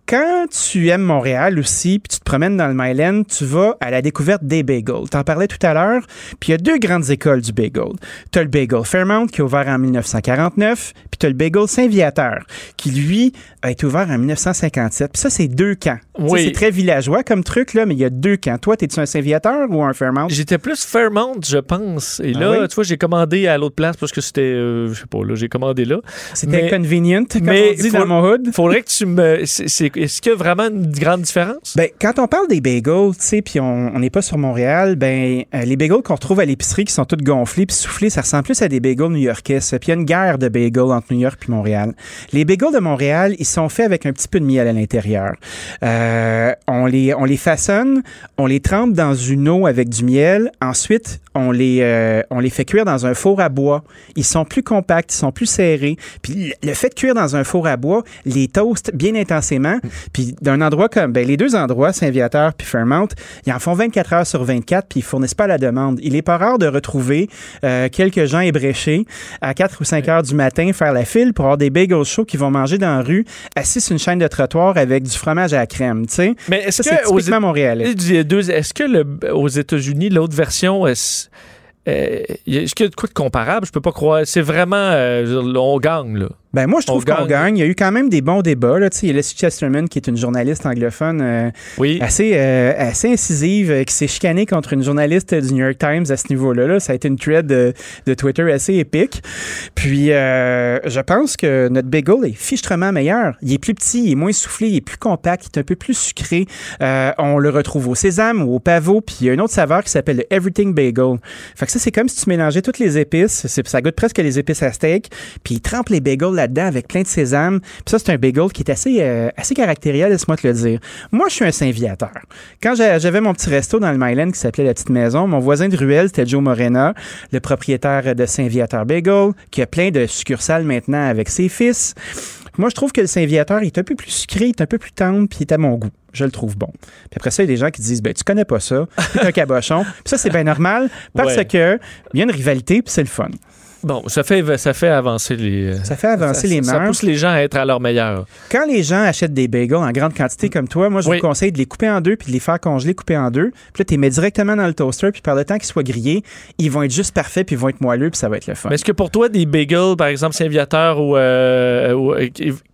Speaker 11: Quand tu aimes Montréal aussi, puis tu te promènes dans le Myland, tu vas à la découverte des bagels. T'en parlais tout à l'heure, puis il y a deux grandes écoles du bagel. T'as le bagel Fairmount qui est ouvert en 1949, puis t'as le bagel Saint-Viateur qui, lui, a été ouvert en 1957. Puis ça, c'est deux camps. Tu
Speaker 3: Oui.
Speaker 11: C'est très villageois comme truc, là, mais il y a deux camps. Toi, t'es-tu un Saint-Viateur ou un Fairmount?
Speaker 3: J'étais plus Fairmount, je pense. Et
Speaker 11: Ah
Speaker 3: là,
Speaker 11: oui?
Speaker 3: tu vois, j'ai commandé à l'autre place parce que c'était, euh, je sais pas, là, j'ai commandé là.
Speaker 11: C'était convenient, comme
Speaker 3: mais
Speaker 11: on dit
Speaker 3: faut-
Speaker 11: dans mon hood.
Speaker 3: Faudrait que tu me. Est-ce qu'il y a vraiment une grande différence?
Speaker 11: Ben, quand on parle des bagels, tu sais, puis on n'est pas sur Montréal, ben, euh, les bagels qu'on retrouve à l'épicerie qui sont toutes gonflés puis soufflés, ça ressemble plus à des bagels new-yorkais. Puis il y a une guerre de bagels entre New York puis Montréal. Les bagels de Montréal, ils sont faits avec un petit peu de miel à l'intérieur. Euh, on les, on les façonne, on les trempe dans une eau avec du miel. Ensuite, on les, euh, on les fait cuire dans un four à bois. Ils sont plus compacts, ils sont plus serrés. Puis le- fait de cuire dans un four à bois les toast bien intensément, Puis d'un endroit comme, ben, les deux endroits, Saint-Viateur puis Fairmount, ils en font 24 heures sur 24 puis ils fournissent pas la demande. Il est pas rare de retrouver euh, quelques gens ébréchés à 4 ou 5 heures du matin faire la file pour avoir des bagels chauds qui vont manger dans la rue assis sur une chaîne de trottoir avec du fromage à la crème, tu sais.
Speaker 3: Mais est-ce que
Speaker 11: c'est
Speaker 3: aux
Speaker 11: typiquement montréalais.
Speaker 3: Deux- Est-ce que le- aux États-Unis, l'autre version, est-ce euh, est-ce qu'il y a de quoi de comparable? Je peux pas croire. C'est vraiment. euh, on gagne, là.
Speaker 11: Ben moi, je trouve
Speaker 3: On
Speaker 11: qu'on
Speaker 3: gagne.
Speaker 11: gagne. Il y a eu quand même des bons débats. Là. Il y a Leslie Chesterman, qui est une journaliste anglophone euh,
Speaker 3: Oui.
Speaker 11: assez, euh, assez incisive, euh, qui s'est chicanée contre une journaliste du New York Times à ce niveau-là. là. Ça a été une thread de, de Twitter assez épique. Puis, je pense que notre bagel est fichtrement meilleur. Il est plus petit, il est moins soufflé, il est plus compact, il est un peu plus sucré. On le retrouve au sésame ou au pavot. Puis, il y a une autre saveur qui s'appelle le Everything Bagel. Fait que ça, c'est comme si tu mélangeais toutes les épices. Ça goûte presque les épices à steak. Puis, il trempe les bagels là-dedans avec plein de sésame. Puis ça, c'est un bagel qui est assez, euh, assez caractériel, laisse-moi te le dire. Moi, je suis un Saint-Viateur. Quand j'a- j'avais mon petit resto dans le Myland qui s'appelait La Petite Maison, mon voisin de ruelle, c'était Joe Morena, le propriétaire de Saint-Viateur Bagel, qui a plein de succursales maintenant avec ses fils. Moi, je trouve que le Saint-Viateur est un peu plus sucré, est un peu plus tendre, puis il est à mon goût. Je le trouve bon. Puis après ça, il y a des gens qui disent, ben, tu connais pas ça, c'est un cabochon. Puis ça, c'est bien normal parce
Speaker 3: Ouais.
Speaker 11: que il y a une rivalité, puis c'est le fun.
Speaker 3: Bon, ça fait, ça fait avancer les. euh,
Speaker 11: Ça fait avancer les
Speaker 3: Ça pousse les gens à être à leur meilleur.
Speaker 11: Quand les gens achètent des bagels en grande quantité comme toi, moi, je
Speaker 3: Oui.
Speaker 11: vous conseille de les couper en deux puis de les faire congeler, couper en deux. Puis là, tu les mets directement dans le toaster, puis par le temps qu'ils soient grillés, ils vont être juste parfaits, puis ils vont être moelleux, puis ça va être le fun.
Speaker 3: Mais est-ce que pour toi, des bagels, par exemple, Saint-Viateur ou, euh, ou, euh,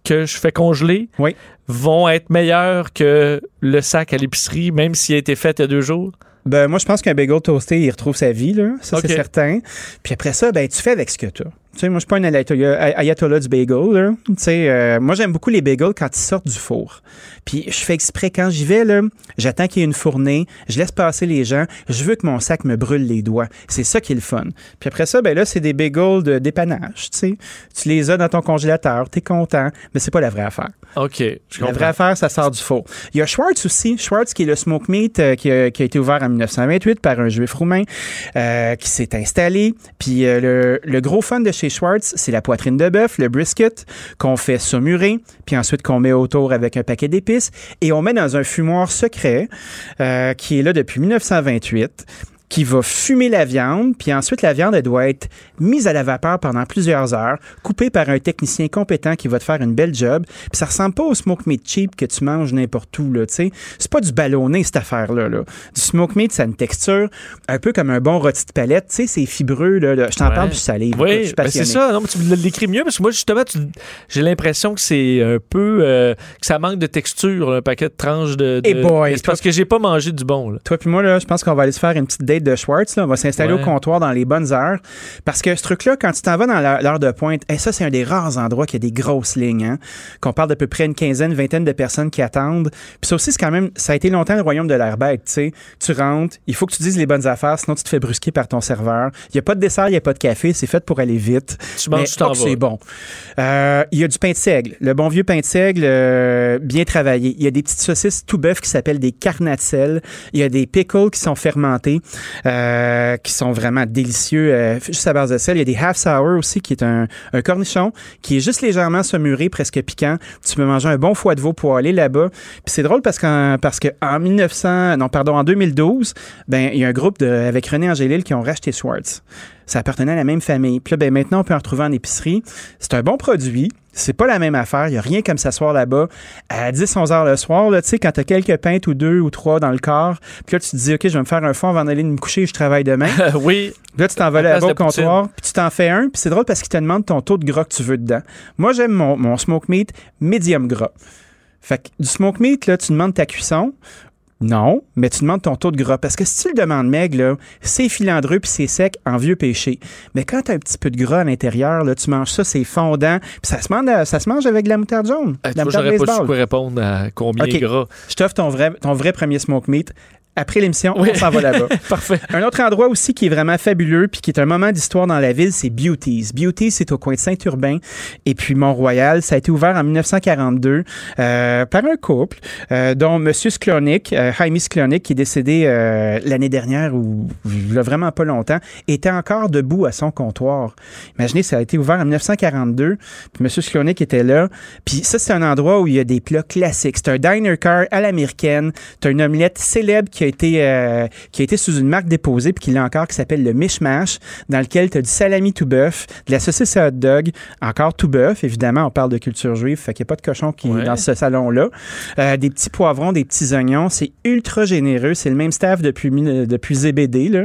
Speaker 3: que je fais congeler,
Speaker 11: Oui.
Speaker 3: vont être meilleurs que le sac à l'épicerie, même s'il a été fait il y a deux jours?
Speaker 11: Ben, moi, je pense qu'un bagel toasté, il retrouve sa vie, là. Ça, c'est certain. Puis après ça, ben, tu fais avec ce que tu as. Tu sais, moi, je suis pas un ayatollah, ayatollah du bagel, là. Tu sais, euh, moi, j'aime beaucoup les bagels quand ils sortent du four. Puis je fais exprès, quand j'y vais, là, j'attends qu'il y ait une fournée, je laisse passer les gens, je veux que mon sac me brûle les doigts. C'est ça qui est le fun. Puis après ça, ben là, c'est des bagels de dépannage, tu sais. Tu les as dans ton congélateur, t'es content, mais c'est pas la vraie affaire.
Speaker 3: OK, je
Speaker 11: La vraie affaire, ça sort du four. Il y a Schwartz aussi. Schwartz, qui est le smoke meat euh, qui, a, qui a été ouvert en 1928 par un juif roumain euh, qui s'est installé. Puis euh, le, le gros fun de chez Schwartz, c'est la poitrine de bœuf, le brisket, qu'on fait saumurer, puis ensuite qu'on met autour avec un paquet d'épices. Et on met dans un fumoir secret euh, qui est là depuis 1928 qui va fumer la viande, puis ensuite la viande elle doit être mise à la vapeur pendant plusieurs heures, coupée par un technicien compétent qui va te faire une belle job. Puis ça ressemble pas au smoke meat cheap que tu manges n'importe où là, tu sais. C'est pas du ballonné cette affaire là, là. Du smoke meat, ça a une texture un peu comme un bon rôti de palette, tu sais, c'est fibreux là, là. Je t'en
Speaker 3: Ouais.
Speaker 11: parle puis salive.
Speaker 3: Oui, ben c'est ça. Non, mais tu l'écris mieux parce que moi, justement, tu- j'ai l'impression que c'est un peu. euh, que ça manque de texture, un paquet de tranches de. de-
Speaker 11: Eh boy,
Speaker 3: c'est parce que j'ai pas mangé du bon, là.
Speaker 11: Toi puis moi, là, je pense qu'on va aller se faire une petite date de Schwartz. Là. On va s'installer
Speaker 3: Ouais.
Speaker 11: au comptoir dans les bonnes heures. Parce que ce truc-là, quand tu t'en vas dans l'heure de pointe, et ça, c'est un des rares endroits qui a des grosses lignes. Hein, qu'on parle d'à peu près une quinzaine, vingtaine de personnes qui attendent. Puis ça aussi, c'est quand même, ça a été longtemps le royaume de l'air bête. Tu sais, tu rentres, il faut que tu dises les bonnes affaires, sinon tu te fais brusquer par ton serveur. Il n'y a pas de dessert, il n'y a pas de café. C'est fait pour aller vite.
Speaker 3: Tu manges, tu
Speaker 11: c'est bon. Euh, il y a du pain de seigle. Le bon vieux pain de seigle, euh, bien travaillé. Il y a des petites saucisses tout bœuf qui s'appellent des carnatelles. Il y a des pickles qui sont fermentés, euh, qui sont vraiment délicieux, euh, juste à base de sel. Il y a des half sour aussi, qui est un, cornichon qui est juste légèrement saumuré, presque piquant. Tu peux manger un bon foie de veau poêlé là-bas. Puis c'est drôle parce qu'en parce que en 1900, non pardon, en 2012, ben il y a un groupe avec René Angélil qui ont racheté Schwartz. Ça appartenait à la même famille. Puis là, ben, maintenant, on peut en retrouver en épicerie. C'est un bon produit. C'est pas la même affaire. Il n'y a rien comme s'asseoir là-bas à 10, 11 heures le soir. Tu sais, quand tu as quelques pintes ou deux ou trois dans le corps, puis là, tu te dis, OK, je vais me faire un fond avant d'aller me coucher, je travaille demain.
Speaker 3: oui.
Speaker 11: Là, tu t'en vas
Speaker 3: À
Speaker 11: là-bas au comptoir, puis tu t'en fais un, puis c'est drôle parce qu'ils te demandent ton taux de gras que tu veux dedans. Moi, j'aime mon, mon smoke meat medium gras. Fait que du smoke meat, là, tu demandes ta cuisson. Non, mais tu demandes ton taux de gras. Parce que si tu le demandes maigre, c'est filandreux puis c'est sec en vieux péché. Mais quand tu as un petit peu de gras à l'intérieur, là, tu manges ça, c'est fondant. Puis ça se, mange, ça se mange avec de la moutarde jaune.
Speaker 3: Euh,
Speaker 11: de la
Speaker 3: tu vois,
Speaker 11: moutarde
Speaker 3: J'aurais pas su quoi répondre à combien
Speaker 11: OK.
Speaker 3: gras.
Speaker 11: Je t'offre ton vrai, ton vrai premier smoke meat. Après l'émission,
Speaker 3: Oui.
Speaker 11: on s'en va là-bas.
Speaker 3: Parfait.
Speaker 11: Un autre endroit aussi qui est vraiment fabuleux puis qui est un moment d'histoire dans la ville, c'est Beauties. Beauties, c'est au coin de Saint-Urbain et puis Mont-Royal. Ça a été ouvert en 1942 euh, par un couple, euh, dont M. Sklonick, euh, Jaime Sklonick, qui est décédé euh, l'année dernière ou il a vraiment pas longtemps, était encore debout à son comptoir. Imaginez, ça a été ouvert en 1942, puis M. Sklonick était là. Puis ça, c'est un endroit où il y a des plats classiques. C'est un diner car à l'américaine. Tu as une omelette célèbre qui a été, euh, qui a été sous une marque déposée, puis qui l'a encore, qui s'appelle le Mishmash, dans lequel tu as du salami tout bœuf, de la saucisse à hot dog, encore tout bœuf. Évidemment, on parle de culture juive, fait qu'il n'y a pas de cochon qui
Speaker 3: Ouais.
Speaker 11: est dans ce salon-là. Euh, des petits poivrons, des petits oignons. C'est ultra généreux. C'est le même staff depuis, mille- depuis ZBD, là.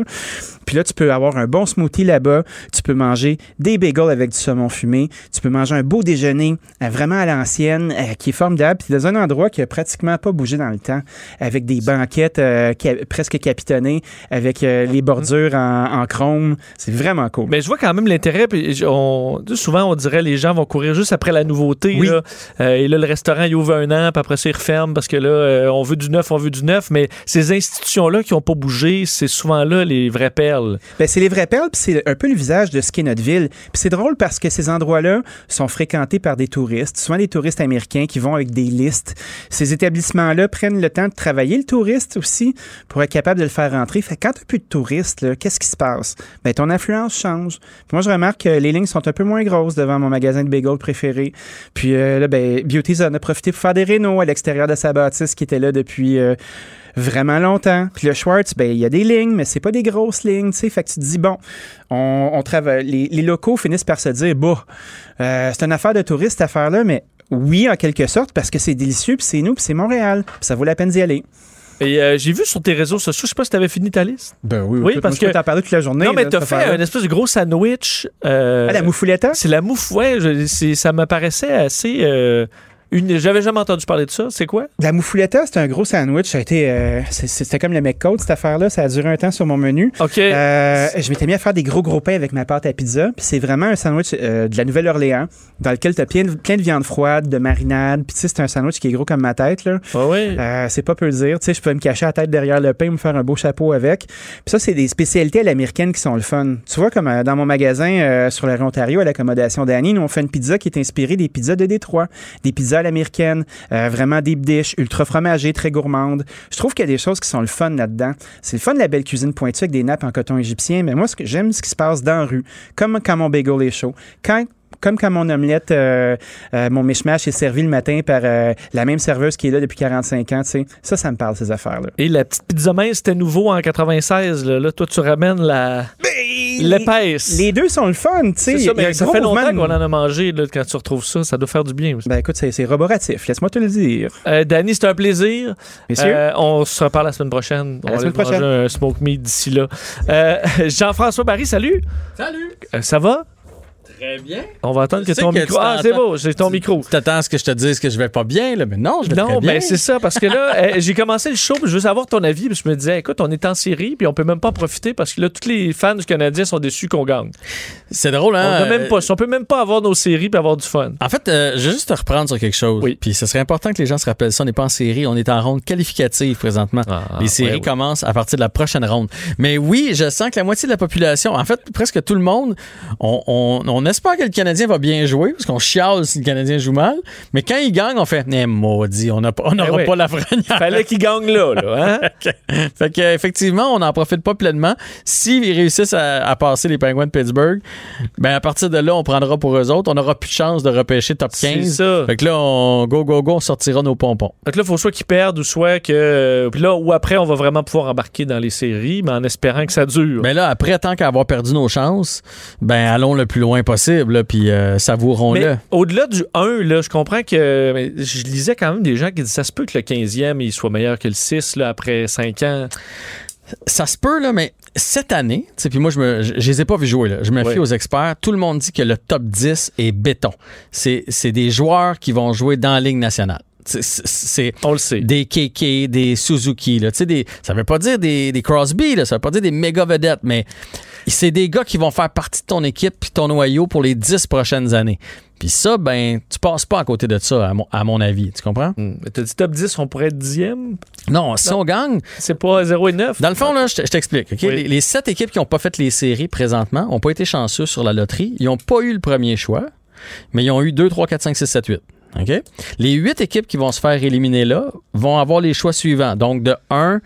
Speaker 11: Puis là, tu peux avoir un bon smoothie là-bas. Tu peux manger des bagels avec du saumon fumé. Tu peux manger un beau déjeuner euh, vraiment à l'ancienne, euh, qui est formidable. Puis dans un endroit qui a pratiquement pas bougé dans le temps, avec des banquettes euh, ca- presque capitonnées, avec euh, les bordures en, en chrome. C'est vraiment cool.
Speaker 3: Mais je vois quand même l'intérêt. Puis on, souvent, on dirait les gens vont courir juste après la nouveauté.
Speaker 11: Oui.
Speaker 3: là. Euh, et là, le restaurant, il ouvre un an, puis après ça, il referme parce que là, euh, on veut du neuf, on veut du neuf. Mais ces institutions-là qui n'ont pas bougé, c'est souvent là les vraies perles.
Speaker 11: Ben, c'est les vraies perles, puis c'est un peu le visage de ce qu'est notre ville. Puis c'est drôle parce que ces endroits-là sont fréquentés par des touristes, souvent des touristes américains qui vont avec des listes. Ces établissements-là prennent le temps de travailler le touriste aussi pour être capable de le faire rentrer. Fait quand tu plus de touristes, là, qu'est-ce qui se passe? Ben, ton influence change. Puis moi, je remarque que les lignes sont un peu moins grosses devant mon magasin de bagels préféré. Puis euh, là, ben, Beauties en a profité pour faire des rénaux à l'extérieur de sa bâtisse qui était là depuis... euh, vraiment longtemps. Puis le Schwartz, ben il y a des lignes, mais c'est pas des grosses lignes, tu. Fait que tu te dis bon, on, travaille. Les, locaux finissent par se dire bah, euh, c'est une affaire de touriste cette affaire-là, mais oui en quelque sorte parce que c'est délicieux, puis c'est nous, puis c'est Montréal, puis ça vaut la peine d'y aller.
Speaker 3: Et euh, j'ai vu sur tes réseaux sociaux, je sais pas si tu avais fini ta liste.
Speaker 11: Ben oui,
Speaker 3: Oui, parce
Speaker 11: moi,
Speaker 3: que-
Speaker 11: t'en parler toute la journée.
Speaker 3: non, mais t'as fait un espèce de gros sandwich. euh,
Speaker 11: Ah, la mouffouletta?
Speaker 3: C'est la mouffe, ouais. je- c'est- ça me paraissait assez. euh, J'avais jamais entendu parler de ça. C'est quoi?
Speaker 11: La mouffouletta, c'était un gros sandwich. Ça a été, euh, c'est- c'était comme le McCode, cette affaire-là. Ça a duré un temps sur mon menu.
Speaker 3: OK.
Speaker 11: Euh, je m'étais mis à faire des gros gros pains avec ma pâte à pizza. Puis c'est vraiment un sandwich euh, de la Nouvelle-Orléans dans lequel tu as plein, de- plein de viande froide, de marinade. Puis tu sais, c'est un sandwich qui est gros comme ma tête. Là.
Speaker 3: Ouais.
Speaker 11: Euh, c'est pas peu dire. Tu sais, je peux me cacher la tête derrière le pain, me faire un beau chapeau avec. Puis ça, c'est des spécialités à l'américaine qui sont le fun. Tu vois, comme dans mon magasin sur la Ontario, à l'accommodation d'Annie, nous, on fait une pizza qui est inspirée des pizzas de Détroit. Des pizzas à l'américaine, euh, vraiment deep dish, ultra fromagées, très gourmandes. Je trouve qu'il y a des choses qui sont le fun là-dedans. C'est le fun de la belle cuisine pointue avec des nappes en coton égyptien, mais moi, ce que j'aime, ce qui se passe dans la rue, comme quand mon bagel est chaud. Quand comme quand mon omelette, euh, euh, mon mishmash est servi le matin par euh, la même serveuse qui est là depuis 45 ans, tu sais. Ça, ça me parle, ces affaires-là.
Speaker 3: Et la petite pizza mince, c'était nouveau en 96. Là, Là, toi, tu ramènes la l'épaisse.
Speaker 11: Les deux sont le fun, tu sais.
Speaker 3: C'est ça, mais fait longtemps qu'on en a mangé. Là, quand tu retrouves ça, ça doit faire du bien aussi.
Speaker 11: Ben écoute, c'est c'est roboratif, laisse-moi te le dire.
Speaker 3: Euh, Danny, c'était un plaisir.
Speaker 11: Messieurs?
Speaker 3: Euh, on se reparle la semaine prochaine. On
Speaker 11: la
Speaker 3: va
Speaker 11: semaine prochaine.
Speaker 3: un smoke meat d'ici là. Euh, Jean-François Barry, salut.
Speaker 12: Salut!
Speaker 3: Euh, ça va?
Speaker 12: Très bien.
Speaker 3: On va attendre que
Speaker 12: Je
Speaker 3: ton
Speaker 12: que
Speaker 3: micro. Ah, c'est beau, j'ai ton micro.
Speaker 12: Tu t'attends à ce que je te dise que je vais pas bien, là, mais non, je vais
Speaker 3: Non,
Speaker 12: très bien.
Speaker 3: ben c'est ça, parce que là, euh, j'ai commencé le show, puis je veux savoir ton avis, puis je me disais, écoute, on est en série, puis on peut même pas profiter, parce que là, tous les fans du Canadien sont déçus qu'on gagne.
Speaker 12: C'est drôle,
Speaker 3: On,
Speaker 12: hein?
Speaker 3: a même pas, on peut même pas avoir nos séries puis avoir du fun.
Speaker 12: En fait, euh, je vais juste te reprendre sur quelque chose.
Speaker 3: Oui.
Speaker 12: Puis ce serait important que les gens se rappellent ça. On n'est pas en série, on est en ronde qualificative présentement.
Speaker 3: Ah,
Speaker 12: les séries
Speaker 3: ouais,
Speaker 12: commencent à partir de la prochaine ronde. Mais oui, je sens que la moitié de la population, en fait, presque tout le monde, on, on- on espère que le Canadien va bien jouer, parce qu'on chiale si le Canadien joue mal. Mais quand il gagne, on fait, eh, maudit, on n'aura
Speaker 3: ouais.
Speaker 12: pas la vraie
Speaker 3: Fallait qu'il gagne là, là, hein?
Speaker 12: fait que, effectivement, on n'en profite pas pleinement. S'ils réussissent à, à passer les Penguins de Pittsburgh, ben à partir de là, on prendra pour eux autres. On n'aura plus de chance de repêcher top 15.
Speaker 3: C'est ça.
Speaker 12: Fait que là, on go, go, go, on sortira nos pompons.
Speaker 3: Donc là, il faut soit qu'ils perdent ou soit que. Puis là, ou après, on va vraiment pouvoir embarquer dans les séries, mais en espérant que ça dure.
Speaker 12: Mais là, après, tant qu'à avoir perdu nos chances, ben allons le plus loin possible, là, puis euh, savourons-le.
Speaker 3: Au-delà du 1, là, je comprends que. mais je lisais quand même des gens qui disent ça se peut que le 15e il soit meilleur que le 6 là, après 5 ans.
Speaker 12: Ça se peut, là, mais cette année, puis moi, je je les ai pas vus jouer, là. Je me fie aux experts. Tout le monde dit que le top 10 est béton. C'est des joueurs qui vont jouer dans la Ligue nationale. C'est-
Speaker 3: On le sait.
Speaker 12: des KK, des Suzuki. Là. Des, ça veut pas dire des, des Crosby, là, ça veut pas dire des méga vedettes, mais c'est des gars qui vont faire partie de ton équipe puis ton noyau pour les 10 prochaines années. Puis ça, ben, tu passes pas à côté de ça, à mon, à mon avis. Tu comprends?
Speaker 3: Hmm. T'as dit top 10, on pourrait être dixième?
Speaker 12: Non, si on gagne.
Speaker 3: C'est pas 0 et 9.
Speaker 12: Dans le fond, là, je te- je t'explique.
Speaker 3: Oui.
Speaker 12: Les, les sept équipes qui n'ont pas fait les séries présentement n'ont pas été chanceux sur la loterie. Ils n'ont pas eu le premier choix, mais ils ont eu 2, 3, 4, 5, 6, 7, 8. OK? Les huit équipes qui vont se faire éliminer là vont avoir les choix suivants. Donc, de 1,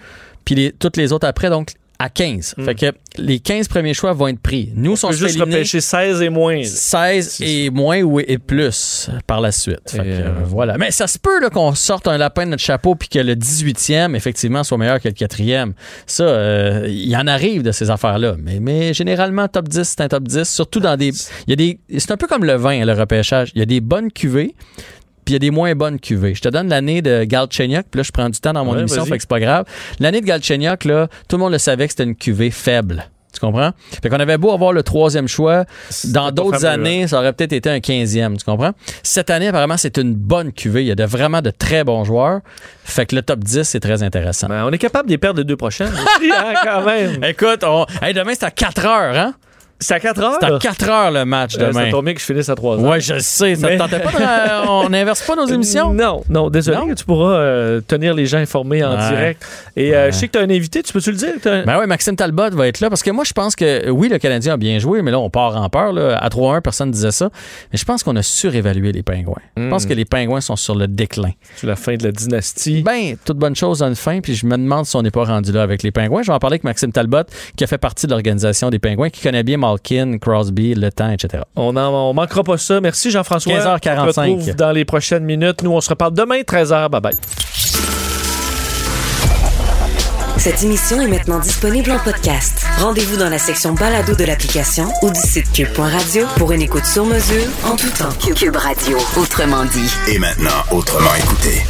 Speaker 12: puis les- toutes les autres après, donc à 15. Fait que les 15 premiers choix vont être pris. Nous, on
Speaker 3: Hmm. peut juste repêcher 16 et moins.
Speaker 12: 16 et moins ou et plus par la suite. Fait que,
Speaker 3: Et, euh,
Speaker 12: voilà. Mais ça se peut qu'on sorte un lapin de notre chapeau puis que le 18e, effectivement, soit meilleur que le 4e. Ça, euh, il y en arrive de ces affaires-là. Mais, mais généralement, top 10, c'est un top 10. Surtout dans des. Il y a des. C'est un peu comme le vin, le repêchage. Il y a des bonnes cuvées. Puis il y a des moins bonnes cuvées. Je te donne l'année de Galchenyuk, puis là, je prends du temps dans mon
Speaker 3: Ouais,
Speaker 12: émission, fait que c'est pas grave. L'année de Galchenyuk, là, tout le monde le savait que c'était une cuvée faible. Tu comprends? Fait qu'on avait beau avoir le troisième choix, dans d'autres années, ça aurait peut-être été un 15e, tu comprends? Cette année, apparemment, c'est une bonne cuvée. Il y a de, vraiment de très bons joueurs. Fait que le top 10, c'est très intéressant.
Speaker 3: Ben, on est capable de les perdre les deux prochaines aussi, hein, quand même.
Speaker 12: Écoute, on... hey, demain, c'est à 4 heures, hein?
Speaker 3: C'est à 4 heures?
Speaker 12: C'est à 4 heures le match
Speaker 3: Euh,
Speaker 12: demain.
Speaker 3: ça tombe bien que je finisse à 3 heures.
Speaker 12: Ouais, je sais. Ça
Speaker 3: Mais-
Speaker 12: te tentait pas de... On n'inverse pas nos émissions?
Speaker 3: Non, non, désolé.
Speaker 12: Non?
Speaker 3: Tu pourras euh, tenir les gens informés en
Speaker 12: Ouais.
Speaker 3: direct. Et euh, je sais que tu as un invité, tu peux-tu le dire?
Speaker 12: Ben oui, Maxime Talbot va être là parce que moi, je pense que oui, le Canadien a bien joué, mais là, on part en peur. Là. À 3-1, personne disait ça. Mais je pense qu'on a surévalué les Pingouins. Je
Speaker 3: Hmm.
Speaker 12: pense que les Pingouins sont sur le déclin.
Speaker 3: C'est la fin de la dynastie.
Speaker 12: Ben, toute bonne chose a une fin, puis je me demande si on n'est pas rendu là avec les Pingouins. Je vais en parler avec Maxime Talbot, qui a fait partie de l'organisation des Pingouins, qui connaît bien Malkin, Crosby, Le Temps, etc.
Speaker 3: On, on manquera pas ça. Merci Jean-François.
Speaker 12: 15h45.
Speaker 3: On se retrouve dans les prochaines minutes. Nous, on se reparle demain, 13h. Bye bye.
Speaker 1: Cette émission est maintenant disponible en podcast. Rendez-vous dans la section balado de l'application ou du site cube.radio pour une écoute sur mesure en tout temps. Cube Radio, autrement dit.
Speaker 2: Et maintenant, autrement écouté.